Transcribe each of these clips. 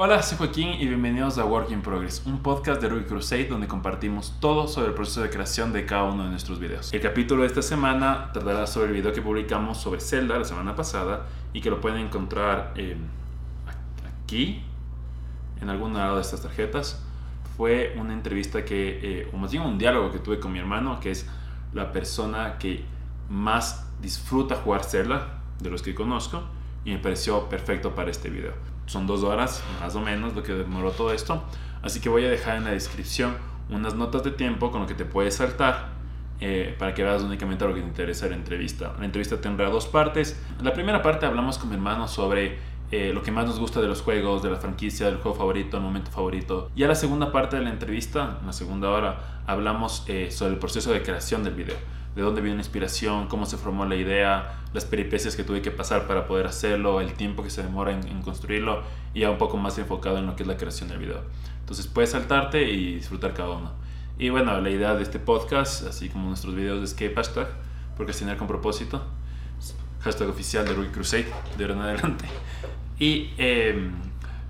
Hola, soy Joaquín y bienvenidos a Work in Progress, un podcast de Ruby Crusade donde compartimos todo sobre el proceso de creación de cada uno de nuestros videos. El capítulo de esta semana tratará sobre el video que publicamos sobre Zelda la semana pasada y que lo pueden encontrar aquí, en alguna de estas tarjetas. Fue una entrevista que, eh, o más bien un diálogo que tuve con mi hermano, que es la persona que más disfruta jugar Zelda de los que conozco y me pareció perfecto para este video son dos horas más o menos lo que demoró todo esto. Así que voy a dejar en la descripción unas notas de tiempo con lo que te puedes saltar eh, para que veas únicamente lo que te interesa la entrevista. La entrevista tendrá dos partes. En la primera parte hablamos con mi hermano sobre eh, lo que más nos gusta de los juegos, de la franquicia, del juego favorito, el momento favorito. Y a la segunda parte de la entrevista, en la segunda hora, hablamos eh, sobre el proceso de creación del video de dónde vino la inspiración, cómo se formó la idea, las peripecias que tuve que pasar para poder hacerlo, el tiempo que se demora en, construirlo y ya un poco más enfocado en lo que es la creación del video. Entonces puedes saltarte y disfrutar cada uno. Y bueno, la idea de este podcast, así como nuestros videos de Escape Hashtag, procrastinar con propósito, hashtag oficial de Ruby Crusade, de ahora en adelante. Y em,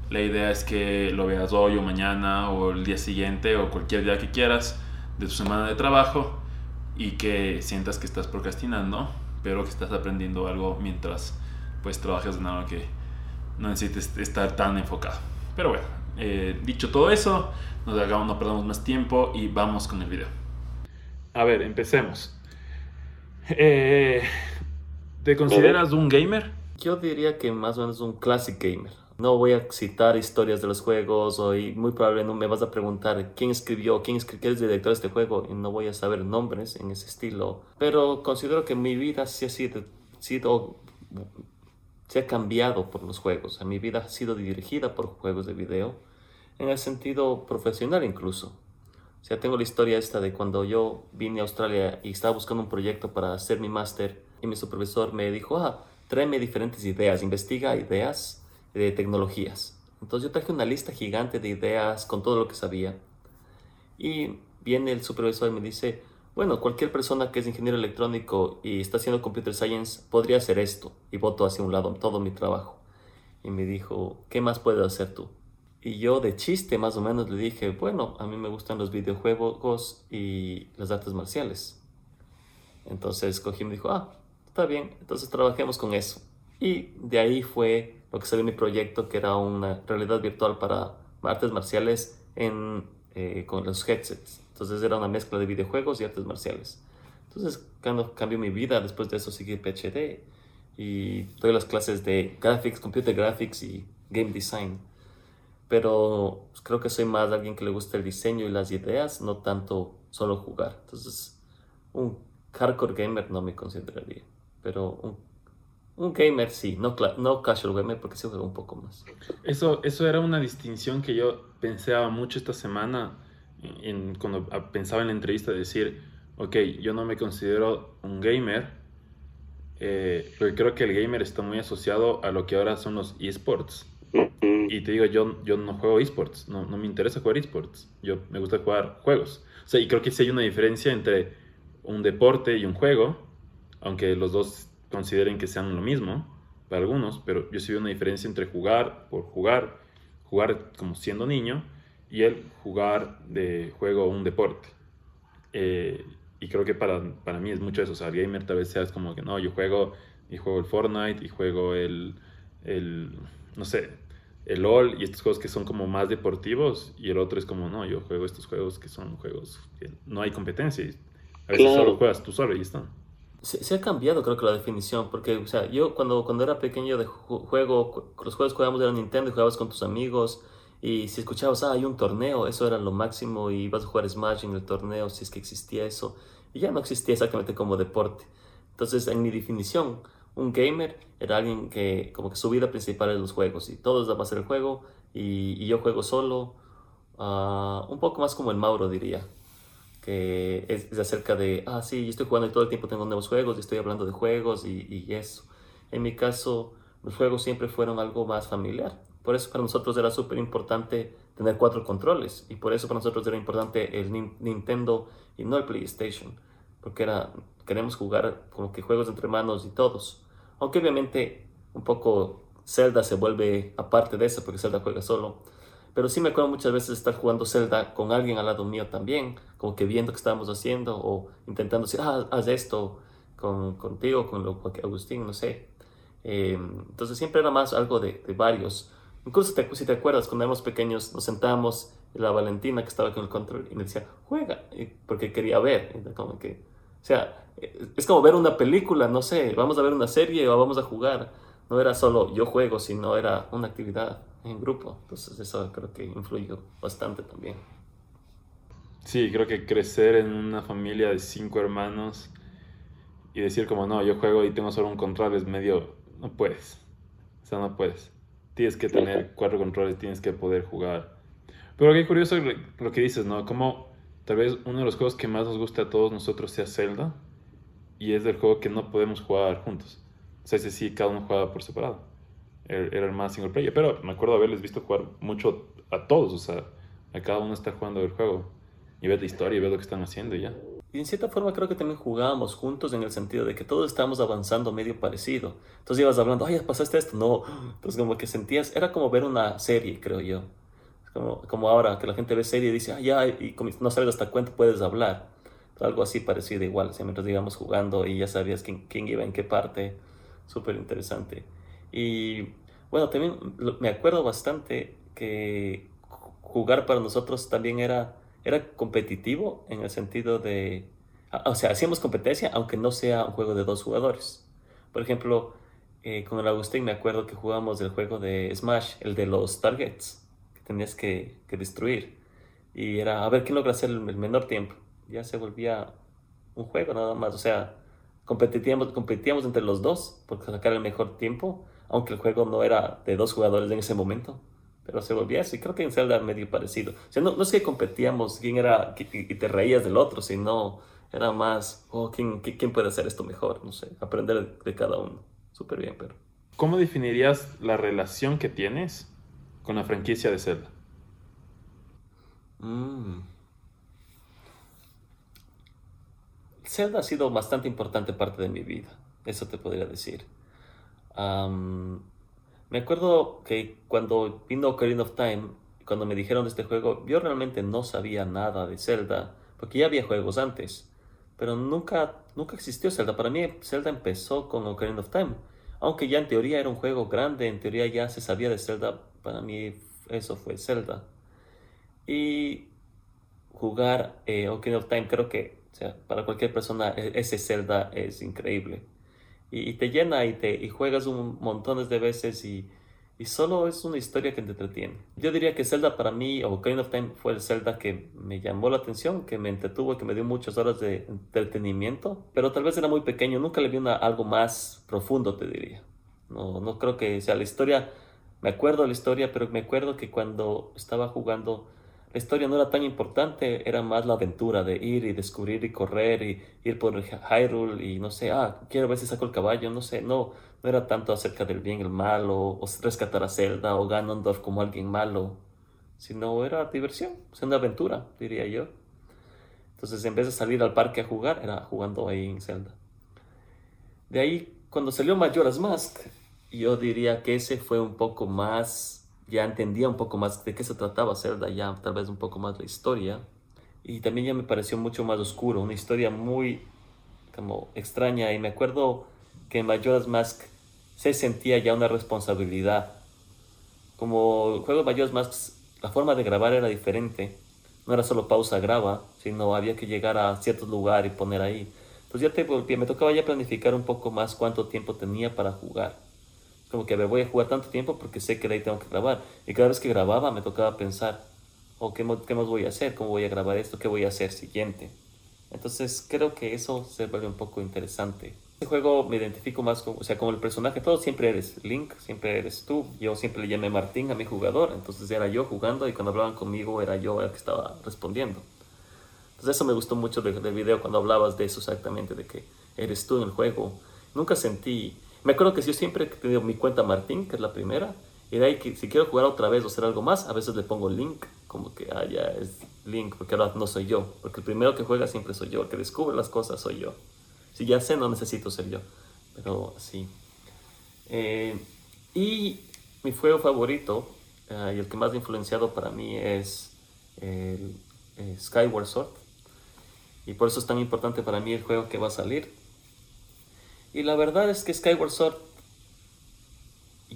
la idea es que lo veas hoy o mañana o el día siguiente o cualquier día que quieras de tu semana de trabajo y que sientas que estás procrastinando, pero que estás aprendiendo algo mientras pues trabajas en algo que no necesites estar tan enfocado. Pero bueno, eh, dicho todo eso, nos hagamos, no perdamos más tiempo y vamos con el video. A ver, empecemos. Eh, ¿Te consideras un gamer? Yo diría que más o menos un classic gamer no voy a citar historias de los juegos o muy probablemente no me vas a preguntar quién escribió, quién, quién es el director de este juego y no voy a saber nombres en ese estilo. Pero considero que mi vida sí ha sido, sido se ha cambiado por los juegos. Mi vida ha sido dirigida por juegos de video en el sentido profesional incluso. O tengo la historia esta de cuando yo vine a Australia y estaba buscando un proyecto para hacer mi máster y mi supervisor me dijo, ah, tráeme diferentes ideas, investiga ideas de tecnologías. Entonces yo traje una lista gigante de ideas con todo lo que sabía. Y viene el supervisor y me dice, bueno, cualquier persona que es ingeniero electrónico y está haciendo computer science podría hacer esto. Y voto hacia un lado todo mi trabajo. Y me dijo, ¿qué más puedes hacer tú? Y yo de chiste más o menos le dije, bueno, a mí me gustan los videojuegos y las artes marciales. Entonces me dijo, ah, está bien, entonces trabajemos con eso. Y de ahí fue lo que salió mi proyecto, que era una realidad virtual para artes marciales en, eh, con los headsets. Entonces era una mezcla de videojuegos y artes marciales. Entonces cuando cambió mi vida, después de eso seguí PhD y doy las clases de graphics, computer graphics y game design. Pero creo que soy más alguien que le gusta el diseño y las ideas, no tanto solo jugar. Entonces un hardcore gamer no me consideraría, pero un un gamer sí, no, no casual gamer porque se juega un poco más. Eso, eso era una distinción que yo pensaba mucho esta semana en, cuando pensaba en la entrevista, de decir, ok, yo no me considero un gamer, eh, porque creo que el gamer está muy asociado a lo que ahora son los esports. Y te digo, yo, yo no juego esports, no, no me interesa jugar esports, yo me gusta jugar juegos. O sea, y creo que sí hay una diferencia entre un deporte y un juego, aunque los dos consideren que sean lo mismo para algunos, pero yo sí veo una diferencia entre jugar por jugar, jugar como siendo niño, y el jugar de juego un deporte. Eh, y creo que para, para, mí es mucho eso. O sea, gamer tal vez seas como que no, yo juego y juego el Fortnite y juego el, el no sé, el LOL y estos juegos que son como más deportivos. Y el otro es como, no, yo juego estos juegos que son juegos que no hay competencia. Y a veces solo juegas tú solo y está. Se, ha cambiado creo que la definición, porque, o sea, yo cuando, cuando era pequeño de juego, los juegos que jugábamos era Nintendo jugabas con tus amigos, y si escuchabas, ah, hay un torneo, eso era lo máximo, y ibas a jugar Smash en el torneo, si es que existía eso, y ya no existía exactamente como deporte. Entonces, en mi definición, un gamer era alguien que como que su vida principal es los juegos, y todos va a ser el juego, y, yo juego solo, ah, un poco más como el Mauro diría que es, acerca de, ah, sí, yo estoy jugando y todo el tiempo tengo nuevos juegos y estoy hablando de juegos y, y, eso. En mi caso, los juegos siempre fueron algo más familiar. Por eso para nosotros era súper importante tener cuatro controles y por eso para nosotros era importante el Nintendo y no el PlayStation. Porque era, queremos jugar como que juegos entre manos y todos. Aunque obviamente un poco Zelda se vuelve aparte de eso porque Zelda juega solo. Pero sí me acuerdo muchas veces estar jugando Zelda con alguien al lado mío también, como que viendo qué estábamos haciendo o intentando decir, ah, haz esto con, contigo, con, lo, con Agustín, no sé. Em, entonces siempre era más algo de, de varios. Incluso te, si te acuerdas, cuando éramos pequeños nos sentamos la Valentina que estaba con el control y me decía, juega, porque quería ver. Como que, o sea, es como ver una película, no sé, vamos a ver una serie o vamos a jugar. No era solo yo juego, sino era una actividad en grupo. Entonces eso creo que influyó bastante también. Sí, creo que crecer en una familia de cinco hermanos y decir como no, yo juego y tengo solo un control es medio, no puedes. O sea, no puedes. Tienes que tener cuatro controles, tienes que poder jugar. Pero qué curioso lo que dices, ¿no? Como tal vez uno de los juegos que más nos gusta a todos nosotros sea Zelda y es el juego que no podemos jugar juntos. O sea, ese sí, cada uno juega por separado. Er, era el más single player. Pero me acuerdo haberles visto jugar mucho a todos. O sea, a cada uno está jugando el juego. Y ves la historia y ves lo que están haciendo y ya. Y en cierta forma creo que también jugábamos juntos en el sentido de que todos estábamos avanzando medio parecido. Entonces ibas hablando, ay, pasaste esto. No. Entonces como que sentías, era como ver una serie, creo yo. Como, como ahora que la gente ve serie y dice, ah, ya, y no sabes hasta cuánto puedes hablar. Algo así parecido igual, o mientras íbamos jugando y ya sabías quién, quién iba en qué parte súper interesante. Y bueno, también me acuerdo bastante que jugar para nosotros también era, era competitivo en el sentido de, o sea, hacíamos competencia aunque no sea un juego de dos jugadores. Por ejemplo, eh, con el Agustín me acuerdo que jugábamos el juego de Smash, el de los targets, que tenías que, que destruir. Y era a ver quién logra hacer el menor tiempo. Ya se volvía un juego nada más. O sea, competíamos, competíamos entre los dos por sacar el mejor tiempo, aunque el juego no era de dos jugadores en ese momento. Pero se volvía así, creo que en Zelda medio parecido. O sea, no, no es que competíamos quién era y te reías del otro, sino era más, oh, ¿quién, ¿quién puede hacer esto mejor? No sé, aprender de cada uno. Súper bien, pero... ¿Cómo definirías la relación que tienes con la franquicia de Zelda? Mm. Zelda ha sido bastante importante parte de mi vida, eso te podría decir. Me acuerdo que cuando vino Ocarina of Time, cuando me dijeron de este juego, yo realmente no sabía nada de Zelda, porque ya había juegos antes, pero nunca, nunca existió Zelda. Para mí Zelda empezó con Ocarina of Time, aunque ya en teoría era un juego grande, en teoría ya se sabía de Zelda, para mí eso fue Zelda. Y jugar eh, Ocarina of Time creo que para cualquier persona e, ese Zelda es increíble. Y, te llena y, te, y juegas un montones de veces y, y, solo es una historia que te entretiene. Yo diría que Zelda para mí, o Ocarina of Time, fue el Zelda que me llamó la atención, que me entretuvo, que me dio muchas horas de entretenimiento, pero tal vez era muy pequeño, nunca le vi una, algo más profundo, te diría. No, no creo que sea la historia, me acuerdo la historia, pero me acuerdo que cuando estaba jugando la historia no era tan importante, era más la aventura de ir y descubrir y correr y ir por Hyrule y no sé, ah, quiero ver si saco el caballo, no sé, no, no era tanto acerca del bien y el mal o, rescatar a Zelda o Ganondorf como alguien malo, sino era diversión, o una aventura, diría yo. Entonces, en vez de salir al parque a jugar, era jugando ahí en Zelda. De ahí, cuando salió Majora's Mask, yo diría que ese fue un poco más ya entendía un poco más de qué se trataba Zelda, ya tal vez un poco más la historia. Y también ya me pareció mucho más oscuro, una historia muy como extraña. Y me acuerdo que en Majora's Mask se sentía ya una responsabilidad. Como el juego de Majora's Mask, la forma de grabar era diferente. No era solo pausa, graba, sino había que llegar a cierto lugar y poner ahí. Entonces ya te, me tocaba ya planificar un poco más cuánto tiempo tenía para jugar como que me voy a jugar tanto tiempo porque sé que de ahí tengo que grabar. Y cada vez que grababa me tocaba pensar, oh, ¿qué, ¿qué, más voy a hacer? ¿Cómo voy a grabar esto? ¿Qué voy a hacer siguiente? Entonces creo que eso se vuelve un poco interesante. Este juego me identifico más como, o sea, como el personaje, todo siempre eres Link, siempre eres tú. Yo siempre le llamé Martín a mi jugador, entonces era yo jugando y cuando hablaban conmigo era yo el que estaba respondiendo. Entonces eso me gustó mucho del, del video cuando hablabas de eso exactamente, de que eres tú en el juego. Nunca sentí me acuerdo que yo siempre he tenido mi cuenta Martín, que es la primera, y de ahí que si quiero jugar otra vez o hacer algo más, a veces le pongo link, como que, ah, ya es link, porque ahora no soy yo, porque el primero que juega siempre soy yo, el que descubre las cosas soy yo. Si ya sé, no necesito ser yo, pero sí. Eh, Y mi juego favorito eh, y el que más ha influenciado para mí es el eh, Skyward Sword. Y por eso es tan importante para mí el juego que va a salir. Y la verdad es que Skyward Sword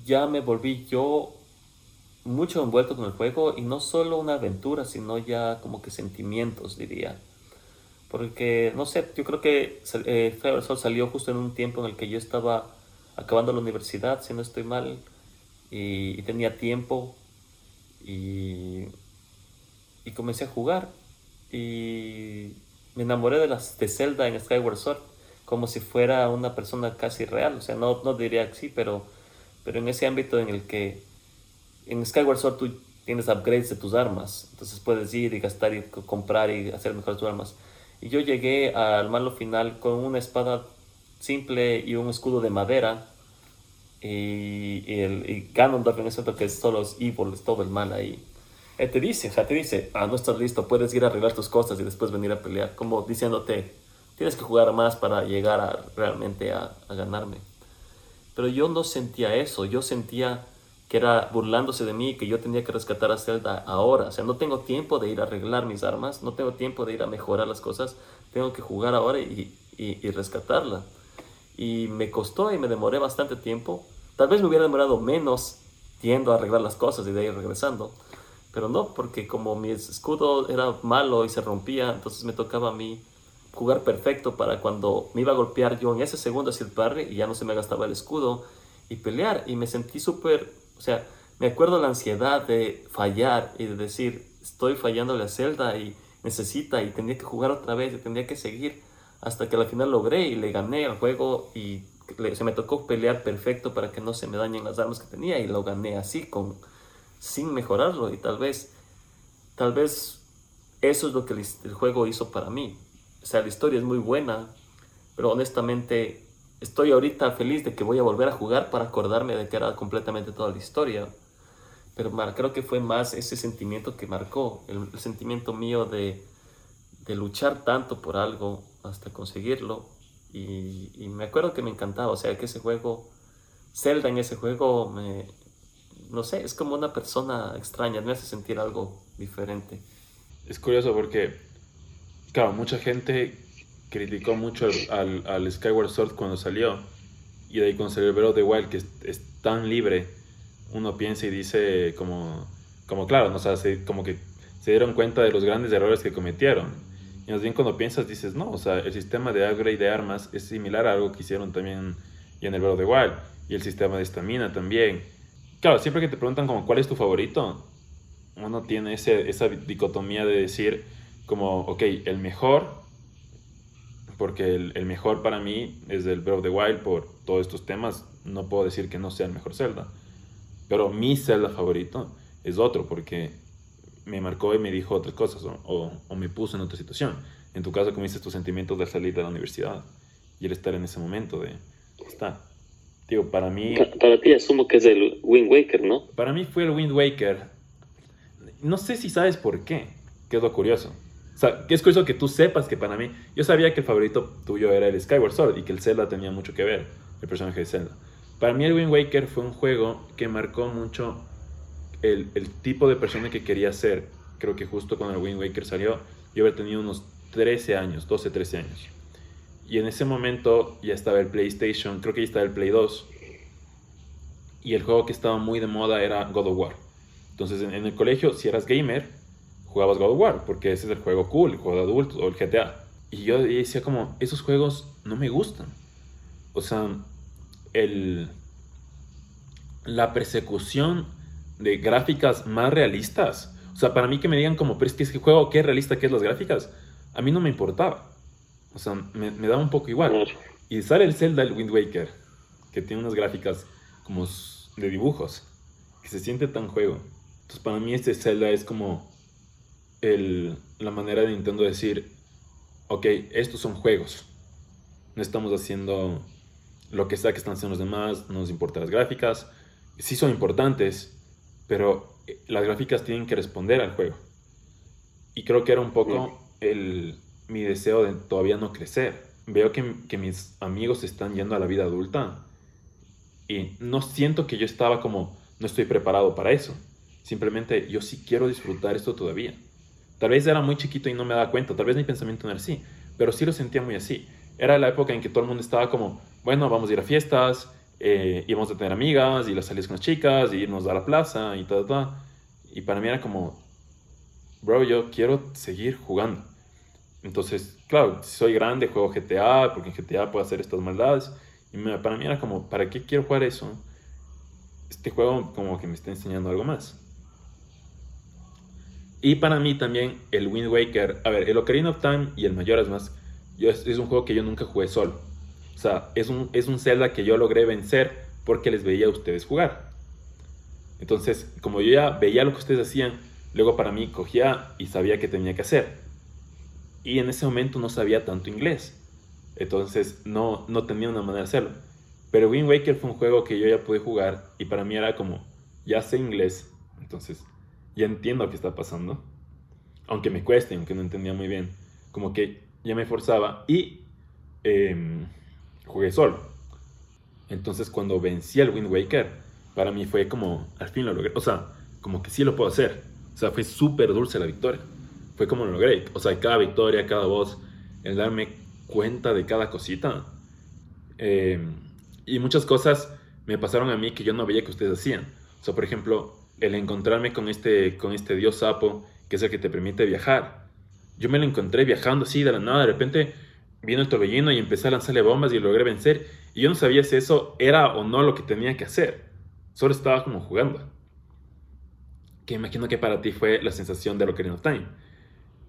ya me volví yo mucho envuelto con el juego y no solo una aventura, sino ya como que sentimientos, diría. Porque, no sé, yo creo que eh, Skyward Sword salió justo en un tiempo en el que yo estaba acabando la universidad, si no estoy mal, y, tenía tiempo y, y, comencé a jugar y me enamoré de, las, de Zelda en Skyward Sword como si fuera una persona casi real, o sea, no, no diría que sí, pero, pero en ese ámbito en el que en Skyward Sword tú tienes upgrades de tus armas, entonces puedes ir y gastar y comprar y hacer mejores tus armas. Y yo llegué al malo final con una espada simple y un escudo de madera y, el y Ganondorf en ese que es solo es evil, es todo el mal ahí. Él te dice, o sea, te dice, ah, no estás listo, puedes ir a arreglar tus cosas y después venir a pelear, como diciéndote, tienes que jugar más para llegar a realmente a, ganarme. Pero yo no sentía eso, yo sentía que era burlándose de mí, que yo tenía que rescatar a Zelda ahora. O sea, no tengo tiempo de ir a arreglar mis armas, no tengo tiempo de ir a mejorar las cosas, tengo que jugar ahora y, y, y rescatarla. Y me costó y me demoré bastante tiempo, Tal vez me hubiera demorado menos yendo a arreglar las cosas y de ahí regresando. Pero no, porque como mi escudo era malo y se rompía, entonces me tocaba a mí jugar perfecto para cuando me iba a golpear yo en ese segundo hacia el parry y ya no se me gastaba el escudo y pelear. Y me sentí súper, o sea, me acuerdo la ansiedad de fallar y de decir, estoy fallando la celda y necesita y tenía que jugar otra vez y tendría que seguir hasta que al final logré y le gané al juego y se me tocó pelear perfecto para que no se me dañen las armas que tenía y lo gané así, con, sin mejorarlo. Y tal vez, tal vez eso es lo que el, juego hizo para mí. O sea, la historia es muy buena, pero honestamente estoy ahorita feliz de que voy a volver a jugar para acordarme de que era completamente toda la historia. Pero creo que fue más ese sentimiento que marcó, el, el sentimiento mío de, de luchar tanto por algo hasta conseguirlo y, me acuerdo que me encantaba, o sea, que ese juego, Zelda en ese juego, me, no sé, es como una persona extraña, me hace sentir algo diferente. Es curioso porque, claro, mucha gente criticó mucho al, al Skyward Sword cuando salió. Y de ahí con of the Wild, que es, tan libre, uno piensa y dice como, como claro, ¿no? o como que se dieron cuenta de los grandes errores que cometieron y más bien cuando piensas dices, no, o sea, el sistema de upgrade de armas es similar a algo que hicieron también en el Breath the Wild. Y el sistema de estamina también. Claro, siempre que te preguntan como cuál es tu favorito, uno tiene ese, esa dicotomía de decir como, ok, el mejor, porque el, el, mejor para mí es el Breath of the Wild por todos estos temas, no puedo decir que no sea el mejor Zelda. Pero mi Zelda favorito es otro, porque me marcó y me dijo otras cosas o, o, me puso en otra situación. En tu caso, como dices, tus sentimientos de salir de la universidad y el estar en ese momento de está. Digo, para mí. Para, ti, asumo que es el Wind Waker, ¿no? Para mí fue el Wind Waker. No sé si sabes por qué, que es lo curioso. O sea, es curioso que tú sepas que para mí. Yo sabía que el favorito tuyo era el Skyward Sword y que el Zelda tenía mucho que ver, el personaje de Zelda. Para mí, el Wind Waker fue un juego que marcó mucho el, el, tipo de persona que quería ser. Creo que justo cuando el Wind Waker salió, yo había tenido unos 13 años, 12, 13 años. Y en ese momento ya estaba el PlayStation, creo que ya estaba el Play 2. Y el juego que estaba muy de moda era God of War. Entonces en, el colegio, si eras gamer, jugabas God of War, porque ese es el juego cool, el juego de adultos, o el GTA. Y yo decía como, esos juegos no me gustan. O sea, el, la persecución de gráficas más realistas. O sea, para mí que me digan como, pero es que juego, qué realista que es las gráficas, a mí no me importaba. O sea, me, me da un poco igual. Y sale el Zelda, el Wind Waker, que tiene unas gráficas como de dibujos, que se siente tan juego. Entonces, para mí este Zelda es como el, la manera de Nintendo decir, ok, estos son juegos. No estamos haciendo lo que sea que están haciendo los demás, no nos importan las gráficas. Sí son importantes, pero eh, las gráficas tienen que responder al juego. Y creo que era un poco el, mi deseo de todavía no crecer. Veo que, que, mis amigos están yendo a la vida adulta Y no siento que yo estaba como, no estoy preparado para eso. Simplemente yo sí quiero disfrutar esto todavía. Tal vez era muy chiquito y no me daba cuenta, tal vez mi pensamiento no era así, pero sí lo sentía muy así. Era la época en que todo el mundo estaba como, bueno, vamos a ir a fiestas, eh, íbamos a tener amigas, y las salidas con las chicas, y irnos a la plaza, y todo, todo. Y para mí era como, bro, yo quiero seguir jugando. Entonces, claro, si soy grande, juego GTA, porque en GTA puedo hacer estas maldades. Y para mí era como, ¿para qué quiero jugar eso? Este juego como que me está enseñando algo más. Y para mí también el Wind Waker, a ver, el Ocarina of Time y el Majora's Mask, yo, es, un juego que yo nunca jugué solo. O sea, es un, es un Zelda que yo logré vencer porque les veía a ustedes jugar. Entonces, como yo ya veía lo que ustedes hacían, luego para mí cogía y sabía qué tenía que hacer. Y en ese momento no sabía tanto inglés. Entonces no, no tenía una manera de hacerlo. Pero Wind Waker fue un juego que yo ya pude jugar y para mí era como, ya sé inglés, entonces ya entiendo qué está pasando. Aunque me cueste, aunque no entendía muy bien. Como que ya me forzaba y em, jugué solo. Entonces cuando vencí al Wind Waker, para mí fue como, al fin lo logré. O sea, como que sí lo puedo hacer. O sea, fue súper dulce la victoria. Fue como lo logré. O sea, cada victoria, cada voz, el darme cuenta de cada cosita. Em, y muchas cosas me pasaron a mí que yo no veía que ustedes hacían. O sea, por ejemplo, el encontrarme con este, con este dios sapo, que es el que te permite viajar. Yo me lo encontré viajando así de la nada, de repente vino el torbellino y empecé a lanzarle bombas y logré vencer. Y yo no sabía si eso era o no lo que tenía que hacer. Solo estaba como jugando. Que imagino que para ti fue la sensación de Ocarina of Time.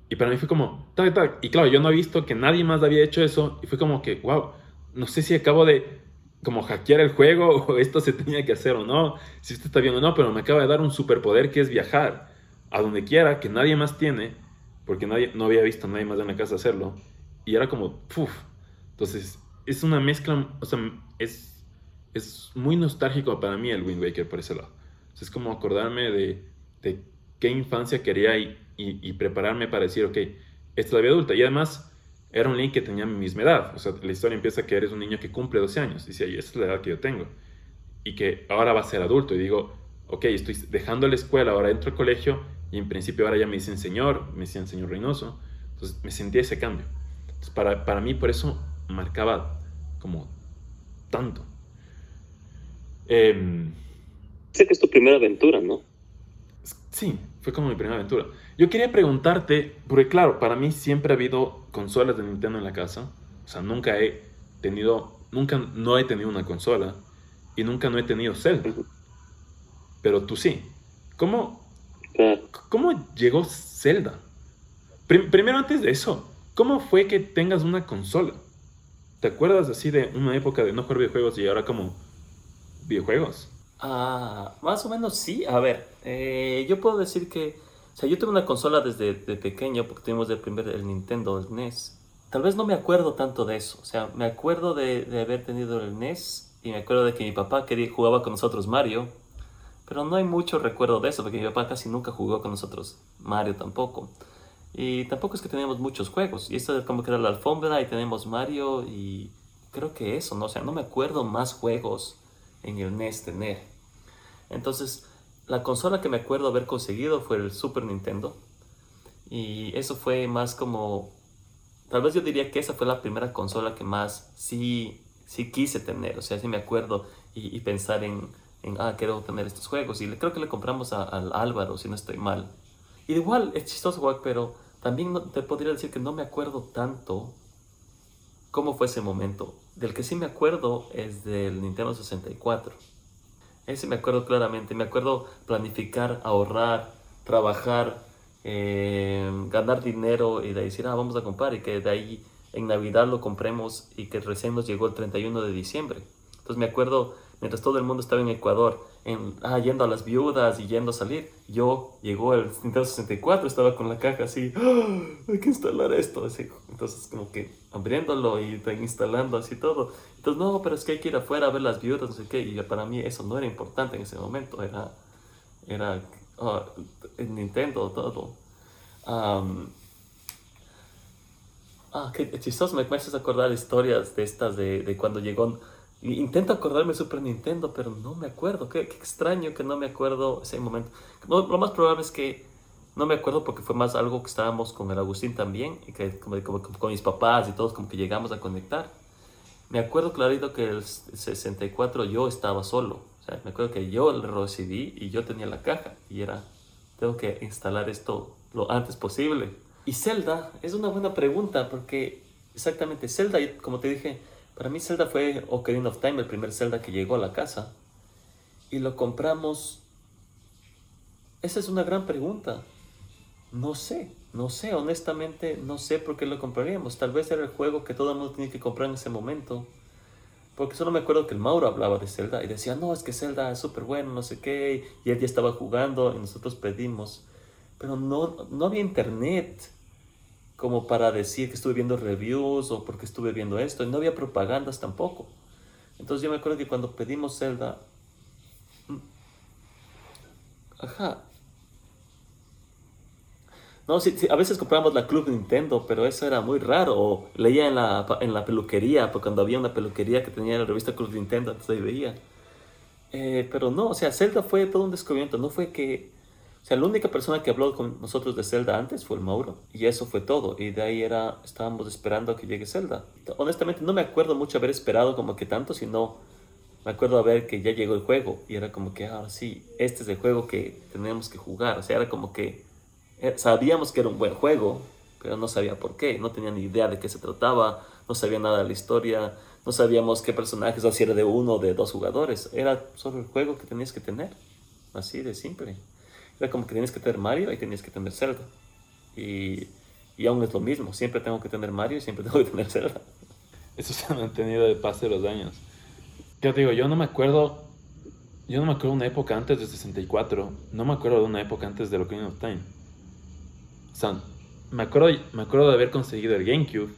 Y para mí fue como, Y claro, yo no he visto que nadie más había hecho eso. Y fue como que, wow, no sé si acabo de como hackear el juego o esto se tenía que hacer o no, si esto está bien o no, pero me acaba de dar un superpoder que es viajar a donde quiera, que nadie más tiene, porque nadie, no había visto a nadie más en la casa hacerlo, y era como, puff, entonces es una mezcla, o sea, es, es muy nostálgico para mí el Wind Waker por ese lado. es como acordarme de, de qué infancia quería y, y, prepararme para decir, ok, esta es la vida adulta, y además era un Link que tenía mi misma edad. O sea, la historia empieza que eres un niño que cumple 12 años. Dice, y esa es la edad que yo tengo. Y que ahora va a ser adulto. Y digo, ok, estoy dejando la escuela, ahora entro al colegio. Y en principio ahora ya me dicen señor, me dicen señor Reynoso. Entonces me sentí ese cambio. Entonces para, para mí por eso marcaba como tanto. Eh, sé que es tu primera aventura, ¿no? Sí, fue como mi primera aventura. Yo quería preguntarte, porque claro, para mí siempre ha habido consolas de Nintendo en la casa. O sea, nunca he tenido, nunca no he tenido una consola y nunca no he tenido Zelda. Pero tú sí. ¿Cómo, ¿cómo llegó Zelda? primero antes de eso, ¿cómo fue que tengas una consola? ¿Te acuerdas así de una época de no jugar videojuegos y ahora como videojuegos? Ah, más o menos sí. A ver, eh, yo puedo decir que o sea, yo tuve una consola desde pequeño porque tuvimos el primer el Nintendo, el NES. Tal vez no me acuerdo tanto de eso. O sea, me acuerdo de, de haber tenido el NES y me acuerdo de que mi papá quería, jugaba con nosotros Mario. Pero no hay mucho recuerdo de eso porque mi papá casi nunca jugó con nosotros Mario tampoco. Y tampoco es que teníamos muchos juegos. Y esto es como que era la alfombra y tenemos Mario y creo que eso, ¿no? O sea, no me acuerdo más juegos en el NES tener. Entonces, la consola que me acuerdo haber conseguido fue el Super Nintendo. Y eso fue más como... Tal vez yo diría que esa fue la primera consola que más sí, sí quise tener. O sea, sí me acuerdo y, pensar en, ah, quiero tener estos juegos. Y creo que le compramos al Álvaro, si no estoy mal. Y igual, es chistoso, pero también te podría decir que no me acuerdo tanto cómo fue ese momento. Del que sí me acuerdo es del Nintendo 64 ese me acuerdo claramente. Me acuerdo planificar, ahorrar, trabajar, eh, ganar dinero y de decir, ah, vamos a comprar y que de ahí en Navidad lo compremos y que recién nos llegó el 31 de diciembre. Entonces me acuerdo, mientras todo el mundo estaba en Ecuador, en, ah, yendo a las viudas y yendo a salir, yo llegó el Nintendo 64, estaba con la caja así, ah, hay que instalar esto. Así, entonces como que abriéndolo y instalando así todo. Entonces, no, pero es que hay que ir afuera a ver las viudas, no sé qué. Y para mí eso no era importante en ese momento, era, era ah, el Nintendo, todo. ah, qué chistoso, me comienzas a acordar historias de estas de, de cuando llegó Intento acordarme Super Nintendo, pero no me acuerdo. Qué, extraño que no me acuerdo ese momento. lo más probable es que no me acuerdo porque fue más algo que estábamos con el Agustín también, y que como, con mis papás y todos como que llegamos a conectar. Me acuerdo clarito que el 64 yo estaba solo. O sea, me acuerdo que yo lo recibí y yo tenía la caja y era, tengo que instalar esto lo antes posible. Y Zelda es una buena pregunta porque exactamente Zelda, como te dije, para mí Zelda fue Ocarina of Time, el primer Zelda que llegó a la casa. Y lo compramos. Esa es una gran pregunta. No sé, no sé, honestamente no sé por qué lo compraríamos. Tal vez era el juego que todo el mundo tenía que comprar en ese momento. Porque solo me acuerdo que el Mauro hablaba de Zelda y decía, no, es que Zelda es súper bueno, no sé qué. Y él ya estaba jugando y nosotros pedimos. Pero no, no había internet como para decir que estuve viendo reviews o porque estuve viendo esto. Y no había propagandas tampoco. Entonces yo me acuerdo que cuando pedimos Zelda... Mm, ajá. No, sí, a veces comprábamos la Club Nintendo, pero eso era muy raro. O leía en la, en la peluquería, porque cuando había una peluquería que tenía la revista Club Nintendo, entonces ahí veía. Eh, pero no, o sea, Zelda fue todo un descubrimiento. No fue que o sea, la única persona que habló con nosotros de Zelda antes fue el Mauro. Y eso fue todo. Y de ahí era, estábamos esperando a que llegue Zelda. Honestamente, no me acuerdo mucho haber esperado como que tanto, sino me acuerdo a ver que ya llegó el juego. Y era como que, ahora sí, este es el juego que tenemos que jugar. O sea, era como que sabíamos que era un buen juego, pero no sabía por qué. No tenía ni idea de qué se trataba. No sabía nada de la historia. No sabíamos qué personajes, o si era de uno o de dos jugadores. Era solo el juego que tenías que tener. Así de simple. Era como que tienes que tener Mario y tenías que tener Zelda. Y, y aún es lo mismo. Siempre tengo que tener Mario y siempre tengo que tener Zelda. Eso se ha mantenido de pase de los años. ¿Qué te digo? Yo no me acuerdo. Yo no me acuerdo una época antes de 64. No me acuerdo de una época antes de Ocarina of Time. O sea, me acuerdo, me acuerdo de haber conseguido el GameCube.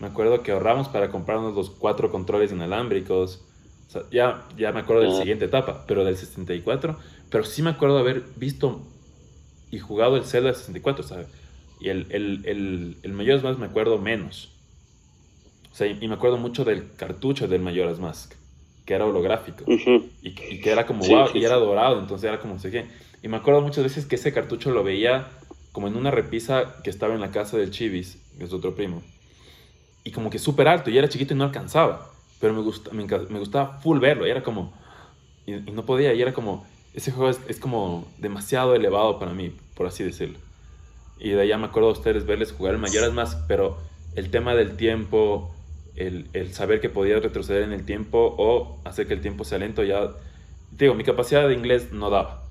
Me acuerdo que ahorramos para comprarnos los cuatro controles inalámbricos. O sea, ya, ya me acuerdo de la siguiente etapa, pero del 64 pero sí me acuerdo de haber visto y jugado el Zelda 64, ¿sabes? Y el, el, el, el Majora's Mask me acuerdo menos. O sea, y me acuerdo mucho del cartucho del Majora's Mask, que era holográfico. y, que era como, wow, y era dorado, entonces era como, no sé qué. Y me acuerdo muchas veces que ese cartucho lo veía como en una repisa que estaba en la casa del Chivis, que es otro primo. Y como que súper alto, y era chiquito y no alcanzaba. Pero me, gusta, me, gustaba full verlo, y era como... y no podía, y era como ese juego es, como demasiado elevado para mí, por así decirlo. Y de allá me acuerdo a ustedes verles jugar el Mayoras más, pero el tema del tiempo, el, el, saber que podía retroceder en el tiempo o hacer que el tiempo sea lento, ya, digo, mi capacidad de inglés no daba.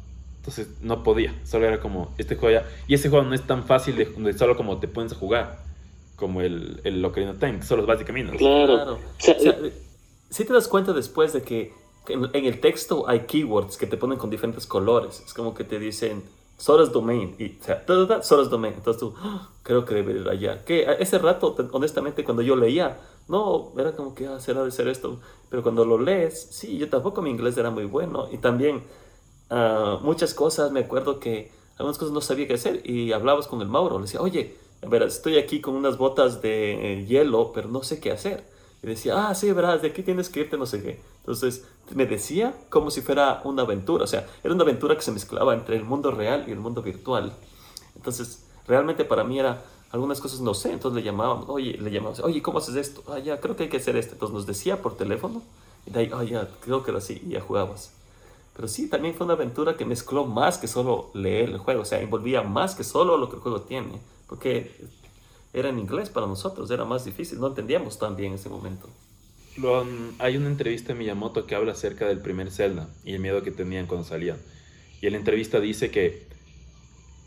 Entonces no podía, solo era como este juego ya. Y ese juego no es tan fácil de, solo como te pones a jugar, como el, el Ocarina of Time, solo vas de camino. Claro. si te das cuenta después de que en, el texto hay keywords que te ponen con diferentes colores. Es como que te dicen Soras Domain y o sea, Soras Domain. Entonces tú, ah, creo que debe ir allá. Que ese rato, honestamente, cuando yo leía, no, era como que ah, será de ser esto. Pero cuando lo lees, sí, yo tampoco mi inglés era muy bueno. Y también uh, muchas cosas, me acuerdo que algunas cosas no sabía qué hacer. Y hablabas con el Mauro, le decía, oye, a ver, estoy aquí con unas botas de eh, hielo, pero no sé qué hacer. Y decía, ah, sí, verás, de aquí tienes que irte, no sé qué. Entonces me decía como si fuera una aventura, o sea, era una aventura que se mezclaba entre el mundo real y el mundo virtual. Entonces, realmente para mí era algunas cosas no sé, entonces le llamábamos, oye, le llamábamos, oye, ¿cómo haces esto? Ah, ya, creo que hay que hacer esto. Entonces nos decía por teléfono y de ahí, ah, ya, creo que era así, y ya jugabas. Pero sí, también fue una aventura que mezcló más que solo leer el juego, o sea, envolvía más que solo lo que el juego tiene, porque era en inglés para nosotros, era más difícil, no entendíamos tan bien ese momento hay una entrevista de Miyamoto que habla acerca del primer Zelda y el miedo que tenían cuando salía. Y en la entrevista dice que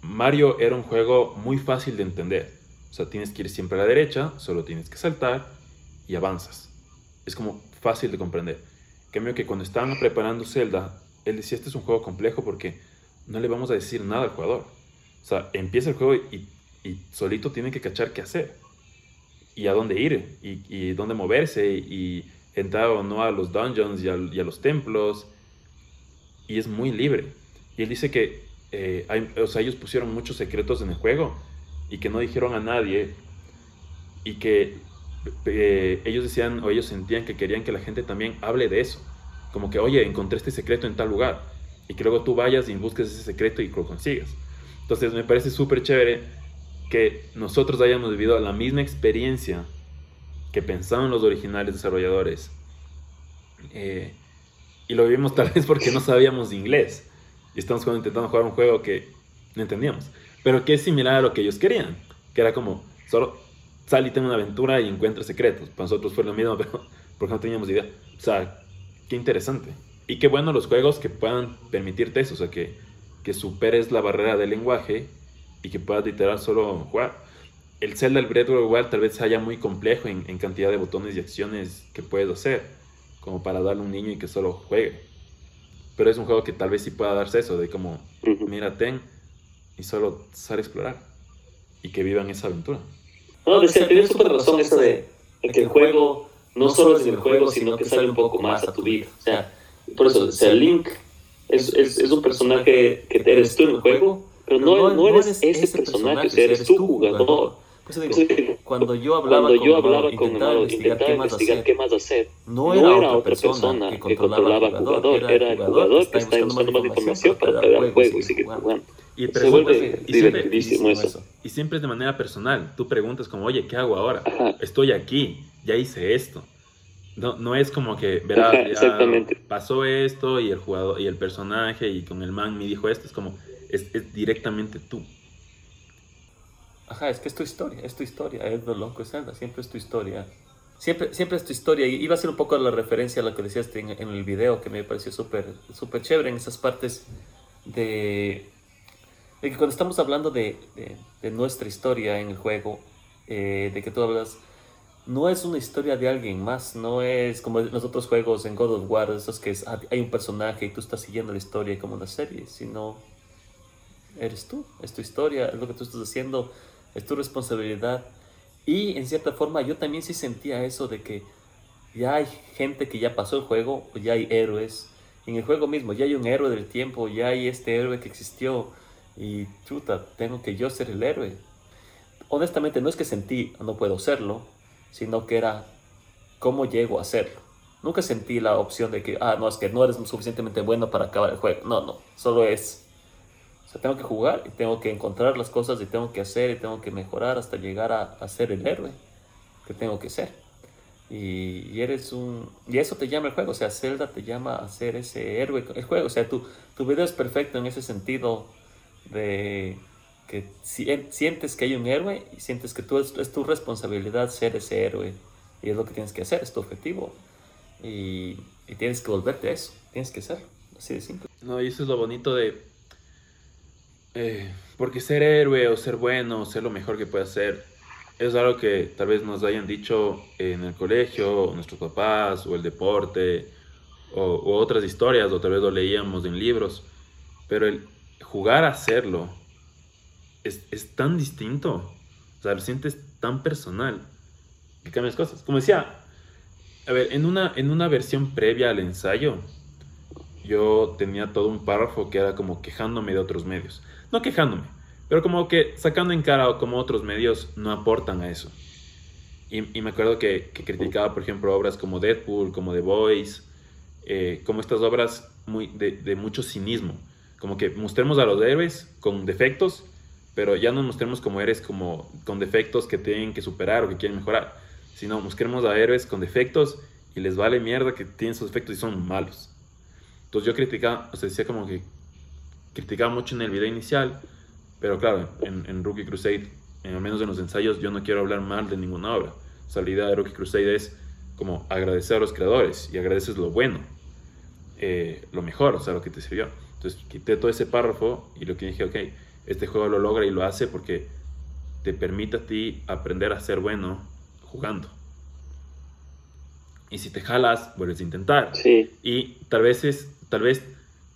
Mario era un juego muy fácil de entender. O sea, tienes que ir siempre a la derecha, solo tienes que saltar y avanzas. Es como fácil de comprender. En cambio que cuando estaban preparando Zelda, él decía, este es un juego complejo porque no le vamos a decir nada al jugador. O sea, empieza el juego y, solito tiene que cachar qué hacer y a dónde ir y, dónde moverse y entrar o no a los dungeons y a, los templos. Y es muy libre. Y él dice que eh, o sea, ellos pusieron muchos secretos en el juego y que no dijeron a nadie y que eh, ellos decían o ellos sentían que querían que la gente también hable de eso. Como que, oye, encontré este secreto en tal lugar. Y que luego tú vayas y busques ese secreto y lo consigas. Entonces me parece súper chévere que nosotros hayamos vivido la misma experiencia que pensaban los originales desarrolladores. Eh, y lo vivimos tal vez porque no sabíamos inglés. Y estamos intentando jugar un juego que no entendíamos. Pero que es similar a lo que ellos querían. Que era como, solo sal y ten una aventura y encuentra secretos. Para nosotros fue lo mismo, pero porque no teníamos idea. O sea, qué interesante. Y qué bueno los juegos que puedan permitirte eso. O sea, que, que superes la barrera del lenguaje y que puedas literal solo jugar. El Zelda, el Breath of the Wild tal vez sea muy complejo en, en cantidad de botones y acciones que puedes hacer. Como para darle a un niño y que solo juegue. Pero es un juego que tal vez sí pueda darse eso, de como, mira, ten y solo sal a explorar. Y que vivan esa aventura. No, decía, tienes súper razón eso de, que el juego no solo es el juego, sino que sale un poco más a tu vida. O sea, por eso, o sea, Link es, es, es un personaje que eres tú en el juego, pero no, no, eres, ese personaje, eres tu jugador. Digo, cuando yo hablaba cuando yo hablaba con Amado, investigar, qué más, hacer, qué más hacer, no era, no era otra persona, que controlaba al jugador, era el jugador que está buscando más información para pegar el juego y seguir jugando. Y, se vuelve y divertidísimo eso. Y siempre es de manera personal. Tú preguntas como, oye, ¿qué hago ahora? Estoy aquí, ya hice esto. No, no es como que, verás, Exactamente. pasó esto y el jugador y el personaje y con el man me dijo esto. Es como, es, es directamente tú. Ajá, es que es tu historia, es tu historia, es lo loco, es Zelda, siempre es tu historia. Siempre, siempre es tu historia. Y iba a ser un poco la referencia a lo que decías en, el video, que me pareció súper súper chévere en esas partes de, de, que cuando estamos hablando de, nuestra historia en el juego, eh, de que tú hablas, no es una historia de alguien más, no es como en los otros juegos en God of War, esos que ah, hay un personaje y tú estás siguiendo la historia como una serie, sino eres tú, es tu historia, es lo que tú estás haciendo es tu responsabilidad. Y en cierta forma yo también sí sentía eso de que ya hay gente que ya pasó el juego, ya hay héroes. En el juego mismo ya hay un héroe del tiempo, ya hay este héroe que existió. Y chuta, tengo que yo ser el héroe. Honestamente no es que sentí no puedo serlo, sino que era cómo llego a serlo. Nunca sentí la opción de que, ah, no, es que no eres suficientemente bueno para acabar el juego. No, no, solo es o sea, tengo que jugar y tengo que encontrar las cosas y tengo que hacer y tengo que mejorar hasta llegar a, ser el héroe que tengo que ser. Y, eres un... Y eso te llama el juego, o sea, Zelda te llama a ser ese héroe el juego. O sea, tu, tu video es perfecto en ese sentido de que sientes que hay un héroe y sientes que tú es, es, tu responsabilidad ser ese héroe. Y es lo que tienes que hacer, es tu objetivo. Y, y tienes que volverte a eso, tienes que ser, así de simple. No, y eso es lo bonito de, eh, porque ser héroe o ser bueno o ser lo mejor que puede ser es algo que tal vez nos hayan dicho en el colegio, nuestros papás, o el deporte, o, otras historias, o tal vez lo leíamos en libros. Pero el jugar a hacerlo es, es tan distinto, o sea, lo sientes tan personal que cambias cosas. Como decía, a ver, en una, en una versión previa al ensayo, yo tenía todo un párrafo que era como quejándome de otros medios no quejándome, pero como que sacando en cara como otros medios no aportan a eso. Y, me acuerdo que, criticaba, por ejemplo, obras como Deadpool, como The Voice, eh, como estas obras muy, de, mucho cinismo. Como que mostremos a los héroes con defectos, pero ya no mostremos como héroes como, con defectos que tienen que superar o que quieren mejorar, sino mostremos a héroes con defectos y les vale mierda que tienen sus defectos y son malos. Entonces yo criticaba, o sea, decía como que criticaba mucho en el video inicial, pero claro, en, en Rookie Crusade, en al menos en los ensayos, yo no quiero hablar mal de ninguna obra. O sea, la idea de Rookie Crusade es como agradecer a los creadores y agradeces lo bueno, eh, lo mejor, o sea, lo que te sirvió. Entonces quité todo ese párrafo y lo que dije, ok, este juego lo logra y lo hace porque te permite a ti aprender a ser bueno jugando. Y si te jalas, vuelves a intentar. Sí. Y tal vez es, tal vez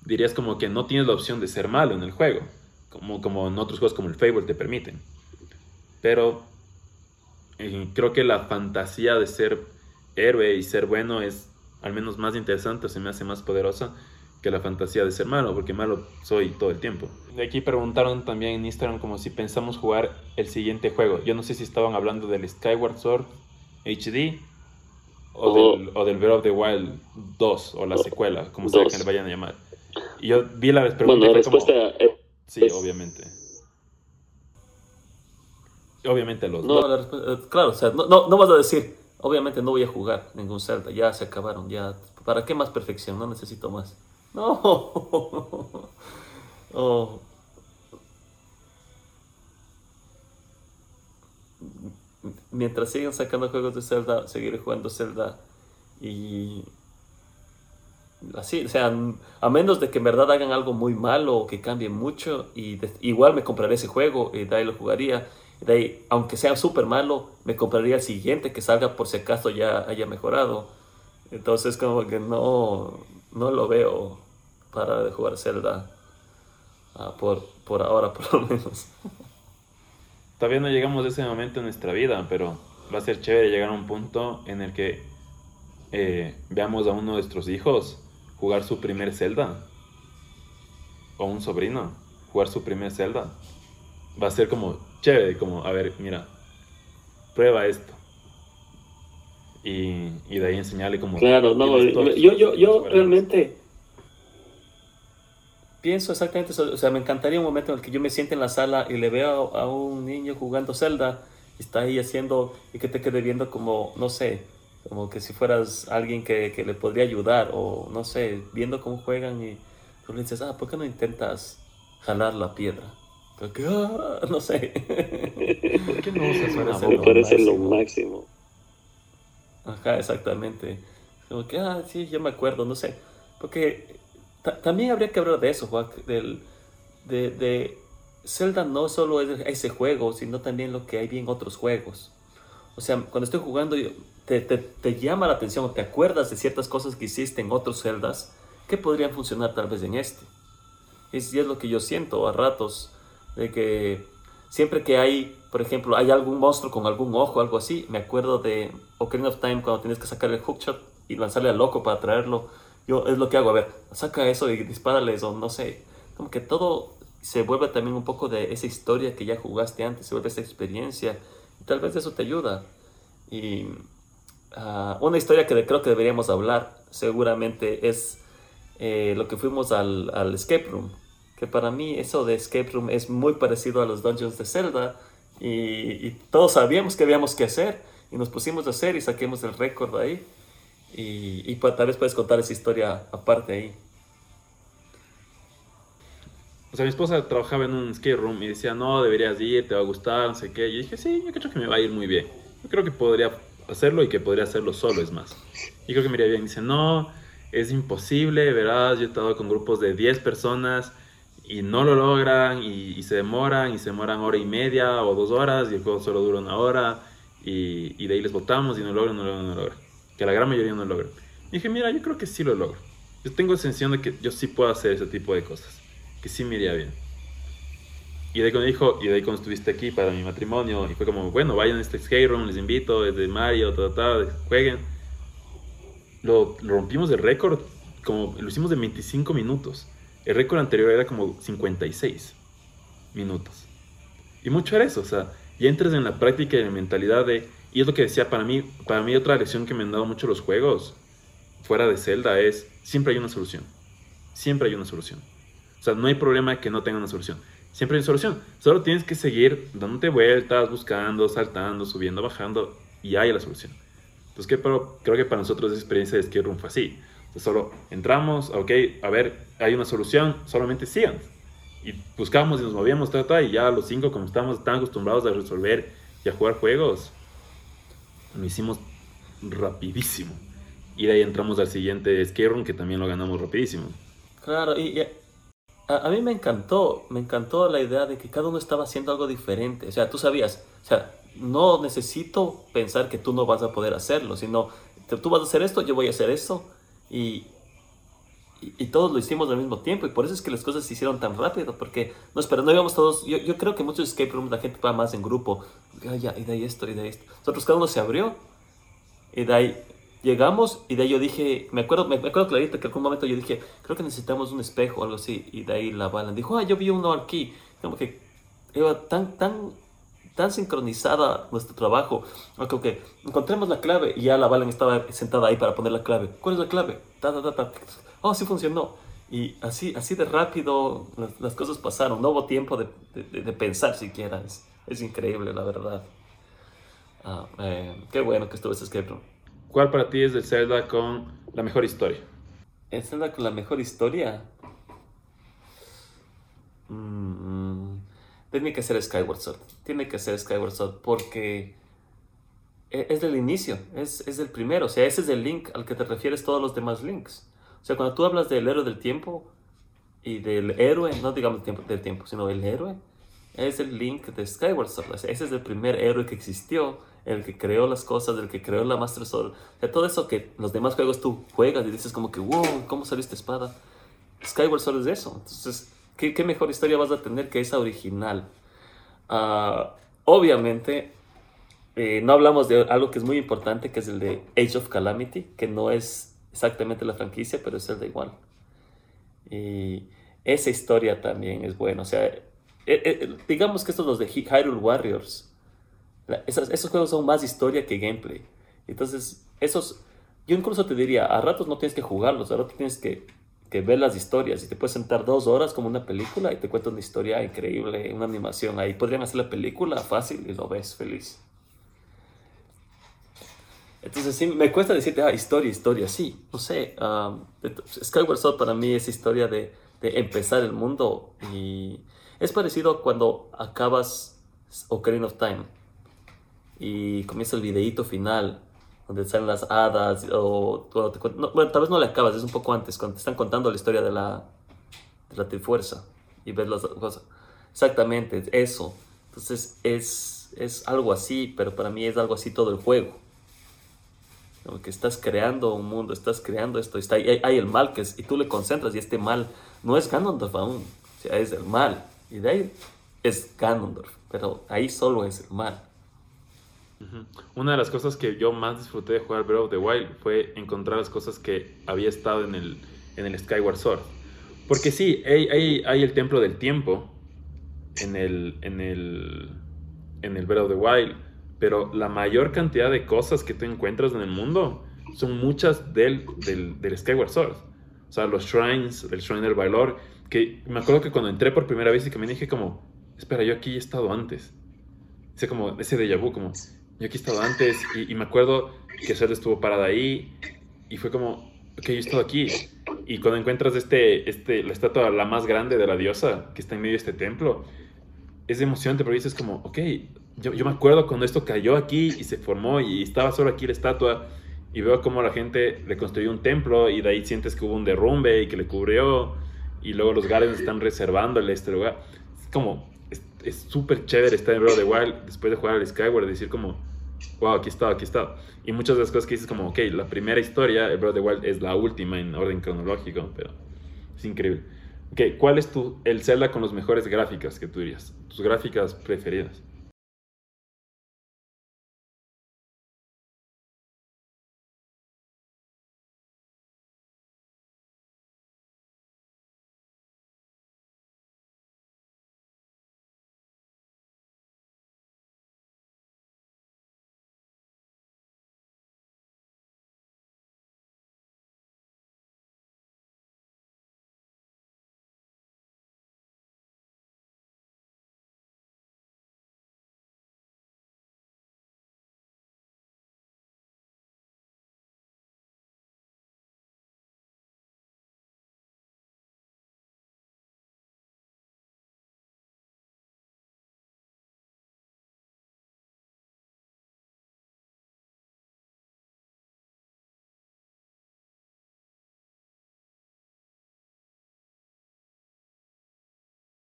dirías como que no tienes la opción de ser malo en el juego, como, como en otros juegos como el Fable te permiten. Pero eh, creo que la fantasía de ser héroe y ser bueno es al menos más interesante, se me hace más poderosa que la fantasía de ser malo, porque malo soy todo el tiempo. De aquí preguntaron también en Instagram como si pensamos jugar el siguiente juego. Yo no sé si estaban hablando del Skyward Sword HD o, del, o del Breath of the Wild 2 o la secuela, como sea que le vayan a llamar. Y yo vi la pregunta Bueno, la respuesta es... Sí, obviamente. Obviamente los No, dos. la eh, claro, o sea, no, no, no vas a decir, obviamente no voy a jugar ningún Zelda, ya se acabaron, ya, ¿para qué más perfección? No necesito más. No. Oh. Mientras sigan sacando juegos de Zelda, seguiré jugando Zelda y así, o sea, a menos de que en verdad hagan algo muy malo o que cambie mucho, y de- igual me compraré ese juego y de ahí lo jugaría. De ahí, aunque sea súper malo, me compraría el siguiente que salga por si acaso ya haya mejorado. Entonces como que no, no lo veo para de jugar Zelda ah, por, por ahora por lo menos. Todavía no llegamos a ese momento en nuestra vida, pero va a ser chévere llegar a un punto en el que eh, veamos a uno de nuestros hijos jugar su primer Zelda. O un sobrino jugar su primer Zelda. Va a ser como chévere, como, a ver, mira, prueba esto. Y, y de ahí enseñarle como... Claro, no, yo, yo, yo realmente... Pienso exactamente eso, o sea, me encantaría un momento en el que yo me siente en la sala y le veo a un niño jugando Zelda y está ahí haciendo y que te quede viendo como, no sé, como que si fueras alguien que, que le podría ayudar o no sé, viendo cómo juegan y tú le dices, ah, ¿por qué no intentas jalar la piedra? Porque, ah, no sé. ¿Por qué no usas una Me parece lo máximo. Ajá, exactamente. Como que, ah, sí, yo me acuerdo, no sé. Porque ta- también habría que hablar de eso, Juan, del, de, de Zelda no solo es ese juego, sino también lo que hay en otros juegos. O sea, cuando estoy jugando, yo- te, te, te llama la atención, te acuerdas de ciertas cosas que hiciste en otros Zeldas que podrían funcionar tal vez en este. Es, y es lo que yo siento a ratos, de que siempre que hay, por ejemplo, hay algún monstruo con algún ojo, algo así, me acuerdo de Ocarina of Time cuando tienes que sacar el hookshot y lanzarle al loco para traerlo. Yo es lo que hago, a ver, saca eso y dispárales o no sé. Como que todo se vuelve también un poco de esa historia que ya jugaste antes, se vuelve esa experiencia. Y tal vez eso te ayuda. Y ah, una historia que creo que deberíamos hablar seguramente es eh, lo que fuimos al, al escape room. Que para mí eso de escape room es muy parecido a los dungeons de Zelda. Y, y todos sabíamos que habíamos que hacer. Y nos pusimos a hacer y saquemos el récord ahí. Y, y pa- tal vez puedes contar esa historia aparte ahí. O sea, mi esposa trabajaba en un skate room y decía, no, deberías ir, te va a gustar, no sé qué. Y yo dije, sí, yo creo que me va a ir muy bien. Yo creo que podría hacerlo y que podría hacerlo solo, es más. Y creo que me iría bien. Dice, no, es imposible, verás, yo he estado con grupos de 10 personas y no lo logran y, y se demoran y se demoran hora y media o dos horas y el juego solo dura una hora y, y de ahí les votamos y no logran, no logran, no logran. Que la gran mayoría no logran. Y dije, mira, yo creo que sí lo logro. Yo tengo sensación de que yo sí puedo hacer ese tipo de cosas. Que sí me iría bien. Y de ahí cuando dijo, y de ahí estuviste aquí para mi matrimonio, y fue como, bueno, vayan a este skate room, les invito, es de Mario, ta, ta, ta, jueguen. Lo, lo rompimos el récord, como lo hicimos de 25 minutos. El récord anterior era como 56 minutos. Y mucho era eso, o sea, ya entras en la práctica y en la mentalidad de, y es lo que decía, para mí, para mí otra lección que me han dado mucho los juegos, fuera de Zelda, es, siempre hay una solución. Siempre hay una solución. O sea, no hay problema que no tenga una solución. Siempre hay una solución. Solo tienes que seguir dándote vueltas, buscando, saltando, subiendo, bajando, y hay la solución. Entonces, que, pero, creo que para nosotros esa experiencia de skate room fue así. Entonces, solo entramos, ok, a ver, hay una solución, solamente sigan. Y buscamos y nos movíamos, ta, ta, y ya los cinco, como estamos tan acostumbrados a resolver y a jugar juegos, lo hicimos rapidísimo. Y de ahí entramos al siguiente skate room, que también lo ganamos rapidísimo. Claro, y, y a, mí me encantó, me encantó la idea de que cada uno estaba haciendo algo diferente. O sea, tú sabías, o sea, no necesito pensar que tú no vas a poder hacerlo, sino tú- vas a hacer esto, yo voy a hacer esto. Y, y, todos lo hicimos al mismo tiempo. Y por eso es que las cosas se hicieron tan rápido, porque no, espera, no íbamos todos. Yo, yo creo que muchos escape rooms la gente va más en grupo. Y de ahí esto, y de ahí esto. Nosotros cada uno se abrió. Y de ahí llegamos y de ahí yo dije, me acuerdo, me, acuerdo clarito que en algún momento yo dije, creo que necesitamos un espejo o algo así. Y de ahí la bala dijo, ah, yo vi uno aquí. Como que iba tan, tan tan sincronizada nuestro trabajo. Ok, ok, encontremos la clave y ya la Valen estaba sentada ahí para poner la clave. ¿Cuál es la clave? Oh, sí funcionó. Y así, así de rápido las, cosas pasaron. No hubo tiempo de, de, pensar siquiera. Es, es, increíble, la verdad. Ah, eh, qué bueno que estuvo ese escape. ¿Cuál para ti es el Zelda con la mejor historia? ¿El Zelda con la mejor historia? Mm, tiene que ser Skyward Sword. Tiene que ser Skyward Sword porque e, es del inicio, es, es del primero. O sea, ese es el link al que te refieres todos los demás links. O sea, cuando tú hablas del héroe del tiempo y del héroe, no digamos tiempo, del tiempo, sino el héroe, es el link de Skyward Sword. ese es el primer héroe que existió, el que creó las cosas, el que creó la Master Sword. O todo eso que los demás juegos tú juegas y dices como que, wow, ¿cómo salió esta espada? Skyward Sword es eso. Entonces, ¿qué, mejor historia vas a tener que esa original? Ah, obviamente, eh, no hablamos de algo que es muy importante, que es el de Age of Calamity, que no es exactamente la franquicia, pero es el de igual. Y esa historia también es buena. O sea, eh, eh, digamos que estos los de Hyrule Warriors, esos, juegos son más historia que gameplay. Entonces, esos, yo incluso te diría, a ratos no tienes que jugarlos, a ratos tienes que, ver las historias y te puedes sentar dos horas como una película y te cuenta una historia increíble, una animación. Ahí podrían hacer la película fácil y lo ves feliz. Entonces sí, me cuesta decirte, ah, historia, historia, sí, no sé. Skyward Sword para mí es historia de, de, empezar el mundo y es parecido cuando acabas Ocarina of Time y comienza el videíto final donde salen las hadas o bueno, tal vez no le acabas, es un poco antes, cuando te están contando la historia de la, de la Trifuerza y ves las cosas. Exactamente, eso. Entonces es, es algo así, pero para mí es algo así todo el juego que estás creando un mundo, estás creando esto, está, hay, hay, el mal que es, y tú le concentras y este mal no es Ganondorf aún, o sea, es el mal. Y de ahí es Ganondorf, pero ahí solo es el mal. Una de las cosas que yo más disfruté de jugar Breath of the Wild fue encontrar las cosas que había estado en el, en el Skyward Sword. Porque sí, hay, hay, hay el templo del tiempo en el, en el, en el Breath of the Wild pero la mayor cantidad de cosas que tú encuentras en el mundo son muchas del, del, del Skyward Sword. O sea, los shrines, el shrine del valor, que me acuerdo que cuando entré por primera vez y que me dije como, espera, yo aquí he estado antes. Ese como, ese déjà vu, como, yo aquí he estado antes y, me acuerdo que Zelda estuvo parada ahí y fue como, ok, yo he estado aquí. Y cuando encuentras este, este, la estatua la más grande de la diosa que está en medio de este templo, es emocionante porque dices como, ok, yo, yo, me acuerdo cuando esto cayó aquí y se formó y estaba solo aquí la estatua y veo cómo la gente le construyó un templo y de ahí sientes que hubo un derrumbe y que le cubrió y luego los Gardens están reservándole este lugar. Es como, es súper chévere estar en Breath of the Wild después de jugar al Skyward, decir como, wow, aquí está, aquí está. Y muchas de las cosas que dices como, ok, la primera historia, el Breath of Wild es la última en orden cronológico, pero es increíble. Ok, ¿cuál es tu, el Zelda con las mejores gráficas que tú dirías? Tus gráficas preferidas.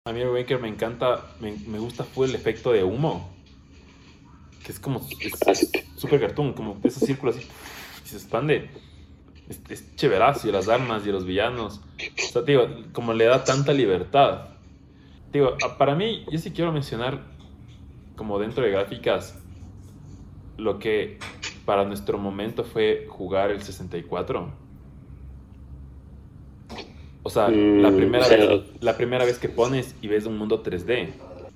A mí el me encanta, me, me, gusta fue el efecto de humo. Que es como, súper cartoon, como esos círculos así, y se expande. Es, es, chéverazo, y las armas y los villanos. O sea, digo, como le da tanta libertad. Digo, para mí, yo sí quiero mencionar, como dentro de gráficas, lo que para nuestro momento fue jugar el 64 o sea, la, mm, primera vez, la primera vez que pones y ves un mundo 3D.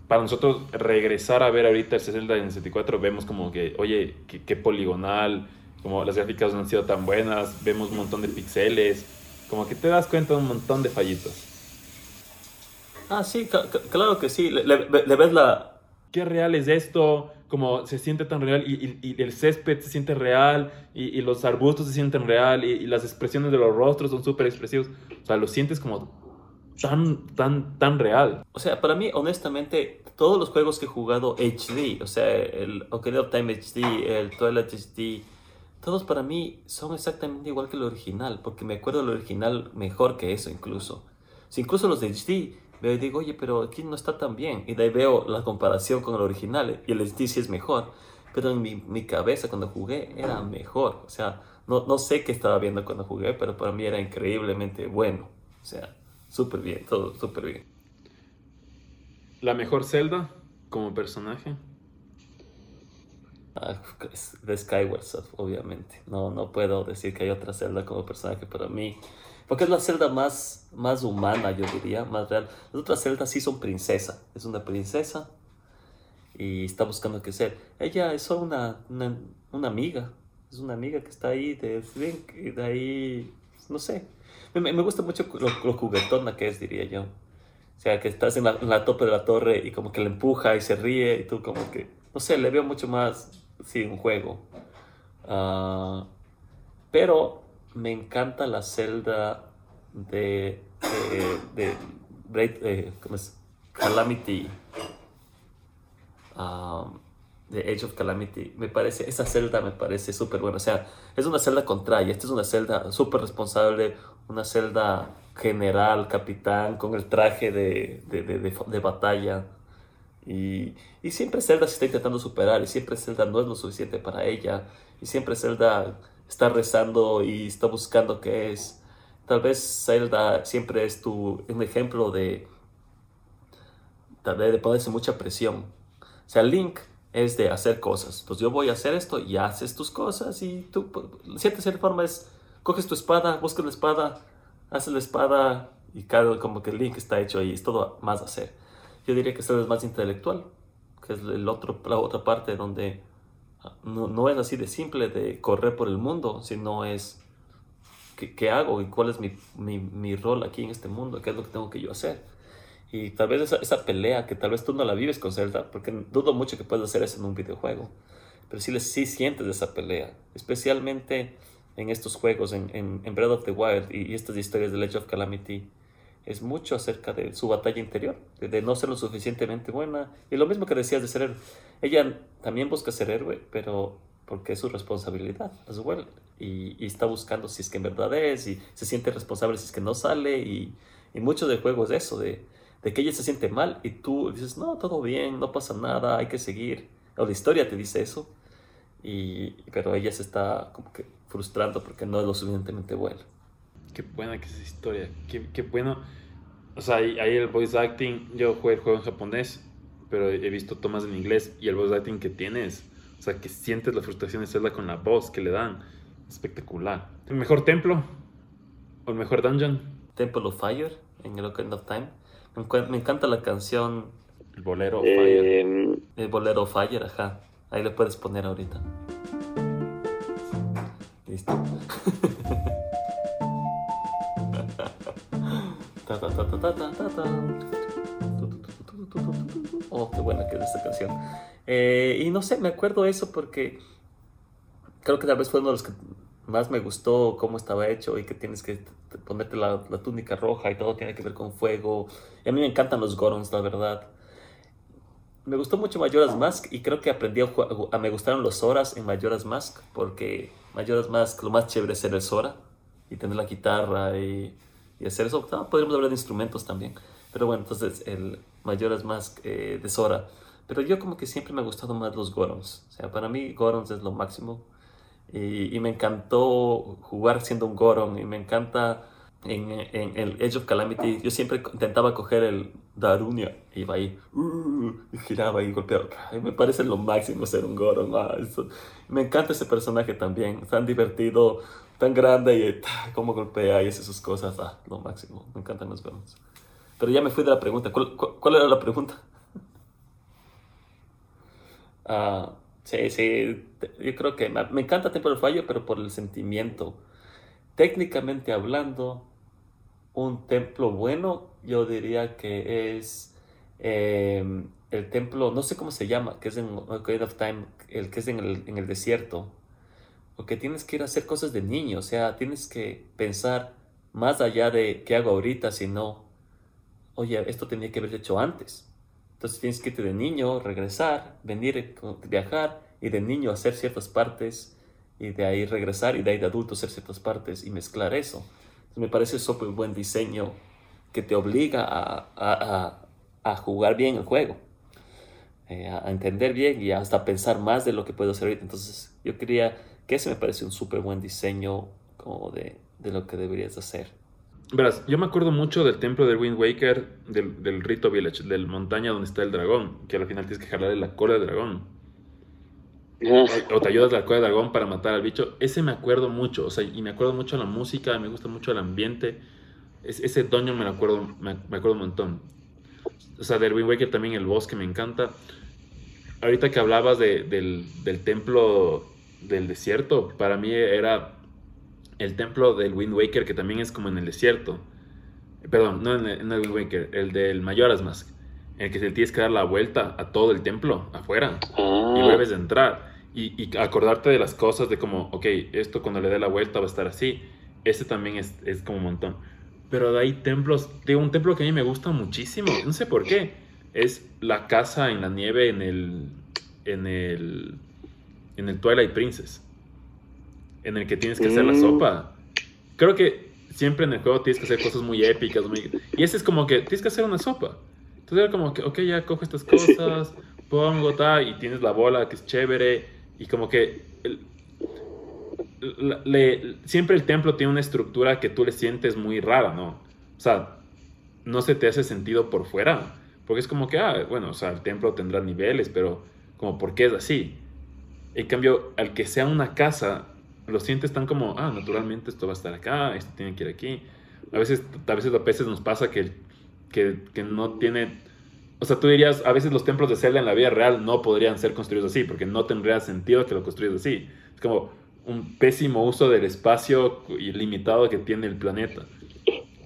para nosotros regresar a ver ahorita el Zelda en 64, vemos como que, oye, qué, poligonal, como las gráficas no han sido tan buenas, vemos un montón de píxeles, como que te das cuenta de un montón de fallitos. Ah, sí, claro que sí, le, ves la... ¿Qué real es esto? Como se siente tan real y, el césped se siente real y, los arbustos se sienten real y, las expresiones de los rostros son súper expresivos. O sea, lo sientes como tan, tan, tan real. O sea, para mí, honestamente, todos los juegos que he jugado HD, o sea, el Ocarina of Time HD, el Twilight HD, todos para mí son exactamente igual que el original, porque me acuerdo del original mejor que eso incluso. Si incluso los de HD, veo digo, oye, pero aquí no está tan bien. Y de ahí veo la comparación con el original y el HD sí es mejor. Pero en mi, mi cabeza cuando jugué era mejor. O sea, no, no sé qué estaba viendo cuando jugué, pero para mí era increíblemente bueno. O sea, súper bien, todo súper bien. ¿La mejor Zelda como personaje? Ah, de Skyward Sword, obviamente. No, no puedo decir que hay otra Zelda como personaje para mí. Porque es la Zelda más, más humana, yo diría, más real. Las otras Zeldas sí son princesa. Es una princesa y está buscando ser. Ella es solo una, una, amiga. Es una amiga que está ahí de Link y de ahí, no sé, me, me gusta mucho lo, juguetona que es, diría yo. O sea, que estás en la, tope de la torre y como que le empuja y se ríe y tú como que, no sé, le veo mucho más, sí, un juego. Uh, pero me encanta la celda de, de, de, ¿cómo es? Calamity. Um, de Age of Calamity, me parece, esa celda me parece súper buena. O sea, es una celda contraria. Esta es una celda súper responsable, una celda general, capitán, con el traje de, de, de, de batalla. Y, y, siempre Zelda se está intentando superar, y siempre Zelda no es lo suficiente para ella, y siempre Zelda está rezando y está buscando qué es. Tal vez Zelda siempre es tu, un ejemplo de, tal vez de ponerse mucha presión. O sea, Link es de hacer cosas. Entonces yo voy a hacer esto y haces tus cosas y tú, de cierta, forma es, coges tu espada, buscas la espada, haces la espada y cada como que link está hecho ahí, es todo más hacer. Yo diría que esto es más intelectual, que es el otro, la otra parte donde no, no es así de simple de correr por el mundo, sino es qué, qué hago y cuál es mi, mi, mi rol aquí en este mundo, qué es lo que tengo que yo hacer. Y tal vez esa, esa, pelea que tal vez tú no la vives con Zelda, porque dudo mucho que puedas hacer eso en un videojuego, pero sí, sí sientes esa pelea, especialmente en estos juegos, en, en, Breath of the Wild y, estas historias de Legend of Calamity, es mucho acerca de su batalla interior, de, no ser lo suficientemente buena. Y lo mismo que decías de ser. Ella también busca ser héroe, pero porque es su responsabilidad as well. Y, está buscando si es que en verdad es, y se siente responsable si es que no sale. Y, y mucho del juego es eso, de que ella se siente mal y tú dices, no, todo bien, no pasa nada, hay que seguir. O la historia te dice eso, y, pero ella se está como que frustrando porque no es lo suficientemente bueno. Qué buena que es esa historia, qué, bueno. O sea, ahí, el voice acting, yo jugué el juego en japonés, pero he visto tomas en inglés y el voice acting que tienes, o sea, que sientes la frustración de Zelda con la voz que le dan, espectacular. ¿El mejor templo? ¿O el mejor dungeon? Temple of Fire en el Ocarina of Time me encanta la canción. El bolero Fire. Em, el bolero Fire, ajá. Ahí le puedes poner ahorita. Listo. Oh, qué buena que es esta canción. Eh, y no sé, me acuerdo eso porque creo que tal vez fue uno de los que más me gustó cómo estaba hecho y que tienes que ponerte la, túnica roja y todo tiene que ver con fuego. Y a mí me encantan los Gorons, la verdad. Me gustó mucho Majora's Mask y creo que aprendí a, me gustaron los Zoras en Majora's Mask porque Majora's Mask lo más chévere es ser el Zora y tener la guitarra y, y hacer eso. podríamos hablar de instrumentos también. Pero bueno, entonces el Majora's Mask eh, de Zora. Pero yo como que siempre me ha gustado más los Gorons. O sea, para mí Gorons es lo máximo. Y, me encantó jugar siendo un Goron y me encanta en, el Edge of Calamity. Yo siempre intentaba coger el Darunia y iba ahí, uh, y giraba y golpeaba. me parece lo máximo ser un Goron. Ah, me encanta ese personaje también, tan divertido, tan grande y ah, cómo golpea y hace sus cosas. Ah, lo máximo. Me encantan los Gorons. Pero ya me fui de la pregunta. ¿Cuál, era la pregunta? Ah, sí, sí, yo creo que me, encanta Templo del Fallo, pero por el sentimiento. Técnicamente hablando, un templo bueno, yo diría que es em, el templo, no sé cómo se llama, que es en Ocarina of Time, el que es en el, en el desierto. Porque tienes que ir a hacer cosas de niño, o sea, tienes que pensar más allá de qué hago ahorita, sino, oye, esto tenía que haber hecho antes. Entonces tienes que irte de niño, regresar, venir, viajar y de niño hacer ciertas partes y de ahí regresar y de ahí de adulto hacer ciertas partes y mezclar eso. me parece súper buen diseño que te obliga a, jugar bien el juego, eh, a entender bien y hasta pensar más de lo que puedo hacer ahorita. Entonces yo quería que ese me parece un súper buen diseño como de, de lo que deberías hacer. Verás, yo me acuerdo mucho del templo del Wind Waker, del, del Rito Village, del montaña donde está el dragón, que al final tienes que jalarle la cola del dragón. O, te ayudas la cola del dragón para matar al bicho. Ese me acuerdo mucho, o sea, y me acuerdo mucho la música, me gusta mucho el ambiente. ese dungeon me lo acuerdo, me, acuerdo un montón. O sea, del Wind Waker también el bosque me encanta. Ahorita que hablabas del, del templo del desierto, para mí era el templo del Wind Waker, que también es como en el desierto. Perdón, no en el, Wind Waker, el del Majora's Mask, en el que te tienes que dar la vuelta a todo el templo, afuera, y ah. vuelves a entrar. Y, acordarte de las cosas, de como, ok, esto cuando le dé la vuelta va a estar así. Ese también es, es como un montón. Pero de ahí templos, digo, un templo que a mí me gusta muchísimo, no sé por qué, es la casa en la nieve en el, en el, en el Twilight Princess en el que tienes que hacer la mm. sopa. Creo que siempre en el juego tienes que hacer cosas muy épicas. Y ese es como que tienes que hacer una sopa. Entonces era como que, ok, ya cojo estas cosas, pongo, tal, y tienes la bola que es chévere. Y como que siempre el templo tiene una estructura que tú le sientes muy rara, ¿no? O sea, no se te hace sentido por fuera. Porque es como que, ah, bueno, o sea, el templo tendrá niveles, pero como, ¿por qué es así? En cambio, al que sea una casa, los sientes tan como, ah, naturalmente esto va a estar acá, esto tiene que ir aquí. A veces, a veces, a veces nos pasa que, que, que, no tiene... O sea, tú dirías, a veces los templos de Zelda en la vida real no podrían ser construidos así, porque no tendría sentido que lo construyas así. Es como un pésimo uso del espacio ilimitado que tiene el planeta.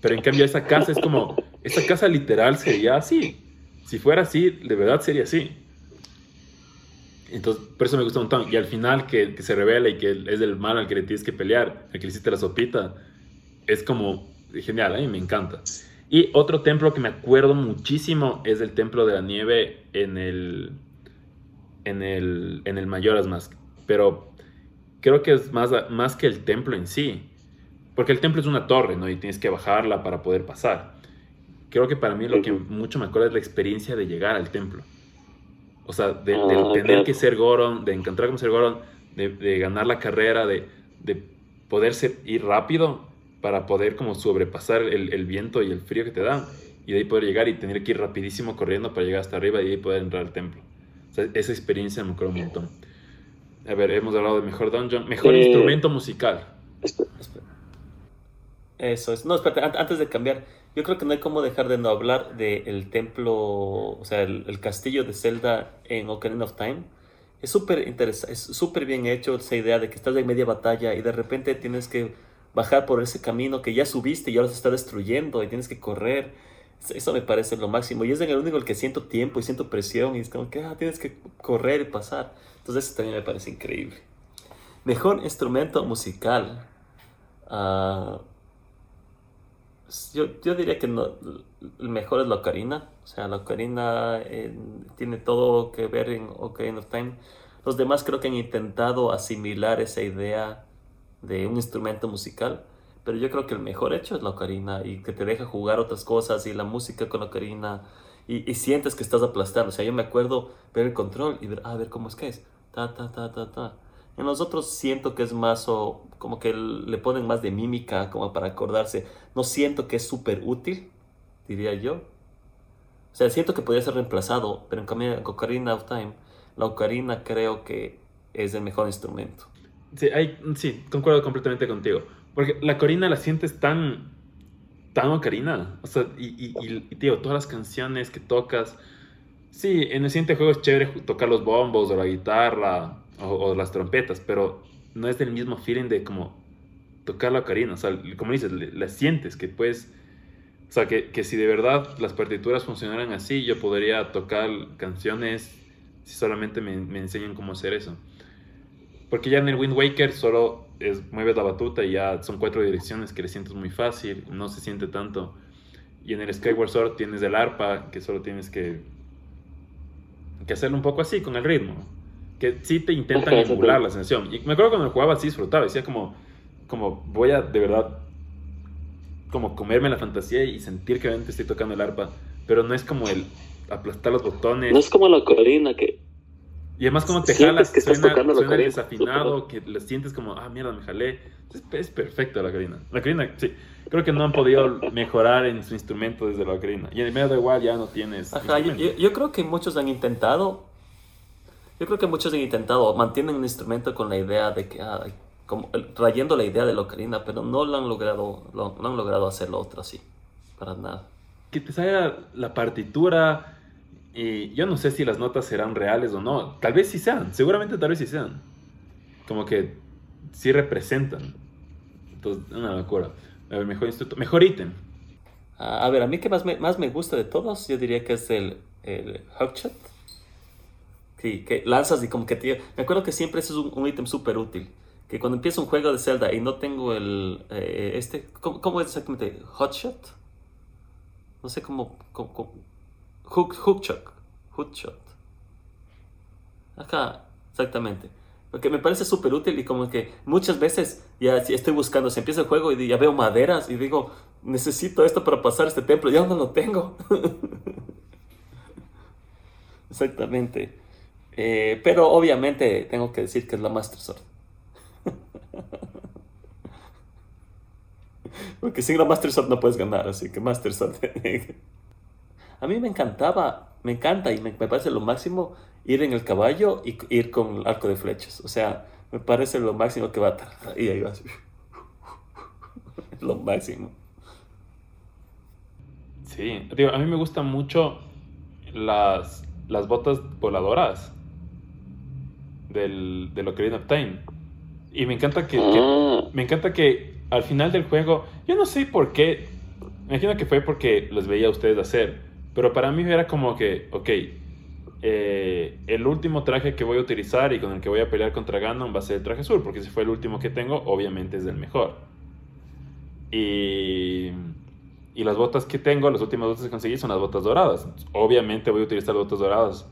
Pero en cambio esa casa es como, esa casa literal sería así. Si fuera así, de verdad sería así. Entonces, por eso me gusta un montón. Y al final, que, que, se revela y que es el mal al que le tienes que pelear, al que le hiciste la sopita, es como genial, a mí me encanta. Y otro templo que me acuerdo muchísimo es el templo de la nieve en el, en el, en el Majora's Mask. Pero creo que es más, más que el templo en sí. Porque el templo es una torre, ¿no? Y tienes que bajarla para poder pasar. Creo que para mí lo que mucho me acuerdo es la experiencia de llegar al templo. O sea, de, ah, tener que ser Goron, de encontrar cómo ser Goron, de, ganar la carrera, de, de poder ir rápido para poder como sobrepasar el, viento y el frío que te dan. Y de ahí poder llegar y tener que ir rapidísimo corriendo para llegar hasta arriba y de ahí poder entrar al templo. O sea, esa experiencia me acuerdo un montón. A ver, hemos hablado de mejor dungeon, mejor eh, instrumento musical. Eso es. No, espérate, antes de cambiar, yo creo que no hay como dejar de no hablar del templo, o sea, el, castillo de Zelda en Ocarina of Time. Es súper interesante, es súper bien hecho esa idea de que estás en media batalla y de repente tienes que bajar por ese camino que ya subiste y ahora se está destruyendo y tienes que correr. Eso me parece lo máximo. Y es en el único el que siento tiempo y siento presión y es como que ah, tienes que correr y pasar. Entonces eso también me parece increíble. Mejor instrumento musical. Uh, yo, yo diría que no, el mejor es la ocarina. O sea, la ocarina eh, tiene todo que ver en Ocarina of Time. Los demás creo que han intentado asimilar esa idea de un instrumento musical. Pero yo creo que el mejor hecho es la ocarina y que te deja jugar otras cosas y la música con la ocarina y, y sientes que estás aplastando. O sea, yo me acuerdo ver el control y ver, ah, a ver cómo es que es. Ta, ta, ta, ta, ta. En los otros siento que es más o como que le ponen más de mímica como para acordarse. No siento que es súper útil, diría yo. O sea, siento que podría ser reemplazado, pero en cambio en Ocarina of Time, la ocarina creo que es el mejor instrumento. Sí, hay, sí, concuerdo completamente contigo. Porque la ocarina la sientes tan, tan ocarina. O sea, y, y, y, tío, todas las canciones que tocas, Sí, en el siguiente juego es chévere tocar los bombos o la guitarra o, o las trompetas, pero no es del mismo feeling de como tocar la ocarina. O sea, como dices, la sientes que puedes. O sea, que, que si de verdad las partituras funcionaran así, yo podría tocar canciones si solamente me, me enseñan cómo hacer eso. Porque ya en el Wind Waker solo es, mueves la batuta y ya son cuatro direcciones que le sientes muy fácil, no se siente tanto. Y en el Skyward Sword tienes el arpa, que solo tienes que, que hacerlo un poco así, con el ritmo. Que sí te intentan emular la sensación. Y me acuerdo cuando jugaba así disfrutaba, decía como, como voy a de verdad como comerme la fantasía y sentir que realmente estoy tocando el arpa. Pero no es como el aplastar los botones. No es como la ocarina que... Y además como te jalas, que estás suena, tocando la suena ocarina. desafinado, que lo sientes como, ah, mierda, me jalé. Es, es perfecto la ocarina. La ocarina, sí. Creo que no han podido mejorar en su instrumento desde la ocarina. Y en el medio de igual ya no tienes Ajá, yo creo que muchos han intentado, yo creo que muchos han intentado, mantienen un instrumento con la idea de que, ah, como, trayendo la idea de la ocarina, pero no lo han logrado, lo- no han logrado hacerlo otra así, para nada. Que te salga la partitura y yo no sé si las notas serán reales o no. Tal vez sí sean, seguramente tal vez sí sean. Como que sí representan. Entonces, una locura. A ver, mejor instituto, mejor ítem. Ah, a ver, a mí que más me, más me gusta de todos, yo diría que es el, el Hookshot. Sí, que lanzas y como que te... Me acuerdo que siempre ese es un, ítem súper útil. Que cuando empiezo un juego de Zelda y no tengo el... eh, este... ¿cómo, cómo es exactamente? ¿Hotshot? No sé cómo... cómo, Hook, hookshot. Hookshot. Ajá, exactamente. Porque me parece súper útil y como que muchas veces ya estoy buscando, se empieza el juego y ya veo maderas y digo, necesito esto para pasar este templo, ya no lo tengo. Exactamente. Eh, pero obviamente tengo que decir que es la Master Sword. Porque sin la Master Sword no puedes ganar, así que Master Sword. A mí me encantaba, me encanta y me, me parece lo máximo ir en el caballo y ir con el arco de flechas. O sea, me parece lo máximo que va a... tar- Y ahí vas. Lo máximo. Sí, digo, a mí me gustan mucho las, las botas voladoras del, del Ocarina of Time. Y me encanta que, que- Ah, me encanta que al final del juego, yo no sé por qué, me imagino que fue porque los veía a ustedes hacer, pero para mí era como que, ok, eh, el último traje que voy a utilizar y con el que voy a pelear contra Ganon va a ser el traje azul, porque si fue el último que tengo, obviamente es el mejor. Y, y las botas que tengo, las últimas botas que conseguí son las botas doradas. Obviamente voy a utilizar botas doradas.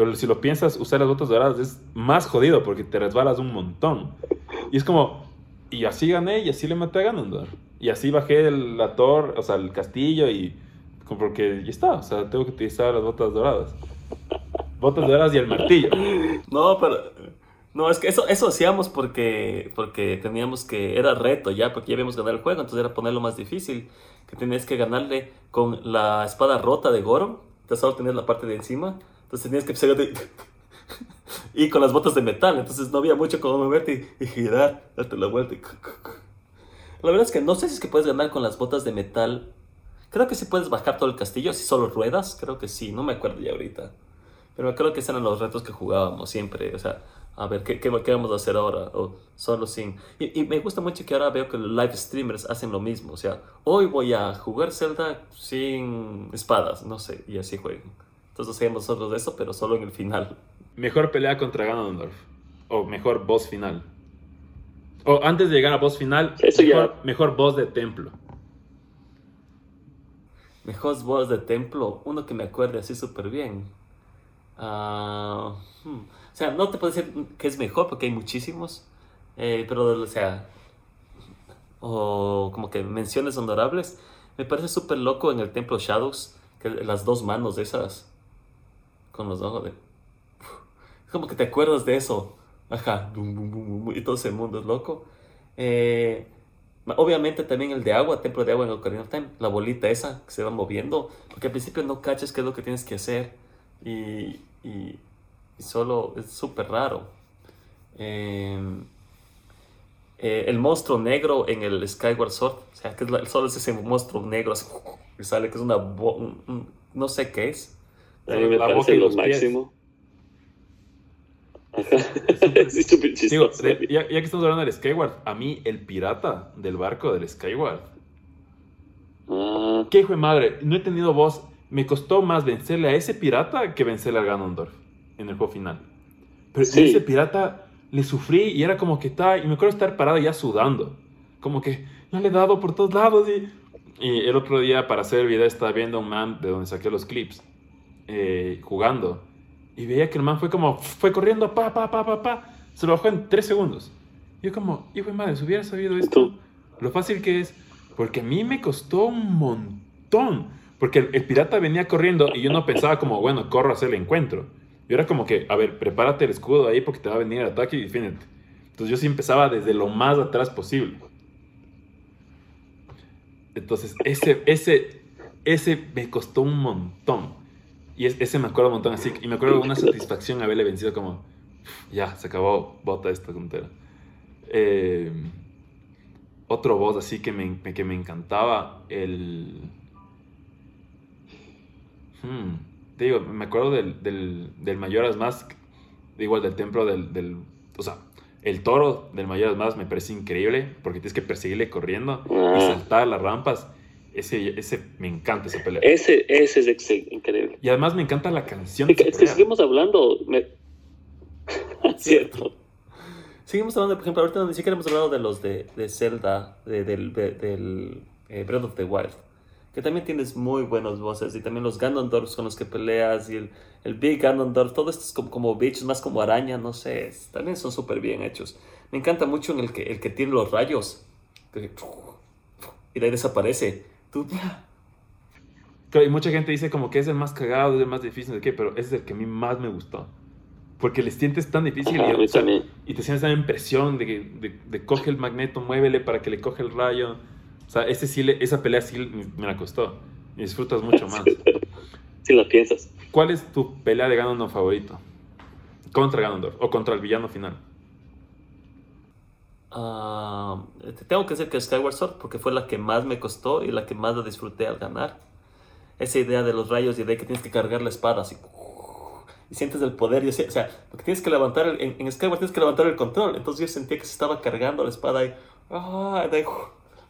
Pero si lo piensas, usar las botas doradas es más jodido porque te resbalas un montón. Y es como, y así gané y así le maté a Ganondorf. Y así bajé el, la torre, o sea, el castillo y porque ya está, o sea, tengo que utilizar las botas doradas. Botas doradas y el martillo. No, pero... No, es que eso, eso hacíamos porque, porque teníamos que... Era reto ya, porque ya habíamos ganado el juego, entonces era ponerlo más difícil. Que tenías que ganarle con la espada rota de Goron. Entonces solo tenías la parte de encima. Entonces tenías que empezar a... y con las botas de metal. Entonces no había mucho como moverte y, y girar, darte la vuelta. y- La verdad es que no sé si es que puedes ganar con las botas de metal. Creo que sí puedes bajar todo el castillo si solo ruedas. Creo que sí, no me acuerdo ya ahorita. Pero creo que esos eran los retos que jugábamos siempre. O sea, a ver, ¿qué, qué, qué vamos a hacer ahora? O solo sin... Y, y me gusta mucho que ahora veo que los live streamers hacen lo mismo. O sea, hoy voy a jugar Zelda sin espadas, no sé, y así juegan. Entonces hacemos nosotros eso, pero solo en el final. Mejor pelea contra Ganondorf. O mejor boss final. O antes de llegar a boss final, Eso ya- mejor, mejor boss de templo. Mejor boss de templo, uno que me acuerde así súper bien. Ah, hmm. O sea, no te puedo decir que es mejor porque hay muchísimos. eh, pero, o sea, o como que menciones honorables. Me parece súper loco en el templo Shadows, que las dos manos de esas, con los ojos de... Es como que te acuerdas de eso. Ajá, y todo ese mundo es loco. Eh, Obviamente también el de agua, templo de agua en Ocarina of Time, la bolita esa que se va moviendo, porque al principio no cachas qué es lo que tienes que hacer y, y- y solo es súper raro. Eh, eh, el monstruo negro en el Skyward Sword, o sea, que solo es ese monstruo negro así, que sale, que es una... no sé qué es, A mí me La boca parece y lo los pies. máximo. Sí, Digo, de- ya, ya que estamos hablando del Skyward, a mí el pirata del barco del Skyward. Ah, ¿Qué hijo de madre? No he tenido voz. Me costó más vencerle a ese pirata que vencerle al Ganondorf en el juego final. Pero Sí. ese pirata le sufrí y era como que estaba. Y me acuerdo estar parado ya sudando. Como que no le he dado por todos lados. Y, y el otro día, para hacer el video, estaba viendo un man de donde saqué los clips eh, jugando. Y veía que el man fue como. Fue corriendo, pa, pa, pa, pa, pa. Se lo bajó en tres segundos. Yo, como, hijo de madre, si hubiera sabido esto lo fácil que es, porque a mí me costó un montón. Porque el, el pirata venía corriendo y yo no pensaba como, bueno, corro a hacer el encuentro. Yo era como que, a ver, prepárate el escudo ahí porque te va a venir el ataque y defiéndete. Entonces yo sí empezaba desde lo más atrás posible. Entonces ese, ese, ese me costó un montón. Y es- ese me acuerdo un montón así. Y me acuerdo una satisfacción haberle vencido como, ya, se acabó, bota esta tontera. Eh, otro boss así que me, que me encantaba, el... Hmm, te digo, me acuerdo del, del, del Majora's Mask, igual del templo del, del... O sea, el toro del Majora's Mask me parece increíble porque tienes que perseguirle corriendo y Ah. saltar las rampas. Ese, ese, me encanta esa pelea. ese, ese es ex- increíble. Y además me encanta la canción. Es que, seguimos hablando. me- Cierto. Seguimos hablando, por ejemplo, ahorita ni siquiera hemos hablado de los de, de Zelda, de- del, de- del eh, Breath of the Wild, que también tienes muy buenos voces, y también los Ganondorfs con los que peleas, y el, el Big Ganondorf, todo esto es como, como bichos, más como araña, no sé, es- también son súper bien hechos. Me encanta mucho en el que, el que tiene los rayos, que- y de ahí desaparece. Tú, Claro, y mucha gente dice como que es el más cagado, es el más difícil, de qué, pero ese es el que a mí más me gustó. Porque le sientes tan difícil Ajá, y, o sea, te sientes tan presión de, que- de, de coge el magneto, muévele para que le coge el rayo. O sea, ese sí le- esa pelea sí me la costó. Y disfrutas mucho más. Si la piensas. ¿Cuál es tu pelea de Ganondorf favorito? Contra Ganondorf o contra el villano final. Te tengo que decir que Skyward Sword porque fue la que más me costó y la que más la disfruté al ganar. Esa idea de los rayos y de que tienes que cargar la espada así. Y sientes el poder. Y así, o sea, porque tienes que levantar el- en, en Skyward tienes que levantar el control. Entonces yo sentía que se estaba cargando la espada y. ah,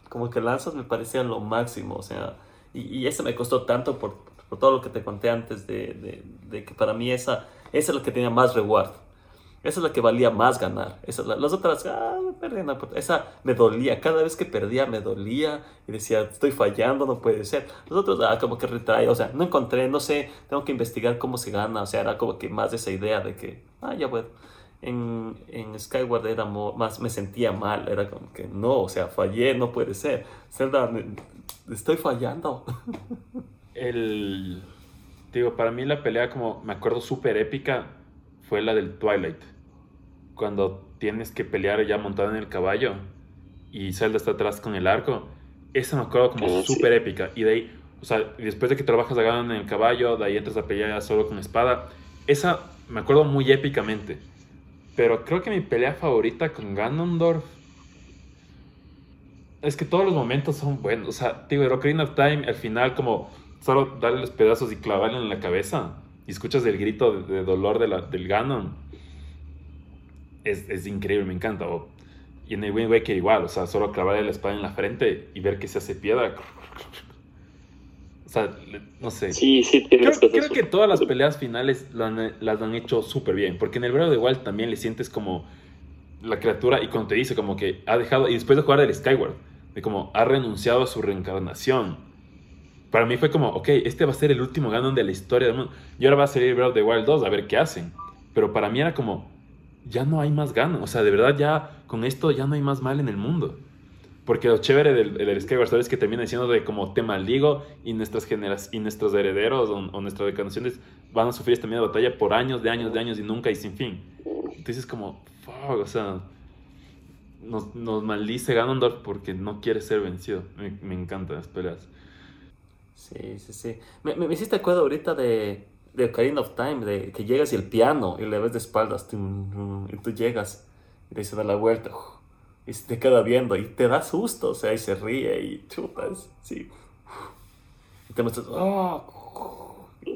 como que lanzas me parecía lo máximo. O sea, y, y esa me costó tanto por, por todo lo que te conté antes de, de- de que para mí esa, esa es la que tenía más reward. Esa es la que valía más ganar. Esa es la- las otras, ah, perdí, importa. esa me dolía. Cada vez que perdía me dolía y decía, estoy fallando, no puede ser. Los otros, ah, como que retrae. O sea, no encontré, no sé, tengo que investigar cómo se gana. O sea, era como que más esa idea de que, ah, ya bueno. En, en Skyward era más, me sentía mal. Era como que, no, o sea, fallé, no puede ser. Zelda, estoy fallando. El. Digo, para mí la pelea, como me acuerdo, súper épica fue la del Twilight. Cuando tienes que pelear ya montado en el caballo y Zelda está atrás con el arco. Esa me acuerdo como Ah, sí. súper épica. Y de ahí, o sea, después de que trabajas a Ganon en el caballo, de ahí entras a pelear solo con espada. Esa me acuerdo muy épicamente. Pero creo que mi pelea favorita con Ganondorf. Es que todos los momentos son buenos. O sea, digo, el Ocarina of Time, al final, como solo darle los pedazos y clavarle en la cabeza. Y escuchas el grito de, de dolor de la- del Ganon. Es, es increíble, me encanta. O- y en el Wind Waker igual, o sea, solo clavarle la espada en la frente y ver que se hace piedra. O sea, no sé. Sí, sí, Creo, creo que todas las peleas finales lo han- las han hecho súper bien. Porque en el Breath of the Wild también le sientes como la criatura y cuando te dice como que ha dejado, y después de jugar el Skyward, de como ha renunciado a su reencarnación. Para mí fue como, ok, este va a ser el último Ganon de la historia del mundo. Y ahora va a salir Breath of the Wild 2 a ver qué hacen. Pero para mí era como, ya no hay más Ganon. O sea, de verdad ya con esto ya no hay más mal en el mundo. Porque lo chévere del, del Skyward Sword es que termina diciendo de como te maldigo y nuestras generas y nuestros herederos o, o nuestras reencarnaciones van a sufrir esta misma batalla por años, de años, de años y nunca y sin fin. Entonces como, fuck, o sea, nos, nos maldice Ganondorf porque no quiere ser vencido. Me, me encantan las peleas. Sí, sí, sí. Me, me, me hiciste acuerdo ahorita de, de Ocarina of Time, de que llegas y el piano y le ves de espaldas, y tú llegas y te dice da la vuelta uf, y se te queda viendo y te da susto, o sea, y se ríe y chutas, sí. Y te muestras, "Ah",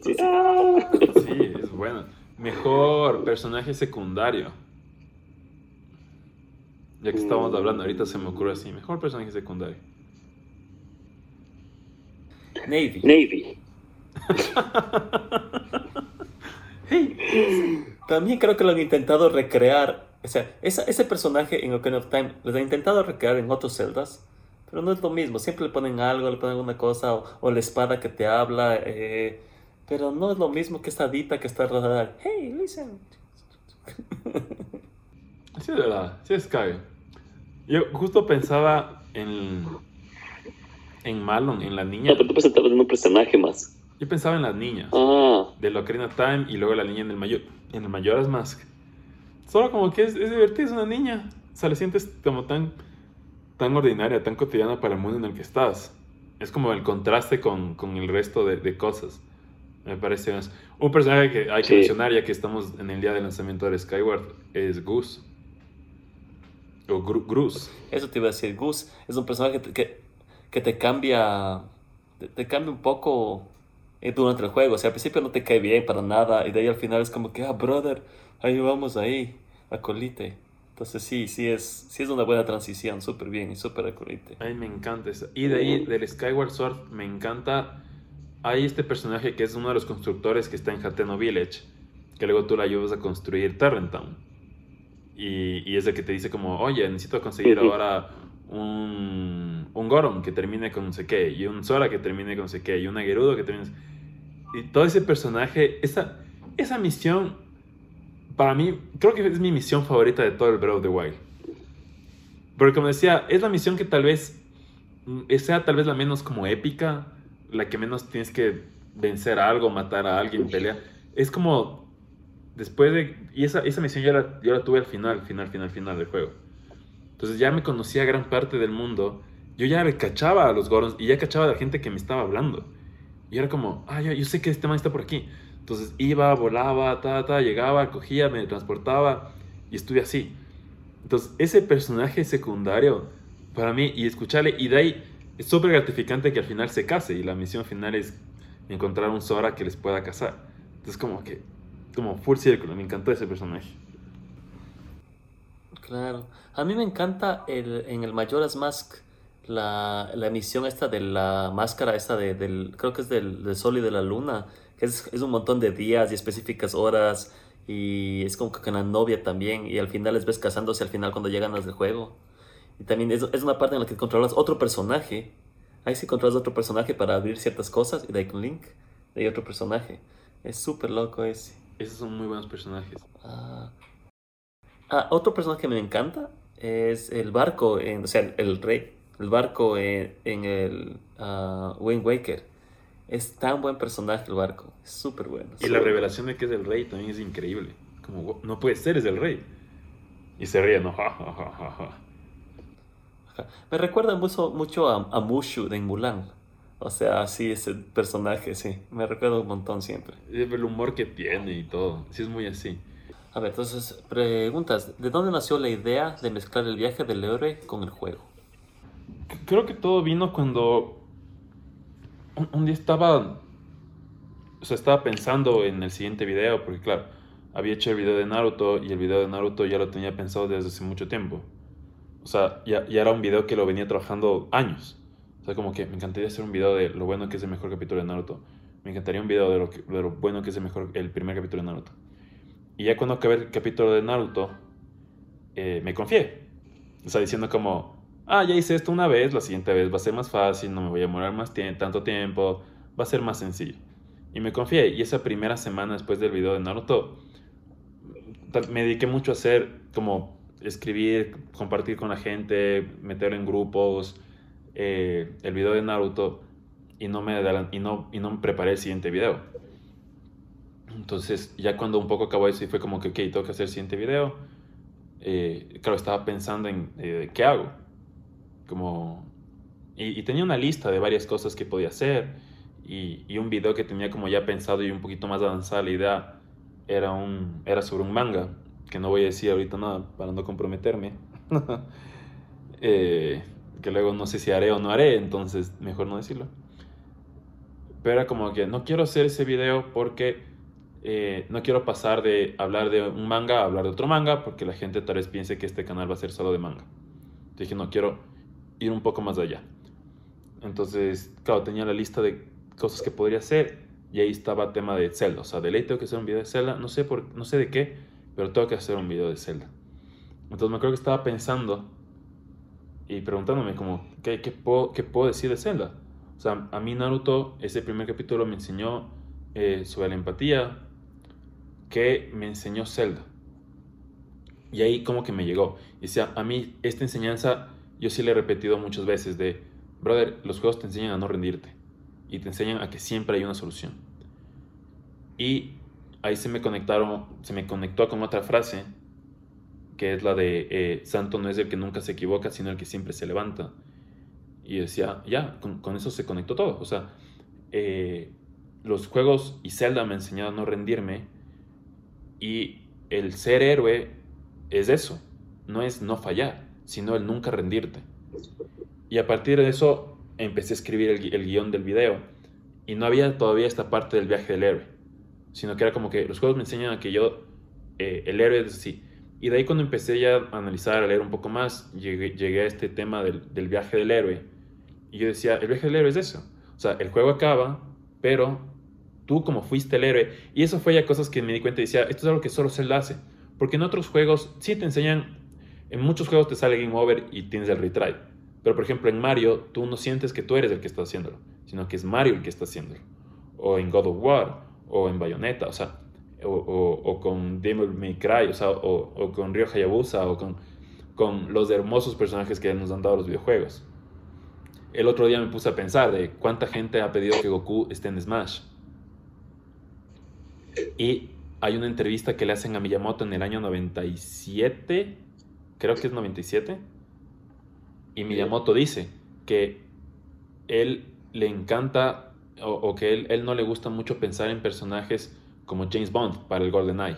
Sí, ah. Sí, es bueno. Mejor personaje secundario. Ya que estamos Mm. hablando, ahorita se me ocurre así. Mejor personaje secundario. Navy. Navy. También creo que lo han intentado recrear. O sea, esa- ese personaje en Ocarina of Time lo han intentado recrear en otros celdas, pero no es lo mismo. Siempre le ponen algo, le ponen alguna cosa, o, o la espada que te habla, eh, pero no es lo mismo que esta dita que está rodada. Hey, listen. Sí, de verdad. Sí, es cague. Yo justo pensaba en. En Malon, en la niña. No, pero tú presentabas en un personaje más. Yo pensaba en las niñas. Ah, de la Ocarina Time y luego la niña en el mayor en el Majora's Mask. Solo como que es, es divertido, es una niña. O sea, la sientes como tan, tan ordinaria, tan cotidiana para el mundo en el que estás. Es como el contraste con, con el resto de, de cosas. Me parece más. Un personaje que hay que Sí. mencionar, ya que estamos en el día del lanzamiento de Skyward, es Goose. O Gru- Gruz. Eso te iba a decir, Gus es un personaje que, que, que te cambia, te, te cambia un poco eh, durante el juego. O sea, al principio no te cae bien para nada y de ahí al final es como que, ah, brother, ahí vamos ahí, acolite. Entonces sí, sí es, sí es una buena transición, súper bien y súper acolite. A mí me encanta eso. Y de ahí, del Skyward Sword, me encanta. Hay este personaje que es uno de los constructores que está en Hateno Village, que luego tú la ayudas a construir Terrentown. Y, y es el que te dice como, oye, necesito conseguir ahora un, un Goron que termine con no sé qué, y un Sora que termine con no sé qué, y un Aguerudo que termine... Y todo ese personaje, esa, esa misión, para mí, creo que es mi misión favorita de todo el Breath of the Wild. Porque como decía, es la misión que tal vez mm, sea tal vez la menos como épica, la que menos tienes que vencer a algo, matar a alguien, pelear. Es como después de... Y esa, esa misión yo la, yo la tuve al final, final, final, final del juego. Entonces ya me conocía gran parte del mundo. Yo ya le cachaba a los Gorons y ya cachaba a la gente que me estaba hablando. Y era como, ah, yo, yo sé que este man está por aquí. Entonces iba, volaba, ta, ta, llegaba, cogía, me transportaba y estuve así. Entonces, ese personaje secundario, para mí, y escucharle, y de ahí, es súper gratificante que al final se case, y la misión final es encontrar un Sora que les pueda casar. Entonces, como que, como full círculo, me encantó ese personaje. Claro. A mí me encanta el, en el Majora's Mask la, la misión esta de la máscara esta de, del, creo que es del, del sol y de la luna, que es, es un montón de días y específicas horas y es como que con la novia también y al final les ves casándose al final cuando llegan las del juego. Y también es, es una parte en la que controlas otro personaje. Ahí sí controlas otro personaje para abrir ciertas cosas y de ahí con Link, de ahí otro personaje. Es súper loco ese. Esos son muy buenos personajes. Ah, Ah, otro personaje que me encanta es el barco, en, o sea, el, el rey, el barco en, en el ah, Wind Waker. Es tan buen personaje el barco, es súper bueno. Y la revelación de que es el rey también es increíble. Como, "Wow, no puede ser, es el rey. Y se ríe, ¿no? Ja, ja. Me recuerda mucho, mucho a, a Mushu de Mulan. O sea, sí, ese personaje, sí. Me recuerda un montón siempre. El humor que tiene y todo. Sí, es muy así. A ver, entonces, preguntas. ¿De dónde nació la idea de mezclar el viaje del héroe con el juego? Creo que todo vino cuando un, un día estaba, o sea, estaba pensando en el siguiente video, porque claro, había hecho el video de Naruto y el video de Naruto ya lo tenía pensado desde hace mucho tiempo. O sea, ya, ya era un video que lo venía trabajando años. O sea, como que me encantaría hacer un video de lo bueno que es el mejor capítulo de Naruto. Me encantaría un video de lo, que- de lo bueno que es el, mejor, el primer capítulo de Naruto. Y ya cuando acabé el capítulo de Naruto, eh, me confié. O sea, diciendo como, ah, ya hice esto una vez, la siguiente vez va a ser más fácil, no me voy a demorar más tanto tiempo, va a ser más sencillo. Y me confié. Y esa primera semana después del video de Naruto, me dediqué mucho a hacer como escribir, compartir con la gente, meterlo en grupos, eh, el video de Naruto y no, me y, no, y no me preparé el siguiente video. Entonces, ya cuando un poco acabó eso y fue como que, ok, tengo que hacer el siguiente video, eh, claro, estaba pensando en eh, qué hago. Como, y, y tenía una lista de varias cosas que podía hacer y, y un video que tenía como ya pensado y un poquito más avanzada la idea era, un, era sobre un manga, que no voy a decir ahorita nada para no comprometerme. Eh, que luego no sé si haré o no haré, entonces mejor no decirlo. Pero era como que no quiero hacer ese video porque eh, no quiero pasar de hablar de un manga a hablar de otro manga porque la gente tal vez piense que este canal va a ser solo de manga. Dije, no, quiero ir un poco más allá. Entonces, claro, tenía la lista de cosas que podría hacer y ahí estaba tema de Zelda. O sea, de ley tengo que hacer un video de Zelda, no sé, por, no sé de qué, pero tengo que hacer un video de Zelda. Entonces me acuerdo que estaba pensando y preguntándome como, ¿qué, qué, puedo, qué puedo decir de Zelda? O sea, a mí Naruto, ese primer capítulo me enseñó eh, sobre la empatía, que me enseñó Zelda. Y ahí como que me llegó. Y decía, a mí esta enseñanza yo sí le he repetido muchas veces de, brother, los juegos te enseñan a no rendirte. Y te enseñan a que siempre hay una solución. Y ahí se me conectaron, se me conectó con otra frase, que es la de, eh, santo no es el que nunca se equivoca, sino el que siempre se levanta. Y decía, ya, con, eso se conectó todo. O sea, eh, los juegos y Zelda me enseñaron a no rendirme. Y el ser héroe es eso. No es no fallar, sino el nunca rendirte. Y a partir de eso empecé a escribir el, el guion del video. Y no había todavía esta parte del viaje del héroe. Sino que era como que los juegos me enseñan a que yo, eh, el héroe es así. Y de ahí cuando empecé ya a analizar, a leer un poco más, llegué, llegué a este tema del, del viaje del héroe y yo decía, el viaje del héroe es eso. O sea, el juego acaba, pero tú como fuiste el héroe. Y eso fue ya cosas que me di cuenta y decía, esto es algo que solo Zelda hace. Porque en otros juegos sí te enseñan, en muchos juegos te sale game over y tienes el retry. Pero por ejemplo en Mario tú no sientes que tú eres el que está haciéndolo, sino que es Mario el que está haciéndolo. O en God of War, o en Bayonetta, o sea, o, o, con Devil May Cry, o sea, o, o con Ryo Hayabusa, o con, con los hermosos personajes que nos han dado los videojuegos el otro día me puse a pensar de cuánta gente ha pedido que Goku esté en Smash. Y hay una entrevista que le hacen a Miyamoto en el año 97, creo que es 97, y Miyamoto dice que él le encanta o, que él, él, no le gusta mucho pensar en personajes como James Bond para el Golden Eye.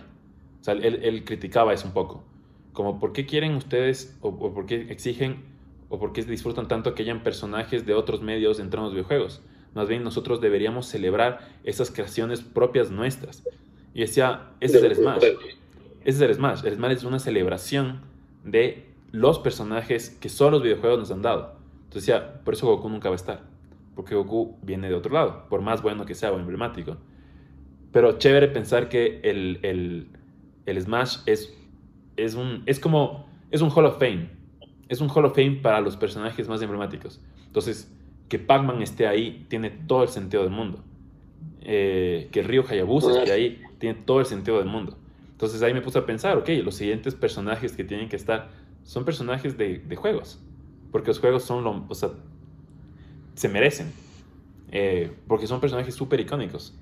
O sea, él, él criticaba eso un poco. Como, ¿por qué quieren ustedes o, o por qué exigen o por qué disfrutan tanto que hayan personajes de otros medios dentro de los videojuegos. Más bien nosotros deberíamos celebrar esas creaciones propias nuestras. Y decía, ese es el Smash. Ese es el Smash. El Smash es una celebración de los personajes que solo los videojuegos nos han dado. Entonces decía, por eso Goku nunca va a estar. Porque Goku viene de otro lado, por más bueno que sea o emblemático. Pero chévere pensar que el, el, el Smash es, es, un, es como, es un Hall of Fame es un Hall of Fame para los personajes más emblemáticos. Entonces, que Pac-Man esté ahí tiene todo el sentido del mundo. Eh, que Ryo Hayabusa esté ahí tiene todo el sentido del mundo. Entonces ahí me puse a pensar, ok, los siguientes personajes que tienen que estar son personajes de, juegos. Porque los juegos son lo, o sea, se merecen. Eh, porque son personajes súper icónicos.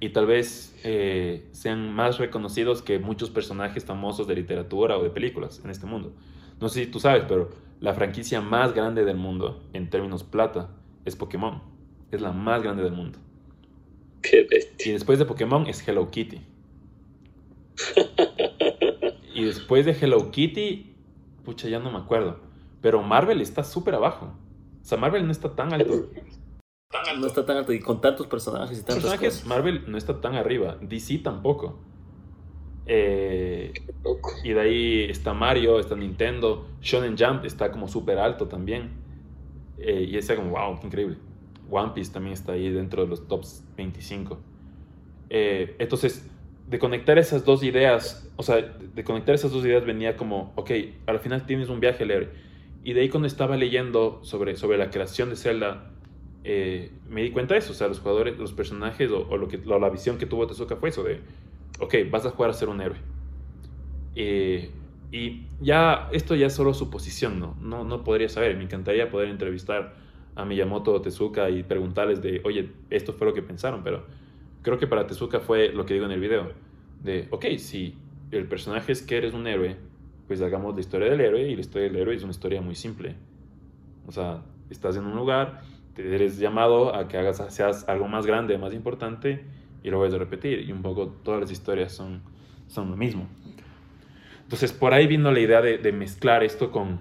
Y tal vez eh, sean más reconocidos que muchos personajes famosos de literatura o de películas en este mundo. No sé si tú sabes, pero la franquicia más grande del mundo en términos plata es Pokémon. Es la más grande del mundo. Qué bestia. Y después de Pokémon es Hello Kitty. y después de Hello Kitty, pucha, ya no me acuerdo. Pero Marvel está súper abajo. O sea, Marvel no está tan alto. No está tan alto y con tantos personajes y tantas personajes, Marvel no está tan arriba. DC tampoco. Eh, y de ahí está Mario, está Nintendo, Shonen Jump está como súper alto también. Eh, y está como, wow, qué increíble. One Piece también está ahí dentro de los tops 25. Eh, entonces, de conectar esas dos ideas, o sea, de conectar esas dos ideas venía como, ok, al final tienes un viaje leer. Y de ahí cuando estaba leyendo sobre, sobre la creación de Zelda, me di cuenta de eso, o sea, los jugadores, los personajes o, lo que, la visión que tuvo Tezuka fue eso de ok, vas a jugar a ser un héroe. Eh, y ya, esto ya es solo suposición, ¿no? ¿no? No podría saber, me encantaría poder entrevistar a Miyamoto o Tezuka y preguntarles de, oye, esto fue lo que pensaron, pero creo que para Tezuka fue lo que digo en el video, de, ok, si el personaje es que eres un héroe, pues hagamos la historia del héroe y la historia del héroe es una historia muy simple. O sea, estás en un lugar, te eres llamado a que hagas, seas algo más grande, más importante, y lo voy a repetir. Y un poco todas las historias son, son lo mismo. Entonces por ahí vino la idea de, de mezclar esto con,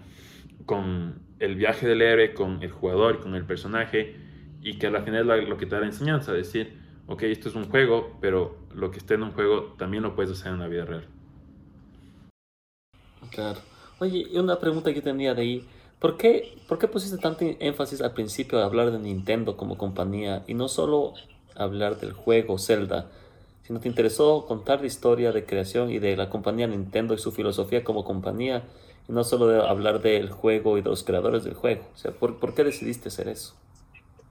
con el viaje del héroe, con el jugador, con el personaje. y que al final es lo que te da la enseñanza, decir, ok, esto es un juego, pero lo que esté en un juego también lo puedes hacer en la vida real. Claro. Oye, una pregunta que tenía de ahí. ¿Por qué, ¿Por qué pusiste tanto énfasis al principio de hablar de Nintendo como compañía y no solo hablar del juego Zelda, sino te interesó contar la historia de creación y de la compañía Nintendo y su filosofía como compañía y no solo de hablar del juego y de los creadores del juego? O sea, ¿por, ¿por qué decidiste hacer eso?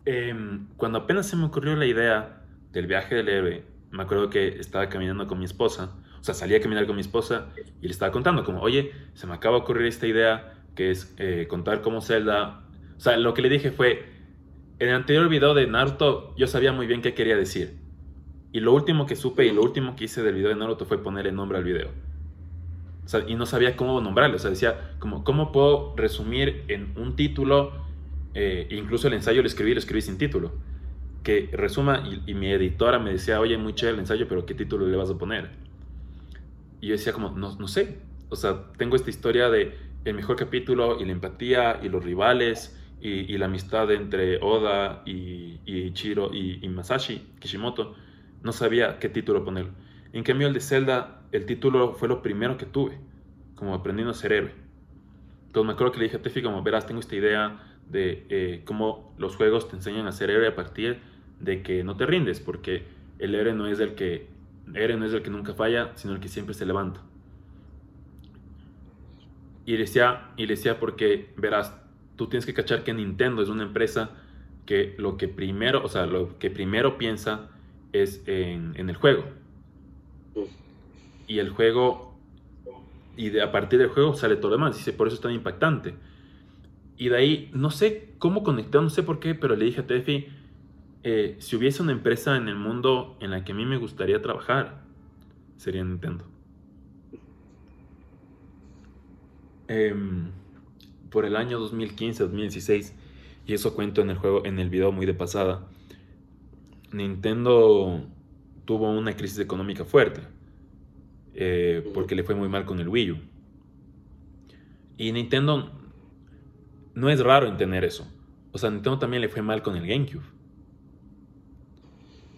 Em, cuando apenas se me ocurrió la idea del viaje del héroe, me acuerdo que estaba caminando con mi esposa, o sea, salí a caminar con mi esposa y le estaba contando como, oye, se me acaba de ocurrir esta idea que es eh, contar cómo Zelda, o sea, lo que le dije fue, en el anterior video de Naruto yo sabía muy bien qué quería decir. Y lo último que supe y lo último que hice del video de Naruto fue ponerle nombre al video. Y no sabía cómo nombrarlo. O sea, decía, como, ¿cómo puedo resumir en un título? Eh, incluso el ensayo lo escribí, lo escribí sin título. Que resuma, y, mi editora me decía, oye, muy chévere el ensayo, pero ¿qué título le vas a poner? Y yo decía como, no, no sé. O sea, tengo esta historia de el mejor capítulo y la empatía y los rivales y, la amistad entre Oda y, y Ichiro y, Masashi Kishimoto, no sabía qué título poner. En cambio, el de Zelda, el título fue lo primero que tuve, como aprendiendo a ser héroe. Entonces me acuerdo que le dije a Tefi, como verás, tengo esta idea de eh, cómo los juegos te enseñan a ser héroe a partir de que no te rindes, porque el héroe no es el que, héroe no es el que nunca falla, sino el que siempre se levanta. Y decía, y decía porque, verás, tú tienes que cachar que Nintendo es una empresa que lo que primero, o sea, lo que primero piensa es en, el juego. Y el juego, y de, a partir del juego sale todo lo demás, dice, por eso es tan impactante. Y de ahí, no sé cómo conectar, no sé por qué, pero le dije a Tefi, eh, si hubiese una empresa en el mundo en la que a mí me gustaría trabajar, sería Nintendo. Em, por el año 2015-2016, y eso cuento en el juego, en el video muy de pasada, Nintendo tuvo una crisis económica fuerte, eh, porque le fue muy mal con el Wii U. Y Nintendo no es raro en tener eso. O sea, Nintendo también le fue mal con el GameCube.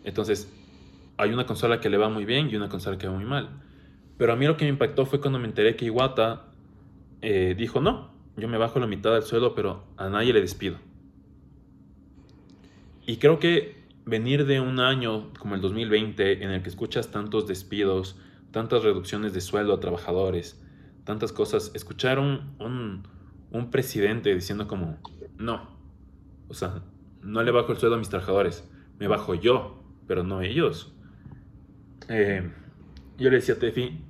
Entonces, hay una consola que le va muy bien y una consola que va muy mal. Pero a mí lo que me impactó fue cuando me enteré que Iwata eh, dijo, no, yo me bajo la mitad del suelo, pero a nadie le despido. Y creo que venir de un año como el 2020 en el que escuchas tantos despidos, tantas reducciones de sueldo a trabajadores, tantas cosas, escuchar un, un, presidente diciendo como, no, o sea, no le bajo el sueldo a mis trabajadores, me bajo yo, pero no ellos. Eh, yo le decía a Tefi,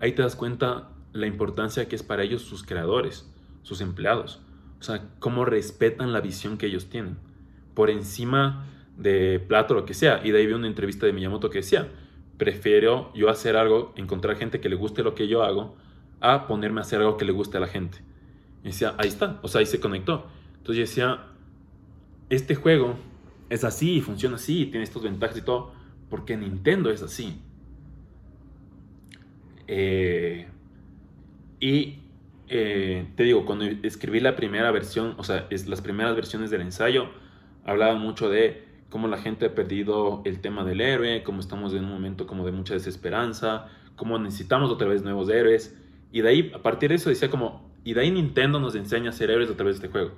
ahí te das cuenta la importancia que es para ellos sus creadores, sus empleados. O sea, cómo respetan la visión que ellos tienen. Por encima de plato, lo que sea. Y de ahí vi una entrevista de Miyamoto que decía, prefiero yo hacer algo, encontrar gente que le guste lo que yo hago, a ponerme a hacer algo que le guste a la gente. Y decía, ahí está. O sea, ahí se conectó. Entonces yo decía, este juego es así, funciona así, tiene estos ventajas y todo, porque Nintendo es así. Eh, y eh, te digo, cuando escribí la primera versión, o sea, las primeras versiones del ensayo, hablaba mucho de cómo la gente ha perdido el tema del héroe, cómo estamos en un momento como de mucha desesperanza, cómo necesitamos otra vez nuevos héroes. Y de ahí, a partir de eso, decía como, y de ahí Nintendo nos enseña a ser héroes a través de este juego.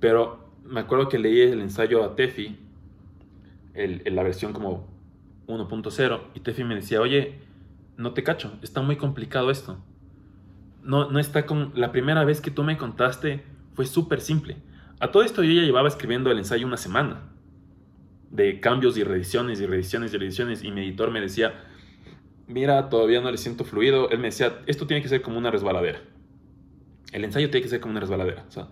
Pero me acuerdo que leí el ensayo a Tefi, el, la versión como 1.0, y Tefi me decía, oye, no te cacho, está muy complicado esto no, no está con... La primera vez que tú me contaste fue súper simple. A todo esto yo ya llevaba escribiendo el ensayo una semana. De cambios y reediciones y reediciones y reediciones. Y mi editor me decía, mira, todavía no le siento fluido. Él me decía, esto tiene que ser como una resbaladera. El ensayo tiene que ser como una resbaladera. O sea,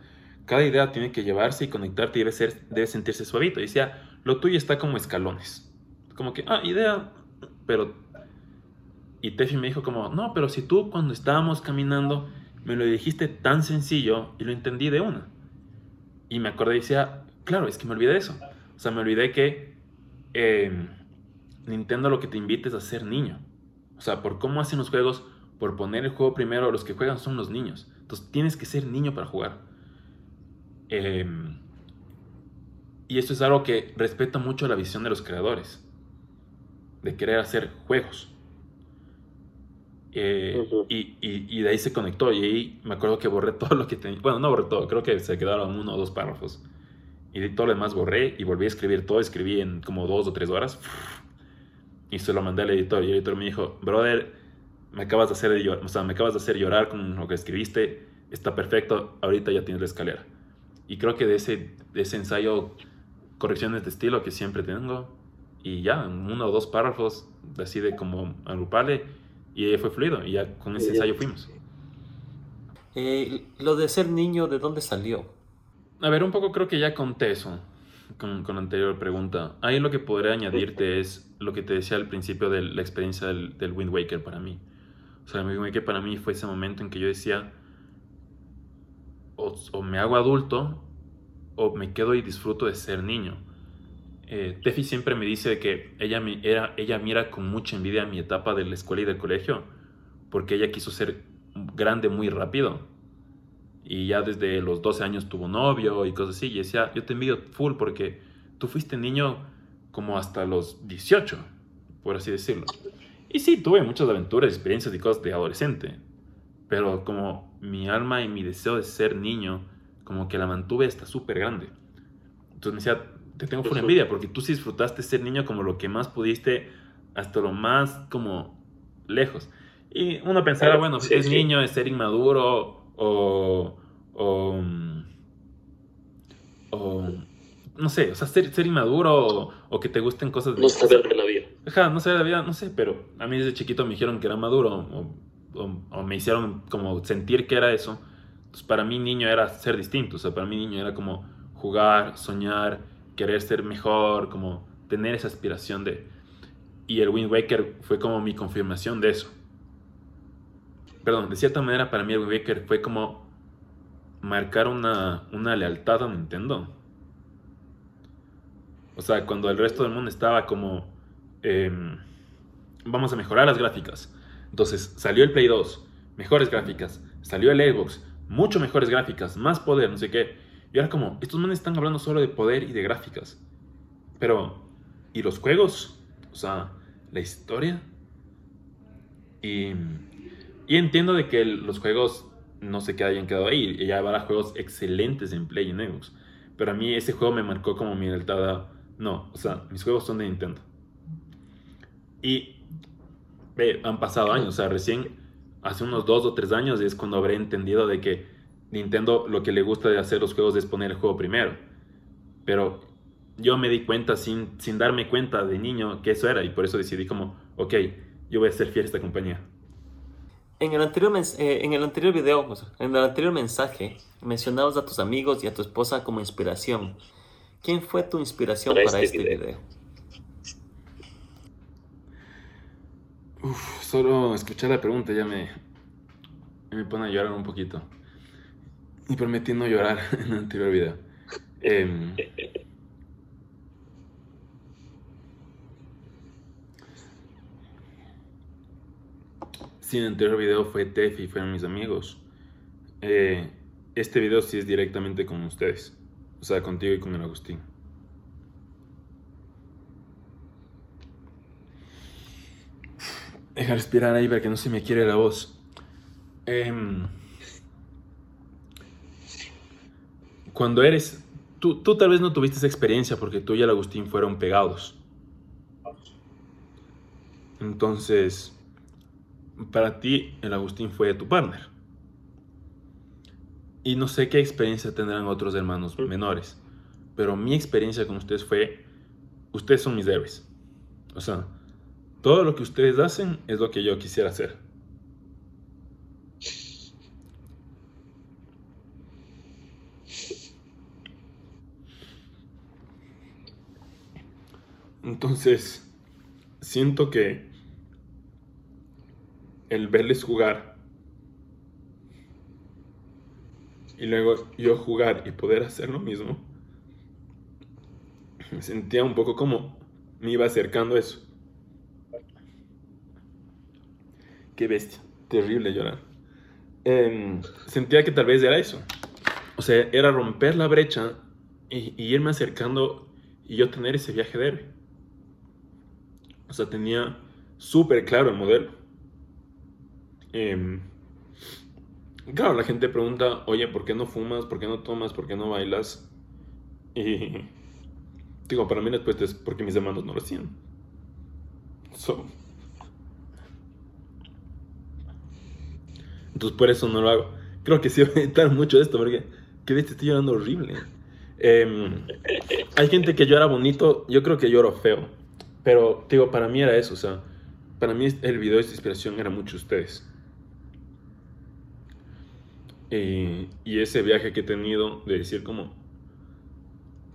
cada idea tiene que llevarse y conectarte y debe, ser, debe sentirse suavito. Y decía, lo tuyo está como escalones. Como que, ah, idea, pero y Tefi me dijo como, no, pero si tú cuando estábamos caminando me lo dijiste tan sencillo y lo entendí de una. Y me acordé y decía, claro, es que me olvidé eso. O sea, me olvidé que em, Nintendo lo que te invita es a ser niño. O sea, por cómo hacen los juegos, por poner el juego primero, los que juegan son los niños. Entonces tienes que ser niño para jugar. Em, Y esto es algo que respeta mucho la visión de los creadores, de querer hacer juegos. Eh, y, y, de ahí se conectó y ahí me acuerdo que borré todo lo que tenía. Bueno, no borré todo, creo que se quedaron uno o dos párrafos. Y de todo lo demás borré y volví a escribir todo. Escribí en como dos o tres horas. Y se lo mandé al editor. Y el editor me dijo, brother, me acabas de hacer, o sea, me acabas de hacer llorar con lo que escribiste. Está perfecto, ahorita ya tienes la escalera. Y creo que de ese, de ese ensayo, correcciones de estilo que siempre tengo. Y ya, en uno o dos párrafos, así de como agruparle y fue fluido, y ya con ese ensayo fuimos. Eh, lo de ser niño, ¿de dónde salió? A ver, un poco creo que ya conté eso con, con la anterior pregunta. Ahí lo que podría añadirte es lo que te decía al principio de la experiencia del, del Wind Waker para mí. O sea, el Wind Waker para mí fue ese momento en que yo decía, o, o me hago adulto o me quedo y disfruto de ser niño. Eh, Tefi siempre me dice que ella, era, ella mira con mucha envidia mi etapa de la escuela y del colegio, porque ella quiso ser grande muy rápido. Y ya desde los 12 años tuvo novio y cosas así. Y decía, yo te envidio full porque tú fuiste niño como hasta los 18, por así decirlo. Y sí, tuve muchas aventuras, experiencias y cosas de adolescente. Pero como mi alma y mi deseo de ser niño, como que la mantuve hasta súper grande. Entonces me decía, te tengo full envidia porque tú sí disfrutaste ser niño como lo que más pudiste hasta lo más como lejos. Y uno pensará, bueno, es niño, es ser inmaduro o, o, o no sé, o sea, ser, ser inmaduro o, que te gusten cosas... De, no saber de la vida. Ajá, no saber de la vida, no sé, pero a mí desde chiquito me dijeron que era maduro o, o me hicieron como sentir que era eso. Entonces para mí niño era ser distinto, o sea, para mí niño era como jugar, soñar, querer ser mejor, como tener esa aspiración de... Y el Wind Waker fue como mi confirmación de eso. Perdón, de cierta manera para mí el Wind Waker fue como marcar una, una lealtad a Nintendo. O sea, cuando el resto del mundo estaba como... Em, vamos a mejorar las gráficas. Entonces salió el Play 2, mejores gráficas. Salió el Xbox, mucho mejores gráficas, más poder, no sé qué. Y ahora como, estos manes están hablando solo de poder y de gráficas. Pero, ¿y los juegos? O sea, la historia. Y, y entiendo de que los juegos no sé qué hayan quedado ahí. Y ya habrá juegos excelentes en Play y en Xbox. Pero a mí ese juego me marcó como mi lealtad No, o sea, mis juegos son de Nintendo. Y ve, han pasado años. O sea, recién hace unos dos o tres años es cuando habré entendido de que Nintendo lo que le gusta de hacer los juegos es poner el juego primero. Pero yo me di cuenta sin, sin darme cuenta de niño que eso era y por eso decidí como, ok, yo voy a ser fiel a esta compañía. En el anterior, eh, en el anterior video, en el anterior mensaje, mencionabas a tus amigos y a tu esposa como inspiración. ¿Quién fue tu inspiración para, este, este video? Uf, solo escuchar la pregunta ya me, me pone a llorar un poquito. Y prometí no llorar en el anterior video. Eh, en el anterior video fue Tefi, fueron mis amigos. Eh, este video sí es directamente con ustedes. O sea, contigo y con el Agustín. Deja respirar ahí para que no se me quiere la voz. Eh, cuando eres, tú, tú tal vez no tuviste esa experiencia porque tú y el Agustín fueron pegados. Entonces, para ti el Agustín fue tu partner. Y no sé qué experiencia tendrán otros hermanos menores, pero mi experiencia con ustedes fue, ustedes son mis héroes. O sea, todo lo que ustedes hacen es lo que yo quisiera hacer. Entonces, siento que el verles jugar y luego yo jugar y poder hacer lo mismo, me sentía un poco como me iba acercando a eso. Qué bestia, terrible llorar. Em, sentía que tal vez era eso. O sea, era romper la brecha y, irme acercando y yo tener ese viaje de héroe. O sea, tenía súper claro el modelo. Em, claro, la gente pregunta, oye, ¿por qué no fumas? ¿Por qué no tomas? ¿Por qué no bailas? Y digo, para mí la respuesta es porque mis hermanos no lo hacían. So. Entonces por eso no lo hago. Creo que sí voy a editar mucho esto porque, ¿qué viste? Estoy llorando horrible. Em, hay gente que llora bonito, yo creo que lloro feo. Pero, digo, para mí era eso, o sea, para mí el video de esta inspiración era mucho ustedes. Eh, y ese viaje que he tenido de decir como,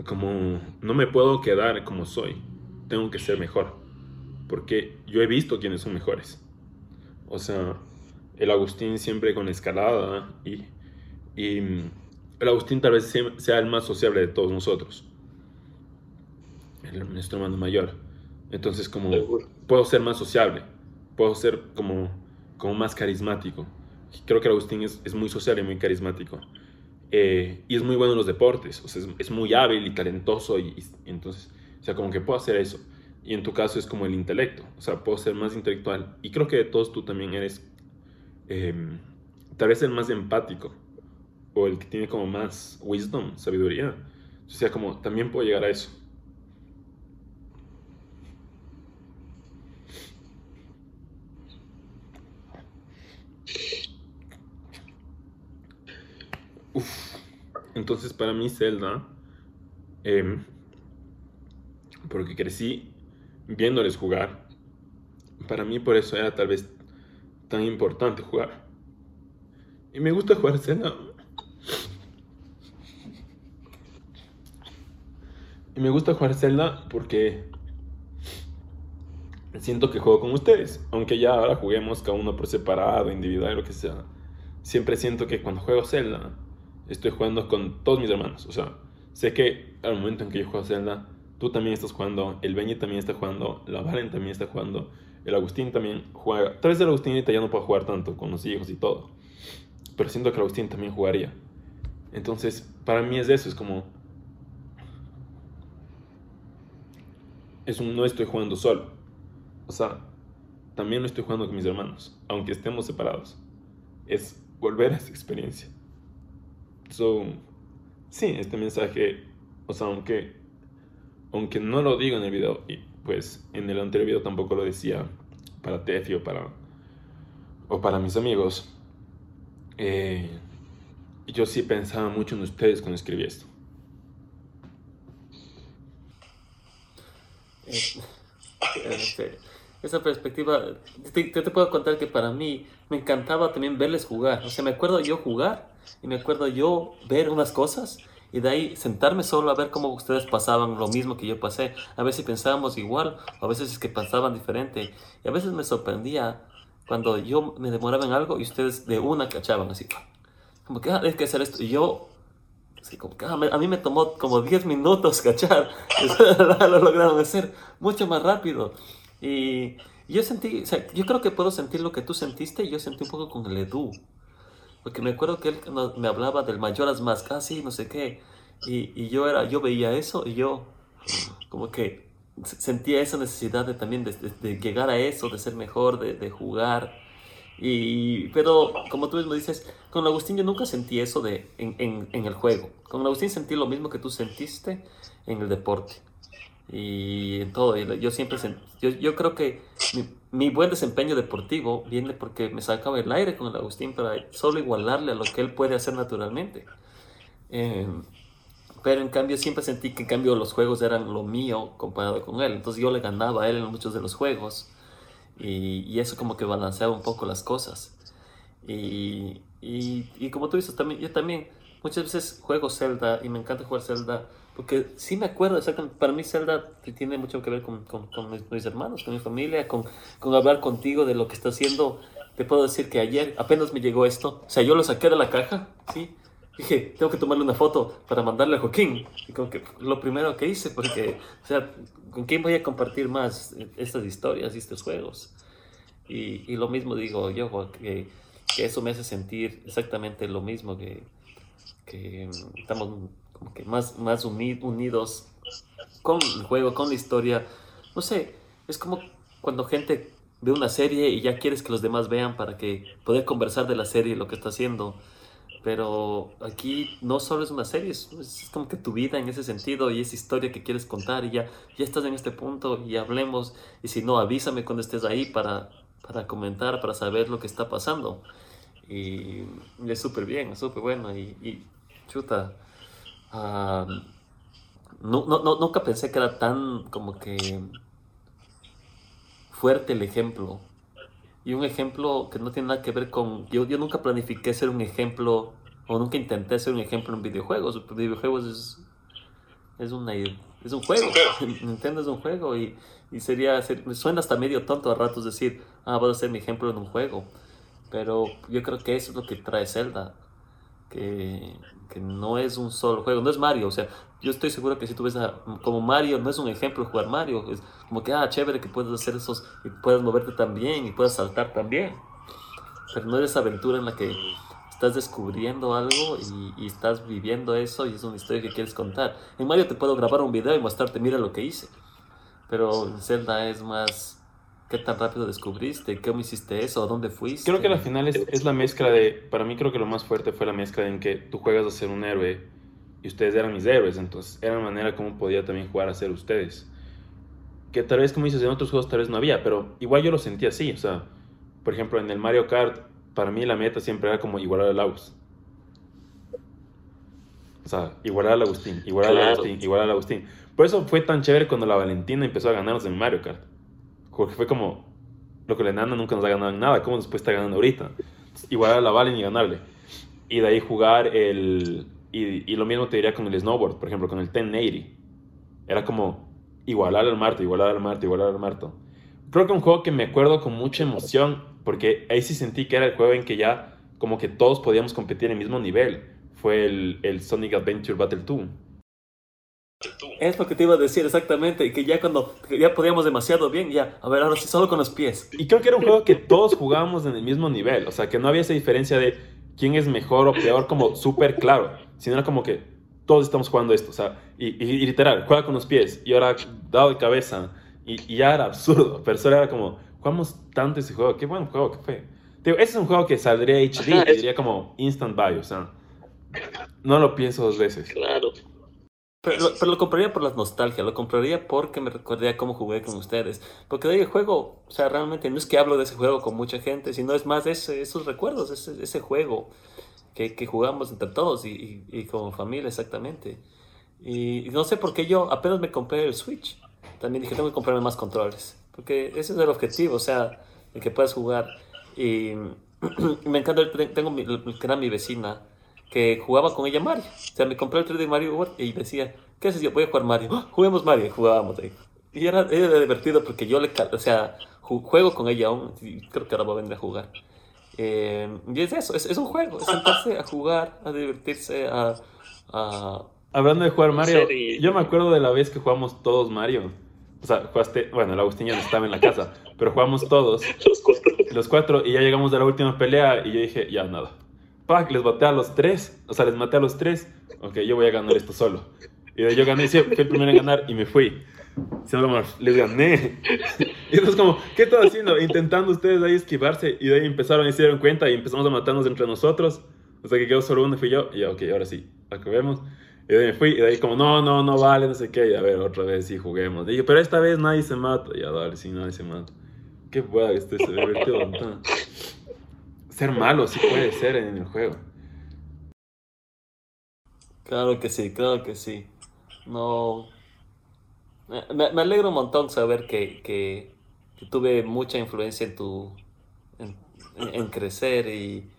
como, no me puedo quedar como soy, tengo que ser mejor. Porque yo he visto quiénes son mejores. O sea, el Agustín siempre con escalada y, y el Agustín tal vez sea el más sociable de todos nosotros. El, nuestro hermano mayor. Entonces, como puedo ser más sociable, puedo ser como, como más carismático. Creo que Agustín es, es muy social y muy carismático. Eh, y es muy bueno en los deportes, o sea, es, es muy hábil y talentoso y, y, entonces, o sea, como que puedo hacer eso. Y en tu caso es como el intelecto, o sea, puedo ser más intelectual. Y creo que de todos tú también eres eh, tal vez el más empático o el que tiene como más wisdom, sabiduría. O sea, como también puedo llegar a eso. Uf. Entonces para mí Zelda, eh, porque crecí viéndoles jugar, para mí por eso era tal vez tan importante jugar. Y me gusta jugar Zelda. Y me gusta jugar Zelda porque siento que juego con ustedes. Aunque ya ahora juguemos cada uno por separado, individual, lo que sea. Siempre siento que cuando juego Zelda, estoy jugando con todos mis hermanos. O sea, sé que al momento en que yo juego Zelda, tú también estás jugando, el Benny también está jugando, la Valen también está jugando, el Agustín también juega. Tal vez el Agustín ya no puede jugar tanto con los hijos y todo. Pero siento que el Agustín también jugaría. Entonces, para mí es eso, es como... Es un no estoy jugando solo. O sea, también no estoy jugando con mis hermanos, aunque estemos separados. Es volver a esa experiencia. So, sí, este mensaje, o sea, aunque, aunque no lo digo en el video, y pues en el anterior video tampoco lo decía para Tefi o para, o para mis amigos, eh, yo sí pensaba mucho en ustedes cuando escribí esto. Eh, esa perspectiva, te, te puedo contar que para mí me encantaba también verles jugar. O sea, me acuerdo yo jugar y me acuerdo yo ver unas cosas y de ahí sentarme solo a ver cómo ustedes pasaban lo mismo que yo pasé. A veces pensábamos igual, o a veces es que pensaban diferente. Y a veces me sorprendía cuando yo me demoraba en algo y ustedes de una cachaban así. Como que ah, hay que hacer esto. Y yo, así como que ah, a mí me tomó como 10 minutos cachar. lo lograron hacer mucho más rápido. Y yo sentí, o sea, yo creo que puedo sentir lo que tú sentiste y yo sentí un poco con el Edu. Porque me acuerdo que él me hablaba del Mayoras más casi, no sé qué. Y, y, yo, era, yo veía eso y yo como que sentía esa necesidad de también de, de, de llegar a eso, de ser mejor, de, de, jugar. Y, pero como tú mismo dices, con Agustín yo nunca sentí eso de, en, en, en el juego. Con Agustín sentí lo mismo que tú sentiste en el deporte y en todo. Yo siempre yo, yo creo que mi, mi, buen desempeño deportivo viene porque me sacaba el aire con el Agustín para solo igualarle a lo que él puede hacer naturalmente. Eh, pero en cambio siempre sentí que en cambio los juegos eran lo mío comparado con él. Entonces yo le ganaba a él en muchos de los juegos y, y eso como que balanceaba un poco las cosas. Y, y, y como tú dices, también, yo también muchas veces juego Zelda y me encanta jugar Zelda porque sí me acuerdo, exactamente, para mí Zelda tiene mucho que ver con, con, con mis, mis, hermanos, con mi familia, con, con hablar contigo de lo que está haciendo. Te puedo decir que ayer apenas me llegó esto, o sea, yo lo saqué de la caja, ¿sí? Dije, tengo que tomarle una foto para mandarle a Joaquín. Y como que lo primero que hice, porque, o sea, ¿con quién voy a compartir más estas historias y estos juegos? Y, y lo mismo digo yo, que, que, eso me hace sentir exactamente lo mismo que, que estamos como que más, más uni- unidos con el juego, con la historia. No sé, es como cuando gente ve una serie y ya quieres que los demás vean para que poder conversar de la serie y lo que está haciendo. Pero aquí no solo es una serie, es, es como que tu vida en ese sentido y esa historia que quieres contar y ya, ya estás en este punto y hablemos. Y si no, avísame cuando estés ahí para, para comentar, para saber lo que está pasando. Y es súper bien, súper bueno. Y chuta, ah, no, no, no- nunca pensé que era tan como que fuerte el ejemplo. Y un ejemplo que no tiene nada que ver con... Yo, yo nunca planifiqué ser un ejemplo, o nunca intenté ser un ejemplo en videojuegos. Videojuegos es, es, una, es un juego. Nintendo es un juego y, y sería... ser- me suena hasta medio tonto a ratos decir, ah, voy a ser mi ejemplo en un juego. Pero yo creo que eso es lo que trae Zelda. Que, que no es un solo juego, no es Mario. O sea, yo estoy seguro que si tú ves a, como Mario, no es un ejemplo jugar Mario. Es como que, ah, chévere que puedes hacer esos y puedes moverte tan bien y puedes saltar también. Pero no es esa aventura en la que estás descubriendo algo y, y estás viviendo eso y es una historia que quieres contar. En Mario te puedo grabar un video y mostrarte, mira lo que hice. Pero en Zelda es más, ¿qué tan rápido descubriste? ¿Cómo hiciste eso? ¿A dónde fuiste? Creo que al final es, es la mezcla de. Para mí, creo que lo más fuerte fue la mezcla en que tú juegas a ser un héroe y ustedes eran mis héroes. Entonces, era la manera como podía también jugar a ser ustedes. Que tal vez, como dices, en otros juegos tal vez no había, pero igual yo lo sentía así. O sea, por ejemplo, en el Mario Kart, para mí la meta siempre era como igualar al Agus. O sea, igualar al Agustín, igualar al Claro. Agustín, igualar al Agustín. Por eso fue tan chévere cuando la Valentina empezó a ganarnos en Mario Kart. Porque fue como, lo que la enana nunca nos ha ganado en nada, ¿cómo después está ganando ahorita? Igualar a la Valen y ganarle. Y de ahí jugar el... Y, y lo mismo te diría con el snowboard, por ejemplo, con el 1080. Era como igualar al Marto, igualar al Marto, igualar al Marto. Creo que un juego que me acuerdo con mucha emoción, porque ahí sí sentí que era el juego en que ya como que todos podíamos competir en el mismo nivel, fue el, el Sonic Adventure Battle 2. Es lo que te iba a decir exactamente, y que ya cuando ya podíamos demasiado bien, ya, a ver, ahora sí, solo con los pies. Y creo que era un juego que todos jugábamos en el mismo nivel. O sea, que no había esa diferencia de quién es mejor o peor como súper claro. Sino era como que todos estamos jugando esto. O sea, y, y- y literal, juega con los pies. Y ahora dado de cabeza. Y, y ya era absurdo. Pero solo era como, jugamos tanto ese juego. Qué buen juego que fue. Digo, ese es un juego que saldría HD. Ajá, y diría como instant buy. O sea, no lo pienso dos veces. Claro. Pero, lo- pero lo compraría por la nostalgia, lo compraría porque me recordaría cómo jugué con ustedes. Porque de ahí el juego, o sea, realmente no es que hablo de ese juego con mucha gente, sino es más ese, esos recuerdos, ese, ese juego que, que jugamos entre todos y, y, y como familia exactamente. Y, y no sé por qué yo apenas me compré el Switch. También dije, tengo que comprarme más controles. Porque ese es el objetivo, o sea, el que puedas jugar. Y me encanta, tengo mi, que era mi vecina, que jugaba con ella Mario. O sea, me compré el 3D Mario World y decía, ¿qué haces? Yo voy a jugar Mario. ¡Ah! Juguemos Mario. Y jugábamos ahí. Y era, era divertido porque yo le, o sea, ju- juego con ella aún. y creo que ahora va a venir a jugar. Eh, y es eso, es, es un juego, es sentarse a jugar, a divertirse, a... a Hablando de jugar Mario, serie. yo me acuerdo de la vez que jugamos todos Mario. O sea, jugaste, bueno, el Agustín ya no estaba en la casa, pero jugamos todos. Los cuatro. los cuatro y ya llegamos a la última pelea y yo dije, ya nada. Pac, les maté a los tres, o sea, les maté a los tres. Ok, yo voy a ganar esto solo. Y de yo gané, sí, fui el primero en ganar y me fui. Sí, les gané. Y entonces como, ¿qué están haciendo? Intentando ustedes ahí esquivarse y de ahí empezaron y se dieron cuenta y empezamos a matarnos entre nosotros. Hasta que quedó solo uno fui yo. Y ok, ahora sí, acabemos. Y de ahí me fui y de ahí como, no, no, no vale, no sé qué. Y a ver, otra vez sí juguemos. Y yo, pero esta vez nadie se mata. Y ya, dale, sí, nadie se mata. Qué que este se montón. Ser malo sí puede ser en el juego. Claro que sí, claro que sí. No. Me, me alegro un montón saber que, que, tuve mucha influencia en tu. en, crecer y.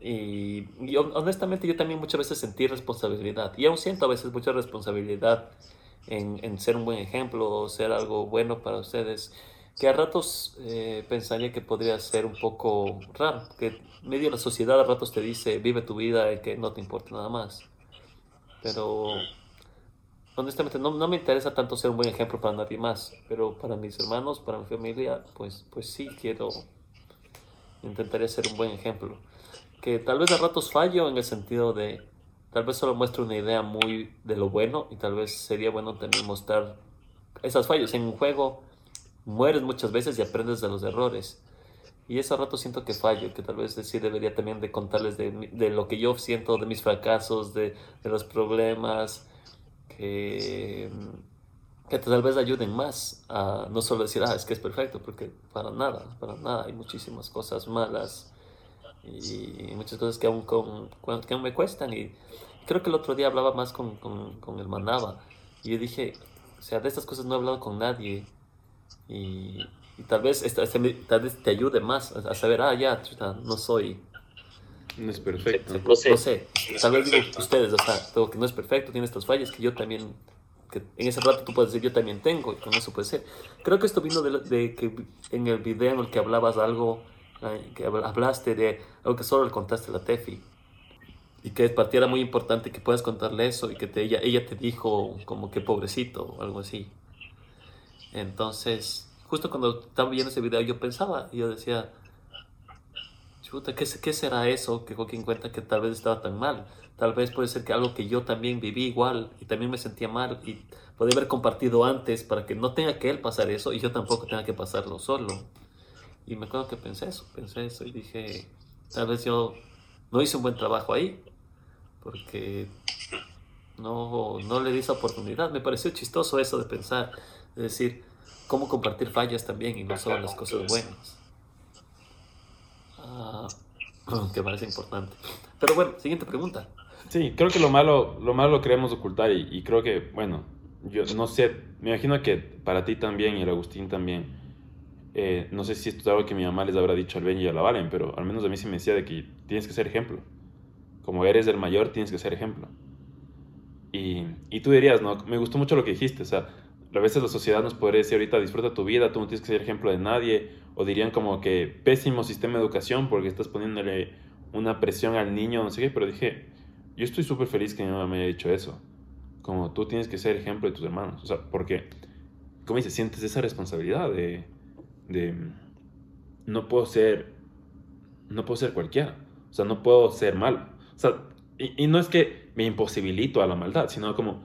Y, y hon- honestamente yo también muchas veces sentí responsabilidad. Y aún siento a veces mucha responsabilidad en, en ser un buen ejemplo o ser algo bueno para ustedes. Que a ratos eh, pensaría que podría ser un poco raro. Que medio la sociedad a ratos te dice vive tu vida y que no te importa nada más pero honestamente no, no me interesa tanto ser un buen ejemplo para nadie más, pero para mis hermanos, para mi familia, pues, pues sí quiero, intentaría ser un buen ejemplo. Que tal vez a ratos fallo en el sentido de, tal vez solo muestra una idea muy de lo bueno y tal vez sería bueno también mostrar esas fallos. En un juego mueres muchas veces y aprendes de los errores. Y ese rato siento que fallo, que tal vez sí debería también de contarles de, de lo que yo siento, de mis fracasos, de, de los problemas, que, que tal vez ayuden más a no solo decir, ah, es que es perfecto, porque para nada, para nada, hay muchísimas cosas malas y muchas cosas que aún, con, que aún me cuestan. Y creo que el otro día hablaba más con, con, con el Manaba y yo dije, o sea, de estas cosas no he hablado con nadie y, y tal, vez, tal vez te ayude más a, saber, ah, ya, no soy. No es perfecto. No sé. No sé. Tal vez digo ustedes, o sea, tengo que no es perfecto, tiene estas fallas que yo también, que en ese rato tú puedes decir, yo también tengo, y con eso puede ser. Creo que esto vino de, de que en el video en el que hablabas algo, que hablaste de algo que solo le contaste a la Tefi. Y que para ti era muy importante que puedas contarle eso y que te, ella, ella te dijo como que pobrecito o algo así. Entonces, justo cuando estaba viendo ese video yo pensaba, yo decía, chuta, ¿qué, ¿qué será eso que cuenta que tal vez estaba tan mal? Tal vez puede ser que algo que yo también viví igual y también me sentía mal y podía haber compartido antes para que no tenga que él pasar eso y yo tampoco tenga que pasarlo solo. Y me acuerdo que pensé eso, pensé eso y dije, tal vez yo no hice un buen trabajo ahí porque no, no le di esa oportunidad. Me pareció chistoso eso de pensar, de decir, cómo compartir fallas también y no solo las cosas buenas. Ah, que parece importante. Pero bueno, siguiente pregunta. Sí, creo que lo malo lo, malo lo queremos ocultar y, creo que, bueno, yo no sé, me imagino que para ti también y el Agustín también, eh, no sé si esto es algo que mi mamá les habrá dicho al Ben y a la Valen, pero al menos a mí sí me decía de que tienes que ser ejemplo. Como eres el mayor, tienes que ser ejemplo. Y, y tú dirías, ¿no? Me gustó mucho lo que dijiste, o sea, a veces la sociedad nos podría decir ahorita disfruta tu vida, tú no tienes que ser ejemplo de nadie, o dirían como que pésimo sistema de educación porque estás poniéndole una presión al niño, no sé qué, pero dije, yo estoy súper feliz que mi mamá me haya dicho eso, como tú tienes que ser ejemplo de tus hermanos, o sea, porque, como dices, sientes esa responsabilidad de, de, no puedo ser, no puedo ser cualquiera, o sea, no puedo ser malo, o sea, y, y no es que me imposibilito a la maldad, sino como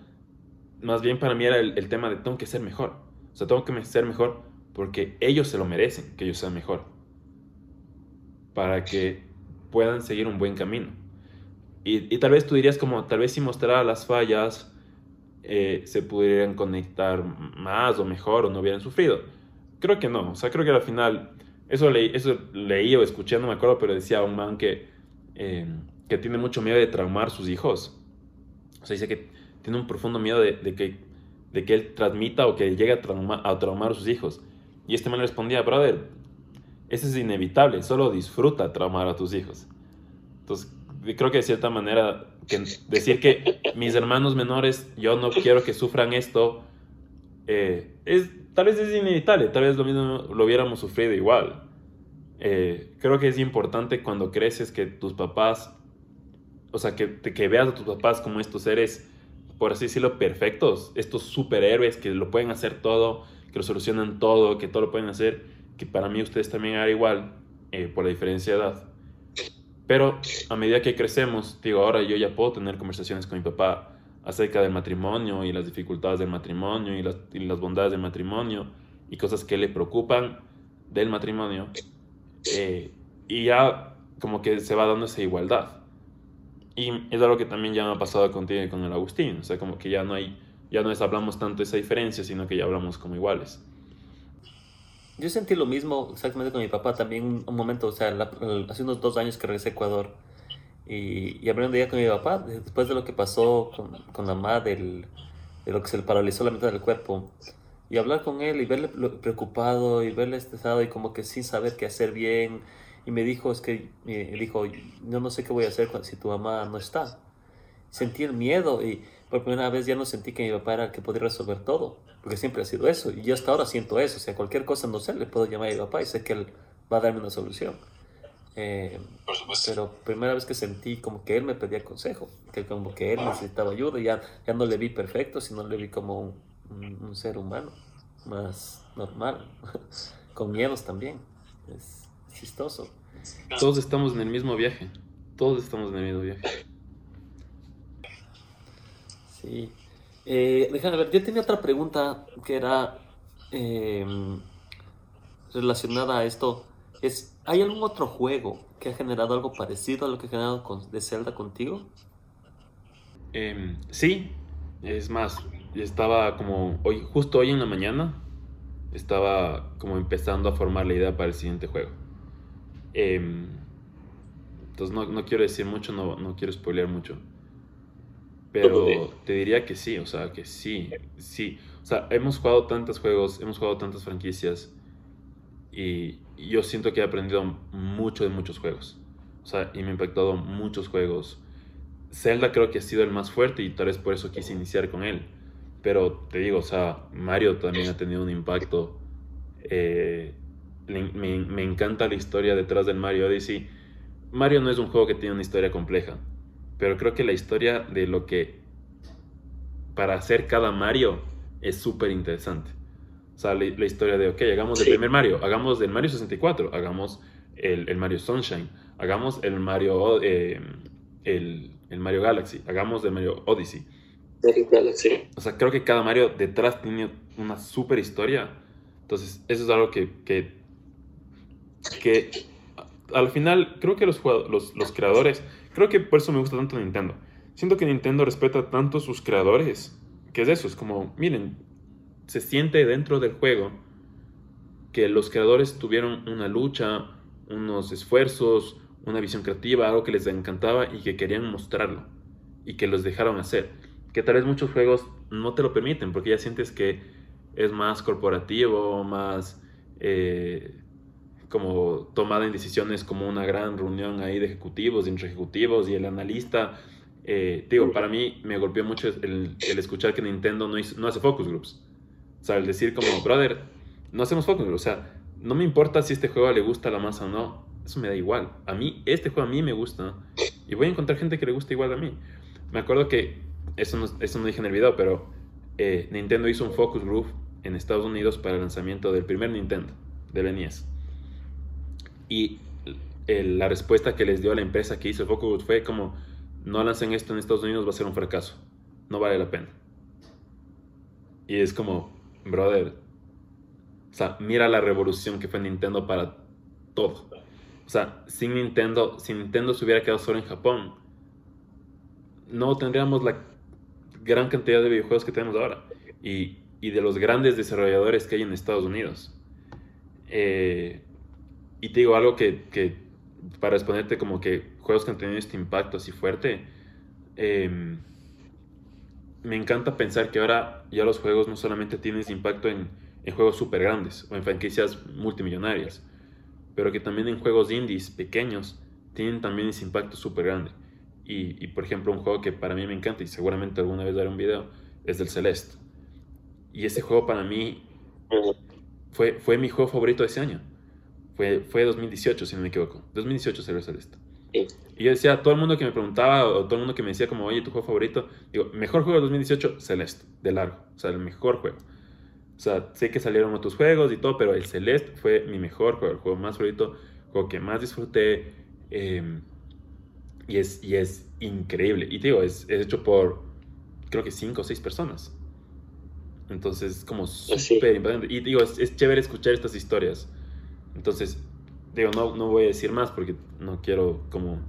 más bien para mí era el, tema de tengo que ser mejor. O sea, tengo que ser mejor porque ellos se lo merecen, que yo sea mejor. Para que puedan seguir un buen camino. Y, tal vez tú dirías como, tal vez si mostrara las fallas, eh, se pudieran conectar más o mejor o no hubieran sufrido. Creo que no. O sea, creo que al final, eso, leí, eso leí o escuché, no me acuerdo, pero decía un man que, eh, que tiene mucho miedo de traumar a sus hijos. O sea, dice que tiene un profundo miedo de, que, de que él transmita o que llegue a, a traumar a sus hijos. Y este man le respondía, brother, eso es inevitable, solo disfruta traumar a tus hijos. Entonces, creo que de cierta manera, que decir que mis hermanos menores, yo no quiero que sufran esto, eh, es, tal vez es inevitable, tal vez lo mismo lo hubiéramos sufrido igual. Eh, creo que es importante cuando creces que tus papás, o sea, que, que veas a tus papás como estos seres por así decirlo, perfectos, estos superhéroes que lo pueden hacer todo, que lo solucionan todo, que todo lo pueden hacer, que para mí ustedes también eran igual, eh, por la diferencia de edad. Pero a medida que crecemos, digo, ahora yo ya puedo tener conversaciones con mi papá acerca del matrimonio y las dificultades del matrimonio y las, y las bondades del matrimonio y cosas que le preocupan del matrimonio. Eh, y ya como que se va dando esa igualdad. Y es algo que también ya me ha pasado contigo y con el Agustín. O sea, como que ya no hay, ya no es hablamos tanto esa diferencia, sino que ya hablamos como iguales. Yo sentí lo mismo exactamente con mi papá también un momento, o sea, hace unos dos años que regresé a Ecuador y, y hablando ya con mi papá, después de lo que pasó con, con la del, de lo que se le paralizó la mitad del cuerpo, y hablar con él y verle preocupado y verle estresado y como que sin saber qué hacer bien, y me dijo, es que, me dijo, yo no sé qué voy a hacer si tu mamá no está. Sentí el miedo y por primera vez ya no sentí que mi papá era el que podía resolver todo, porque siempre ha sido eso. Y yo hasta ahora siento eso, o sea, cualquier cosa no sé, le puedo llamar a mi papá y sé que él va a darme una solución. Eh, por supuesto. Pero primera vez que sentí como que él me pedía consejo, que como que él necesitaba ayuda, ya, ya no le vi perfecto, sino le vi como un, un ser humano más normal, con miedos también. Es chistoso. Todos estamos en el mismo viaje. Todos estamos en el mismo viaje. Sí. Eh, déjame ver, yo tenía otra pregunta que era em, relacionada a esto. Es, ¿Hay algún otro juego que ha generado algo parecido a lo que ha generado con, de Zelda contigo? Em, sí, es más, estaba como hoy, justo hoy en la mañana, estaba como empezando a formar la idea para el siguiente juego. Em, entonces no, no, quiero decir mucho, no, no quiero spoilear mucho. Pero te diría que sí, o sea, que sí, sí. O sea, hemos jugado tantos juegos, hemos jugado tantas franquicias y yo siento que he aprendido mucho de muchos juegos. O sea, y me ha impactado muchos juegos. Zelda creo que ha sido el más fuerte y tal vez por eso quise iniciar con él. Pero te digo, o sea, Mario también ha tenido un impacto. Eh, me, me, encanta la historia detrás del Mario Odyssey. Mario no es un juego que tiene una historia compleja, pero creo que la historia de lo que para hacer cada Mario es súper interesante. O sea, la, historia de, ok, hagamos el primer Mario, hagamos del Mario 64, hagamos el, el Mario Sunshine, hagamos el Mario, eh, el, el Mario Galaxy, hagamos del Mario Odyssey o sea, creo que cada Mario detrás tiene una super historia. Entonces, eso es algo que, que, que al final creo que los, los, los, creadores, creo que por eso me gusta tanto Nintendo. Siento que Nintendo respeta tanto a sus creadores, que es eso, es como, miren, se siente dentro del juego que los creadores tuvieron una lucha, unos esfuerzos, una visión creativa, algo que les encantaba y que querían mostrarlo y que los dejaron hacer que tal vez muchos juegos no te lo permiten porque ya sientes que es más corporativo, más eh, como tomada en decisiones como una gran reunión ahí de ejecutivos, de ejecutivos y el analista. Eh, digo, para mí me golpeó mucho el, el escuchar que Nintendo no, no, hace focus groups. O sea, el decir como, brother, no hacemos focus groups. O sea, no me importa si este juego le gusta a la masa o no. Eso me da igual. A mí, este juego a mí me gusta. Y voy a encontrar gente que le guste igual a mí. Me acuerdo que eso no, eso no dije en el video, pero eh, Nintendo hizo un focus group en Estados Unidos para el lanzamiento del primer Nintendo, del NES. Y la respuesta que les dio a la empresa que hizo focus fue como, no lancen esto en Estados Unidos, va a ser un fracaso, no vale la pena. Y es como, brother, o sea, mira la revolución que fue Nintendo para todo. O sea, sin Nintendo, si Nintendo se hubiera quedado solo en Japón, no tendríamos la gran cantidad de videojuegos que tenemos ahora y, y de los grandes desarrolladores que hay en Estados Unidos. Eh, y te digo algo que, que, para responderte como que juegos que han tenido este impacto así fuerte, eh, me encanta pensar que ahora ya los juegos no solamente tienen ese impacto en, en juegos súper grandes o en franquicias multimillonarias, pero que también en juegos indies pequeños tienen también ese impacto súper grande. Y, por ejemplo, un juego que para mí me encanta y seguramente alguna vez daré un video es del Celeste. Y ese juego para mí fue, fue mi juego favorito de ese año. Fue, fue 2018, si no me equivoco. 2018 salió Celeste. Y yo decía, todo el mundo que me preguntaba, o todo el mundo que me decía como, oye, tu juego favorito, digo, mejor juego de 2018, Celeste, de largo. O sea, el mejor juego. O sea, sé que salieron otros juegos y todo, pero el Celeste fue mi mejor juego, el juego más favorito, el juego que más disfruté. Eh, y es, y es increíble. Y digo, es, es, hecho por creo que cinco o seis personas. Entonces, como súper importante. Y digo, es, es, chévere escuchar estas historias. Entonces, digo, no, no voy a decir más porque no quiero como...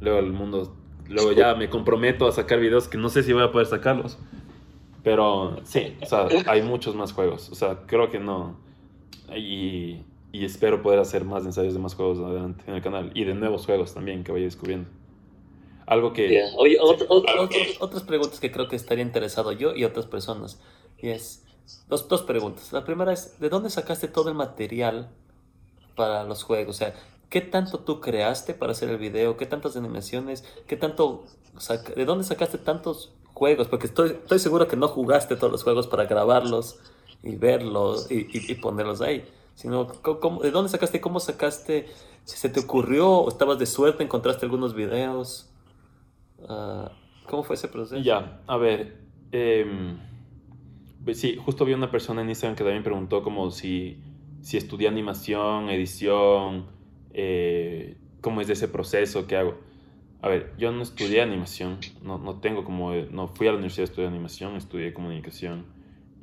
Luego el mundo... Luego ya me comprometo a sacar videos que no sé si voy a poder sacarlos. Pero sí, o sea, hay muchos más juegos. O sea, creo que no. Y, y espero poder hacer más ensayos de más juegos adelante en el canal y de nuevos juegos también que vaya descubriendo. Algo que... Oye, otras preguntas que creo que estaría interesado yo y otras personas. Y es, dos, dos preguntas. La primera es, ¿de dónde sacaste todo el material para los juegos? O sea, ¿qué tanto tú creaste para hacer el video? ¿Qué tantas animaciones? ¿Qué tanto... ¿De dónde sacaste tantos juegos? Porque estoy, estoy seguro que no jugaste todos los juegos para grabarlos y verlos y, y ponerlos ahí sino ¿de dónde sacaste? ¿Cómo sacaste? Si se te ocurrió o estabas de suerte, encontraste algunos videos. Ah, ¿Cómo fue ese proceso? Ya, a ver. Pues sí, justo vi una persona en Instagram que también preguntó como si, si estudié animación, edición, eh, cómo es ese proceso, qué hago. a ver, yo no estudié animación, no, no tengo como, no fui a la universidad a estudiar animación, estudié comunicación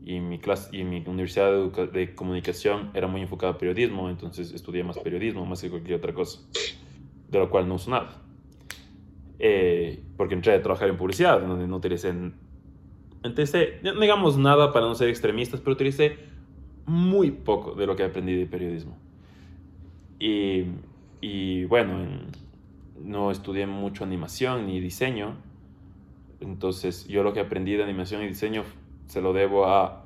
y mi clase y mi universidad de, de comunicación era muy enfocada a periodismo, entonces estudié más periodismo más que cualquier otra cosa, de lo cual no uso nada. Eh, porque entré a trabajar en publicidad, donde no utilicé, utilicé, no digamos nada para no ser extremistas, pero utilicé muy poco de lo que aprendí de periodismo. Y, y bueno, en- no estudié mucho animación ni diseño, entonces yo lo que aprendí de animación y diseño se lo debo a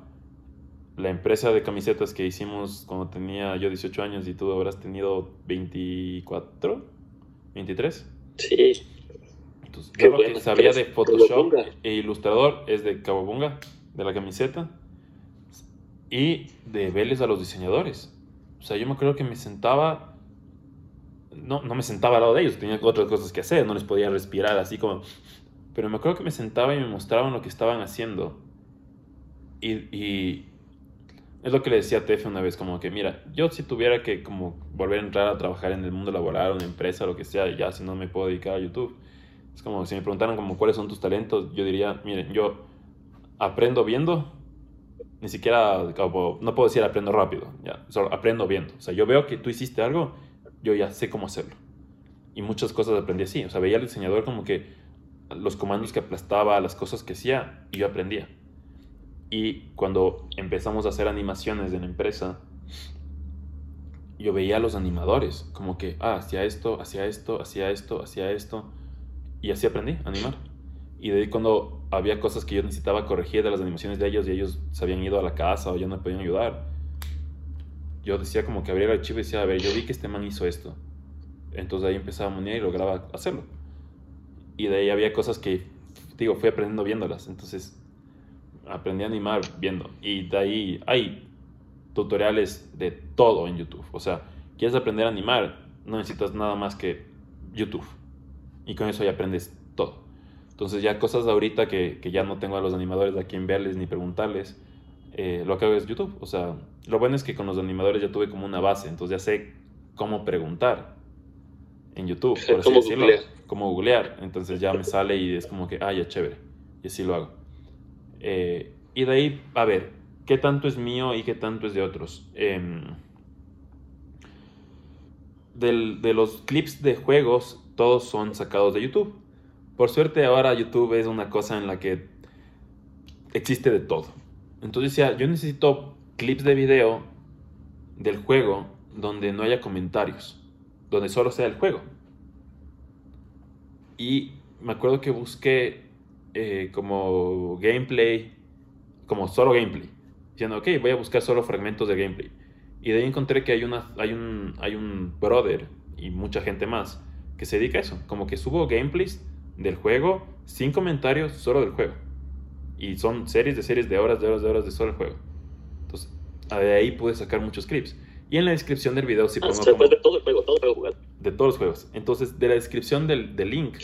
la empresa de camisetas que hicimos cuando tenía yo 18 años y tú habrás tenido 24, 23. Sí. Entonces, Qué yo lo que sabía de Photoshop e ilustrador es de Cababunga, de la camiseta, y de verles a los diseñadores. O sea, yo me acuerdo que me sentaba, no, no me sentaba al lado de ellos, tenía otras cosas que hacer, no les podía respirar así como... Pero me acuerdo que me sentaba y me mostraban lo que estaban haciendo. Y, y es lo que le decía a Tefe una vez, como que, mira, yo si tuviera que como volver a entrar a trabajar en el mundo laboral, una empresa, lo que sea, ya si no me puedo dedicar a YouTube, es como si me preguntaran como cuáles son tus talentos, yo diría, miren, yo aprendo viendo, ni siquiera, no puedo decir aprendo rápido, ya, solo aprendo viendo. O sea, yo veo que tú hiciste algo, yo ya sé cómo hacerlo. Y muchas cosas aprendí así. O sea, veía al diseñador como que los comandos que aplastaba, las cosas que hacía, y yo aprendía. Y cuando empezamos a hacer animaciones en la empresa, yo veía a los animadores, como que, ah, hacía esto, hacía esto, hacía esto, hacía esto, y así aprendí a animar. Y de ahí cuando había cosas que yo necesitaba corregir de las animaciones de ellos y ellos se habían ido a la casa o ya no me podían ayudar, yo decía como que abría el archivo y decía, a ver, yo vi que este man hizo esto. Entonces ahí empezaba a monear y lograba hacerlo. Y de ahí había cosas que, digo, fui aprendiendo viéndolas. Entonces aprendí a animar viendo. Y de ahí hay tutoriales de todo en YouTube. O sea, quieres aprender a animar, no necesitas nada más que YouTube. Y con eso ya aprendes todo. Entonces ya cosas de ahorita que, que ya no tengo a los animadores a quien verles ni preguntarles, eh, lo que hago es YouTube. O sea, lo bueno es que con los animadores ya tuve como una base, entonces ya sé cómo preguntar en YouTube, por así decirlo. googlear. Cómo googlear. Entonces ya me sale y es como que, ah, ya chévere. Y así lo hago. Eh, y de ahí, a ver, ¿qué tanto es mío y qué tanto es de otros? Em, del- de los clips de juegos, todos son sacados de YouTube. Por suerte ahora YouTube es una cosa en la que existe de todo. Entonces decía, yo necesito clips de video del juego donde no haya comentarios, donde solo sea el juego. Y me acuerdo que busqué eh, como gameplay, como solo gameplay, diciendo, ok, voy a buscar solo fragmentos de gameplay. Y de ahí encontré que hay, una, hay, un, hay un brother y mucha gente más que se dedica a eso, como que subo gameplays del juego sin comentarios, solo del juego. Y son series de series de horas, de horas, de horas de solo el juego. Entonces, de ahí pude sacar muchos clips. Y en la descripción del video sí Ah, pongo se puede ver todo el juego, todo el juego jugado. de todos los juegos. Entonces, de la descripción del, del link,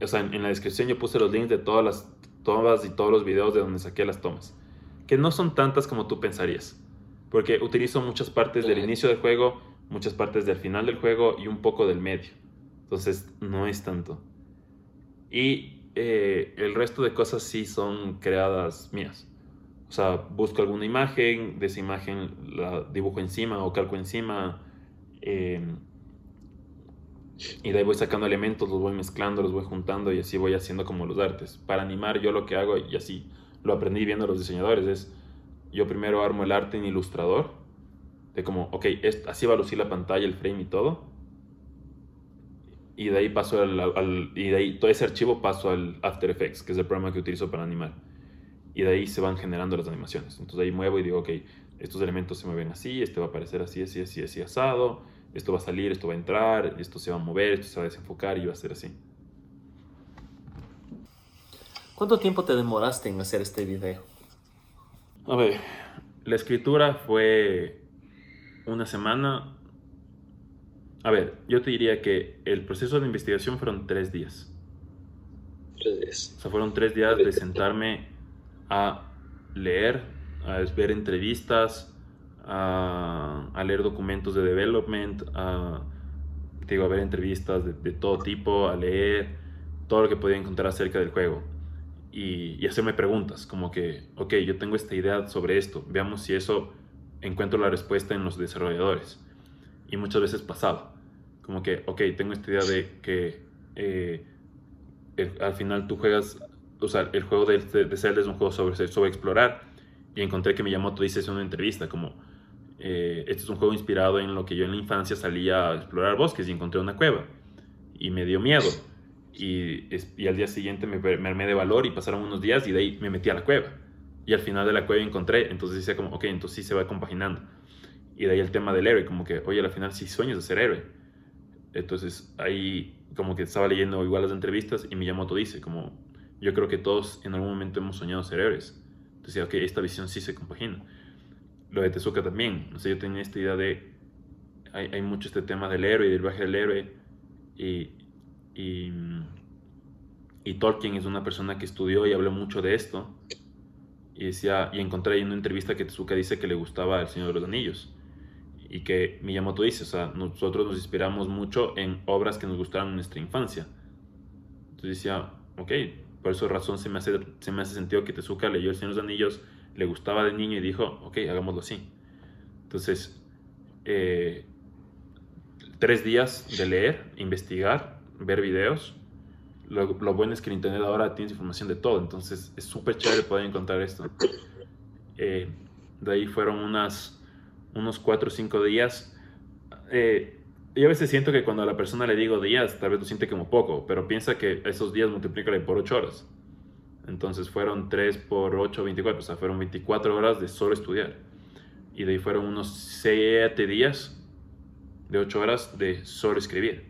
o sea, en, en la descripción yo puse los links de todas las tomas y todos los videos de donde saqué las tomas. Que no son tantas como tú pensarías. Porque utilizo muchas partes del inicio del juego, muchas partes del final del juego y un poco del medio. Entonces, no es tanto. Y eh, el resto de cosas sí son creadas mías. O sea, busco alguna imagen, de esa imagen la dibujo encima o calco encima. eh, y de ahí voy sacando elementos, los voy mezclando, los voy juntando y así voy haciendo como los artes. Para animar yo lo que hago, y así lo aprendí viendo a los diseñadores, es yo primero armo el arte en Ilustrador, de como, ok, así va a lucir la pantalla, el frame y todo. Y de ahí paso al, al- y de ahí todo ese archivo paso al After Effects, que es el programa que utilizo para animar. Y de ahí se van generando las animaciones. Entonces ahí muevo y digo, ok, estos elementos se mueven así, este va a aparecer así, así, así, así, asado, esto va a salir, esto va a entrar, esto se va a mover, esto se va a desenfocar y va a ser así. ¿Cuánto tiempo te demoraste en hacer este video? A ver, la escritura fue una semana. A ver, yo te diría que el proceso de investigación fueron tres días. Entonces, O sea, fueron tres días de sentarme a leer, a ver entrevistas, a, a leer documentos de development, a te digo, a ver entrevistas de, de todo tipo, a leer todo lo que podía encontrar acerca del juego y, y hacerme preguntas, como que, ok, yo tengo esta idea sobre esto, veamos si eso encuentro la respuesta en los desarrolladores. Y muchas veces pasaba, como que, ok, tengo esta idea de que eh, el- al final tú juegas, o sea, el juego de, de, de Zelda es un juego sobre, sobre explorar. Y encontré que Miyamoto dice eso en una entrevista, como, eh, este es un juego inspirado en lo que yo en la infancia salía a explorar bosques y encontré una cueva. Y me dio miedo. Y, y al día siguiente me, me armé de valor y pasaron unos días y de ahí me metí a la cueva. Y al final de la cueva encontré, entonces decía como, ok, entonces sí se va compaginando. Y de ahí el tema del héroe, como que, oye, al final sí sueñas de ser héroe. Entonces ahí como que estaba leyendo igual las entrevistas y Miyamoto dice como, yo creo que todos en algún momento hemos soñado ser héroes. Entonces, ok, esta visión sí se compagina. Lo de Tezuka también, no sé, yo tenía esta idea de, hay, hay mucho este tema del héroe y del viaje del héroe. Y, y, y Tolkien es una persona que estudió y habló mucho de esto. Y decía, y encontré ahí una entrevista que Tezuka dice que le gustaba El Señor de los Anillos. Y que Miyamoto dice, o sea, nosotros nos inspiramos mucho en obras que nos gustaron en nuestra infancia. Entonces decía, ok, por esa razón se me hace, se me hace sentido que Tezuka leyó El Señor de los Anillos, le gustaba de niño y dijo, ok, hagámoslo así. Entonces, eh, tres días de leer, investigar, ver videos. Lo, lo, bueno es que en Internet ahora tienes información de todo, entonces es súper chévere poder encontrar esto. Eh, de ahí fueron unas, unos cuatro o cinco días. Eh, yo a veces siento que cuando a la persona le digo días, tal vez lo siente como poco, pero piensa que esos días multiplícale por 8 horas. Entonces fueron 3 por 8, 24, o sea, fueron 24 horas de solo estudiar. Y de ahí fueron unos 7 días de 8 horas de solo escribir.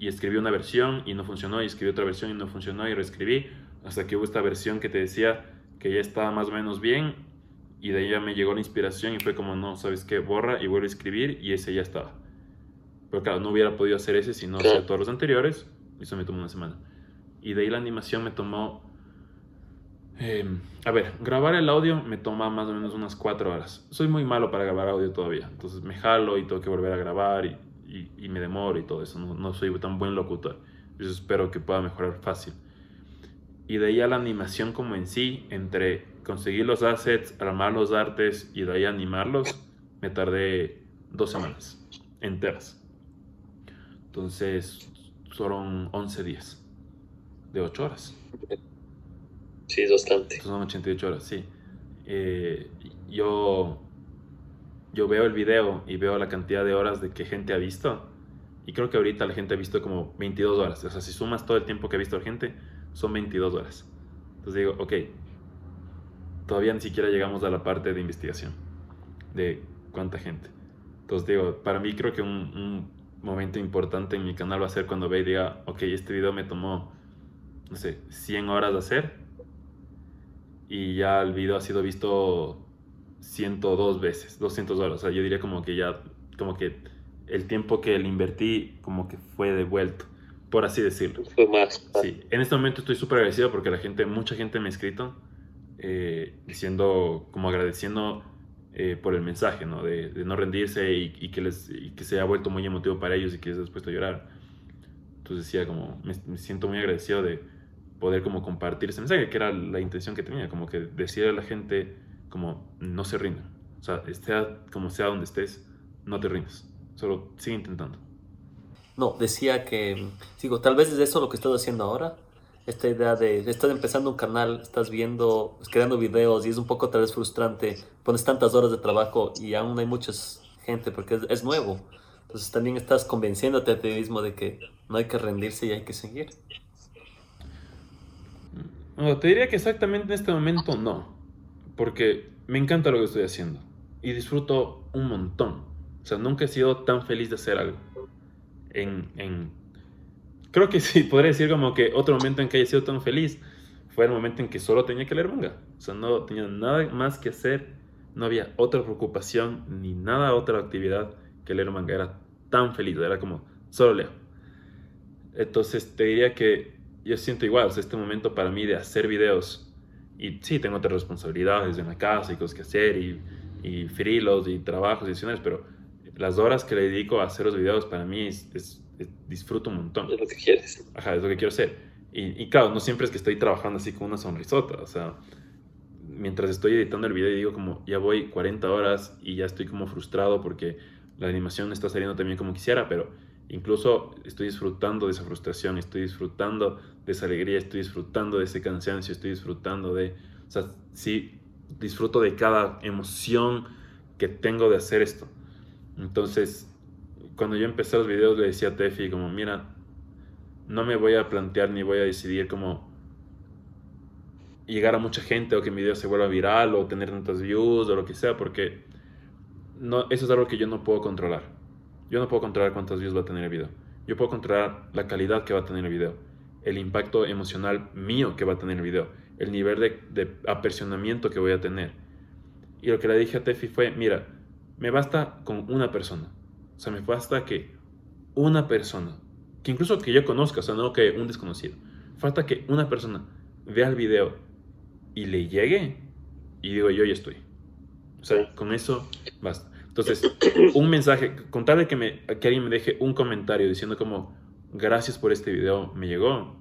Y escribí una versión y no funcionó, y escribí otra versión y no funcionó, y reescribí, hasta que hubo esta versión que te decía que ya estaba más o menos bien, y de ahí ya me llegó la inspiración y fue como, no, ¿sabes qué? Borra y vuelve a escribir, y ese ya estaba. Pero claro, no hubiera podido hacer ese si no hacía todos los anteriores, y eso me tomó una semana. Y de ahí la animación me tomó... Eh, a ver, grabar el audio me toma más o menos unas 4 horas. Soy muy malo para grabar audio todavía, entonces me jalo y tengo que volver a grabar y y, y, me demoro y todo eso. No, no, soy tan buen locutor. Yo espero que pueda mejorar fácil. Y de ahí a la animación como en sí, entre conseguir los assets, armar los artes y de ahí animarlos, me tardé dos semanas enteras. Entonces, fueron 11 días de 8 horas. Sí, es bastante. Son 88 horas, sí. Eh, yo yo veo el video y veo la cantidad de horas de que gente ha visto. Y creo que ahorita la gente ha visto como 22 horas. O sea, si sumas todo el tiempo que ha visto la gente, son 22 horas. Entonces digo, ok, todavía ni siquiera llegamos a la parte de investigación de cuánta gente. Entonces digo, para mí creo que un, un momento importante en mi canal va a ser cuando ve y diga, ok, este video me tomó, no sé, 100 horas de hacer. Y ya el video ha sido visto 102 veces, 200 horas. O sea, yo diría como que ya, como que el tiempo que le invertí, como que fue devuelto, por así decirlo. Fue más. Sí, en este momento estoy súper agradecido porque la gente, mucha gente me ha escrito eh, diciendo, como agradeciendo eh, por el mensaje, ¿no? De, de no rendirse y, y, que les, y que se ha vuelto muy emotivo para ellos y que les ha puesto a llorar. Entonces decía como, me, me siento muy agradecido de poder como compartir ese mensaje, que era la intención que tenía, como que decirle a la gente como no se rindan. O sea, esté como sea donde estés, no te rindas. Solo sigue intentando. No, decía que, digo, tal vez es eso lo que estás haciendo ahora. Esta idea de, estás empezando un canal, estás viendo, creando videos y es un poco tal vez frustrante. Pones tantas horas de trabajo y aún hay mucha gente porque es, es nuevo. Entonces también estás convenciéndote a ti mismo de que no hay que rendirse y hay que seguir. No, te diría que exactamente en este momento no porque me encanta lo que estoy haciendo y disfruto un montón. O sea, nunca he sido tan feliz de hacer algo. En, en... Creo que sí, podría decir como que otro momento en que haya sido tan feliz fue el momento en que solo tenía que leer manga. O sea, no tenía nada más que hacer, no había otra preocupación ni nada otra actividad que leer manga. Era tan feliz, era como, solo leo. Entonces te diría que yo siento igual, o sea, este momento para mí de hacer videos y sí, tengo otras responsabilidades en la casa y cosas que hacer y, y frilos y trabajos adicionales, pero las horas que le dedico a hacer los videos para mí es, es, disfruto un montón. Es lo que quieres. Ajá, es lo que quiero hacer. Y, y claro, no siempre es que estoy trabajando así con una sonrisota, o sea, mientras estoy editando el video digo como ya voy 40 horas y ya estoy como frustrado porque la animación no está saliendo también como quisiera, pero incluso estoy disfrutando de esa frustración, estoy disfrutando de esa alegría, estoy disfrutando de ese cansancio, estoy disfrutando de, o sea, sí, disfruto de cada emoción que tengo de hacer esto. Entonces, cuando yo empecé los videos le decía a Tefi como, mira, no me voy a plantear ni voy a decidir como llegar a mucha gente o que mi video se vuelva viral o tener tantas views o lo que sea, porque eso es algo que yo no puedo controlar. Yo no puedo controlar cuántas views va a tener el video. Yo puedo controlar la calidad que va a tener el video, el impacto emocional mío que va a tener el video, el nivel de, de apercionamiento que voy a tener. Y lo que le dije a Tefi fue, mira, me basta con una persona. O sea, me basta que una persona, que incluso que yo conozca, o sea, no que un desconocido, falta que una persona vea el video y le llegue y digo, yo ya estoy. O sea, con eso basta. Entonces, un mensaje, contarle que, me, que alguien me deje un comentario diciendo como, gracias por este video, me llegó.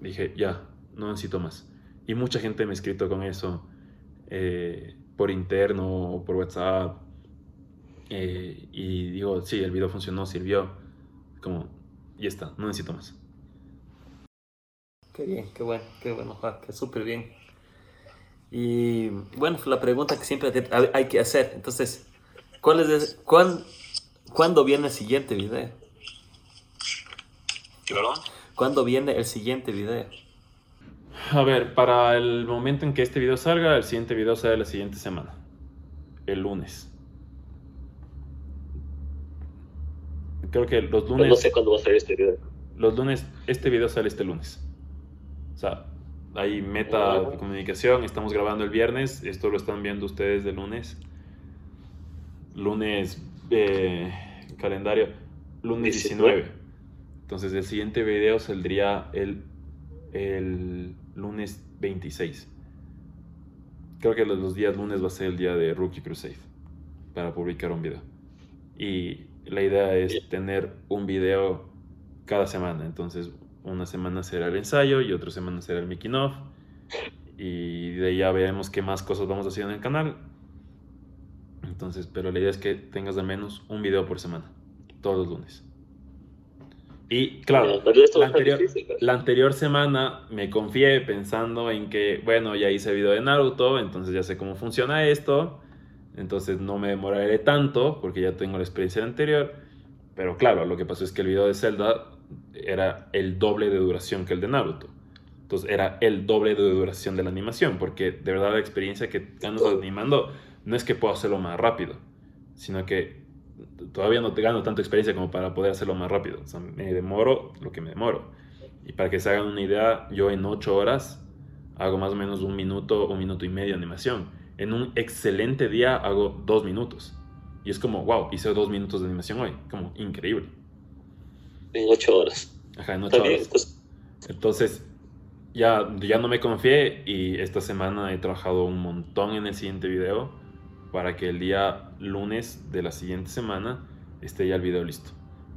Dije, ya, no necesito más. Y mucha gente me ha escrito con eso eh, por interno o por WhatsApp. Eh, y digo, sí, el video funcionó, sirvió. Como, ya está, no necesito más. Qué bien, qué bueno, qué bueno, qué súper bien. Y bueno, la pregunta que siempre hay que hacer, entonces, ¿cuál es, cuán, ¿cuándo viene el siguiente video? ¿Cuándo viene el siguiente video? A ver, para el momento en que este video salga, el siguiente video sale la siguiente semana, el lunes. Creo que los lunes... no sé cuándo va a salir este video. Los lunes, este video sale este lunes. O sea, hay meta de comunicación, estamos grabando el viernes, esto lo están viendo ustedes de lunes. Lunes, eh, calendario, lunes 19. Entonces el siguiente video saldría el, el lunes 26. Creo que los días lunes va a ser el día de Rookie Crusade para publicar un video. Y la idea es tener un video cada semana. Entonces una semana será el ensayo y otra semana será el making of. Y de ahí ya veremos qué más cosas vamos a hacer en el canal. Entonces, pero la idea es que tengas al menos un video por semana, todos los lunes. Y claro, la anterior, la anterior, semana me confié pensando en que, bueno, ya hice video de Naruto, entonces ya sé cómo funciona esto, entonces no me demoraré tanto porque ya tengo la experiencia anterior. Pero claro, lo que pasó es que el video de Zelda era el doble de duración que el de Naruto. Entonces era el doble de duración de la animación, porque de verdad la experiencia que ganas animando no es que puedo hacerlo más rápido, sino que todavía no te gano tanta experiencia como para poder hacerlo más rápido. O sea, me demoro lo que me demoro. Y para que se hagan una idea, yo en 8 horas hago más o menos un minuto, un minuto y medio de animación. En un excelente día hago dos minutos. Y es como, wow, hice dos minutos de animación hoy. Como increíble. En ocho horas. Ajá, en ocho horas. Pues. Entonces, ya, ya no me confié y esta semana he trabajado un montón en el siguiente video para que el día lunes de la siguiente semana esté ya el video listo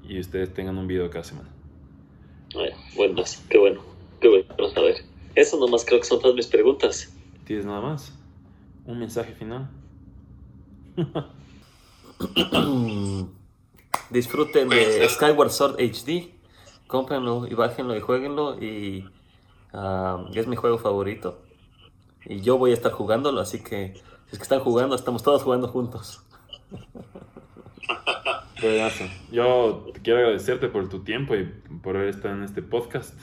y ustedes tengan un video cada semana. bueno, qué bueno, qué bueno a ver. Eso nomás creo que son todas mis preguntas. ¿Tienes nada más? ¿Un mensaje final? Disfruten de Skyward Sword HD. Cómprenlo y bájenlo y jueguenlo. Y ah, es mi juego favorito. Y yo voy a estar jugándolo, así que es que están jugando, estamos todos jugando juntos. Yo quiero agradecerte por tu tiempo y por haber estado en este podcast.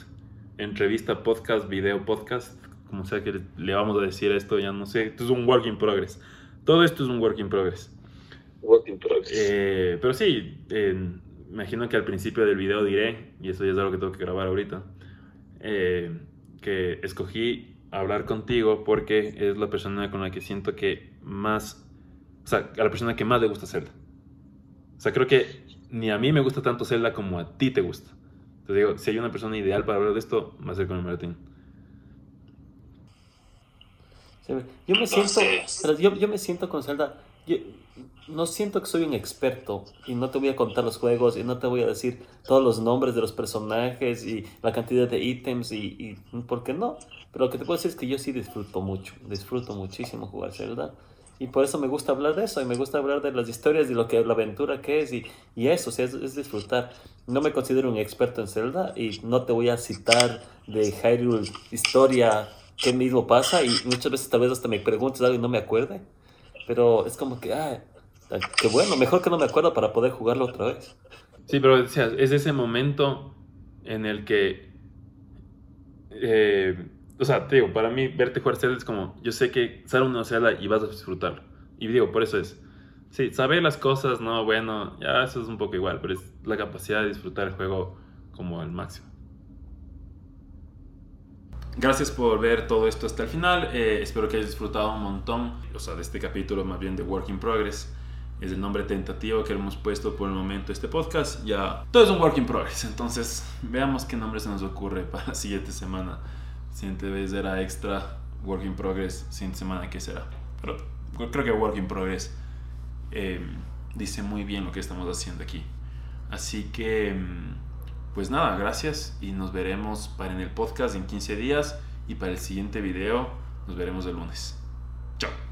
Entrevista, podcast, video, podcast. Como sea que le vamos a decir esto, ya no sé. Esto es un work in progress. Todo esto es un work in progress. Eh, pero sí, imagino que al principio del video diré, y eso ya es algo que tengo que grabar ahorita, eh, que escogí hablar contigo porque es la persona con la que siento que más, o sea, a la persona que más le gusta Zelda. O sea, creo que ni a mí me gusta tanto Zelda como a ti te gusta. Te digo, si hay una persona ideal para hablar de esto, va a ser con el Martín. Yo me siento, yo, yo me siento con Zelda no siento que soy un experto y no te voy a contar los juegos y no te voy a decir todos los nombres de los personajes y la cantidad de ítems y, y ¿por qué no? Pero lo que te puedo decir es que yo sí disfruto mucho, disfruto muchísimo jugar Zelda. Y por eso me gusta hablar de eso, y me gusta hablar de las historias y lo que la aventura que es, y, y eso, o sea, es, disfrutar. No me considero un experto en Zelda y no te voy a citar de Hyrule historia qué mismo pasa, y muchas veces tal vez hasta me preguntes algo y no me acuerde. Pero es como que, ah, qué bueno, mejor que no me acuerdo para poder jugarlo otra vez. Sí, pero o sea, es ese momento en el que eh, o sea, te digo, para mí verte jugar Zelda es como, yo sé que sale una Zelda y vas a disfrutarlo. Y digo, por eso es, sí, saber las cosas, no, bueno, ya eso es un poco igual, pero es la capacidad de disfrutar el juego como al máximo. Gracias por ver todo esto hasta el final. Eh, espero que hayas disfrutado un montón, o sea, de este capítulo más bien de Work in Progress. Es el nombre tentativo que hemos puesto por el momento este podcast. Ya todo es un Work in Progress. Entonces, veamos qué nombre se nos ocurre para la siguiente semana. Siguiente vez era extra Work in Progress. Siguiente semana, ¿qué será? Pero creo que Work in Progress em, dice muy bien lo que estamos haciendo aquí. Así que, em, pues nada, gracias y nos veremos para en el podcast en 15 días y para el siguiente video nos veremos el lunes. Chao.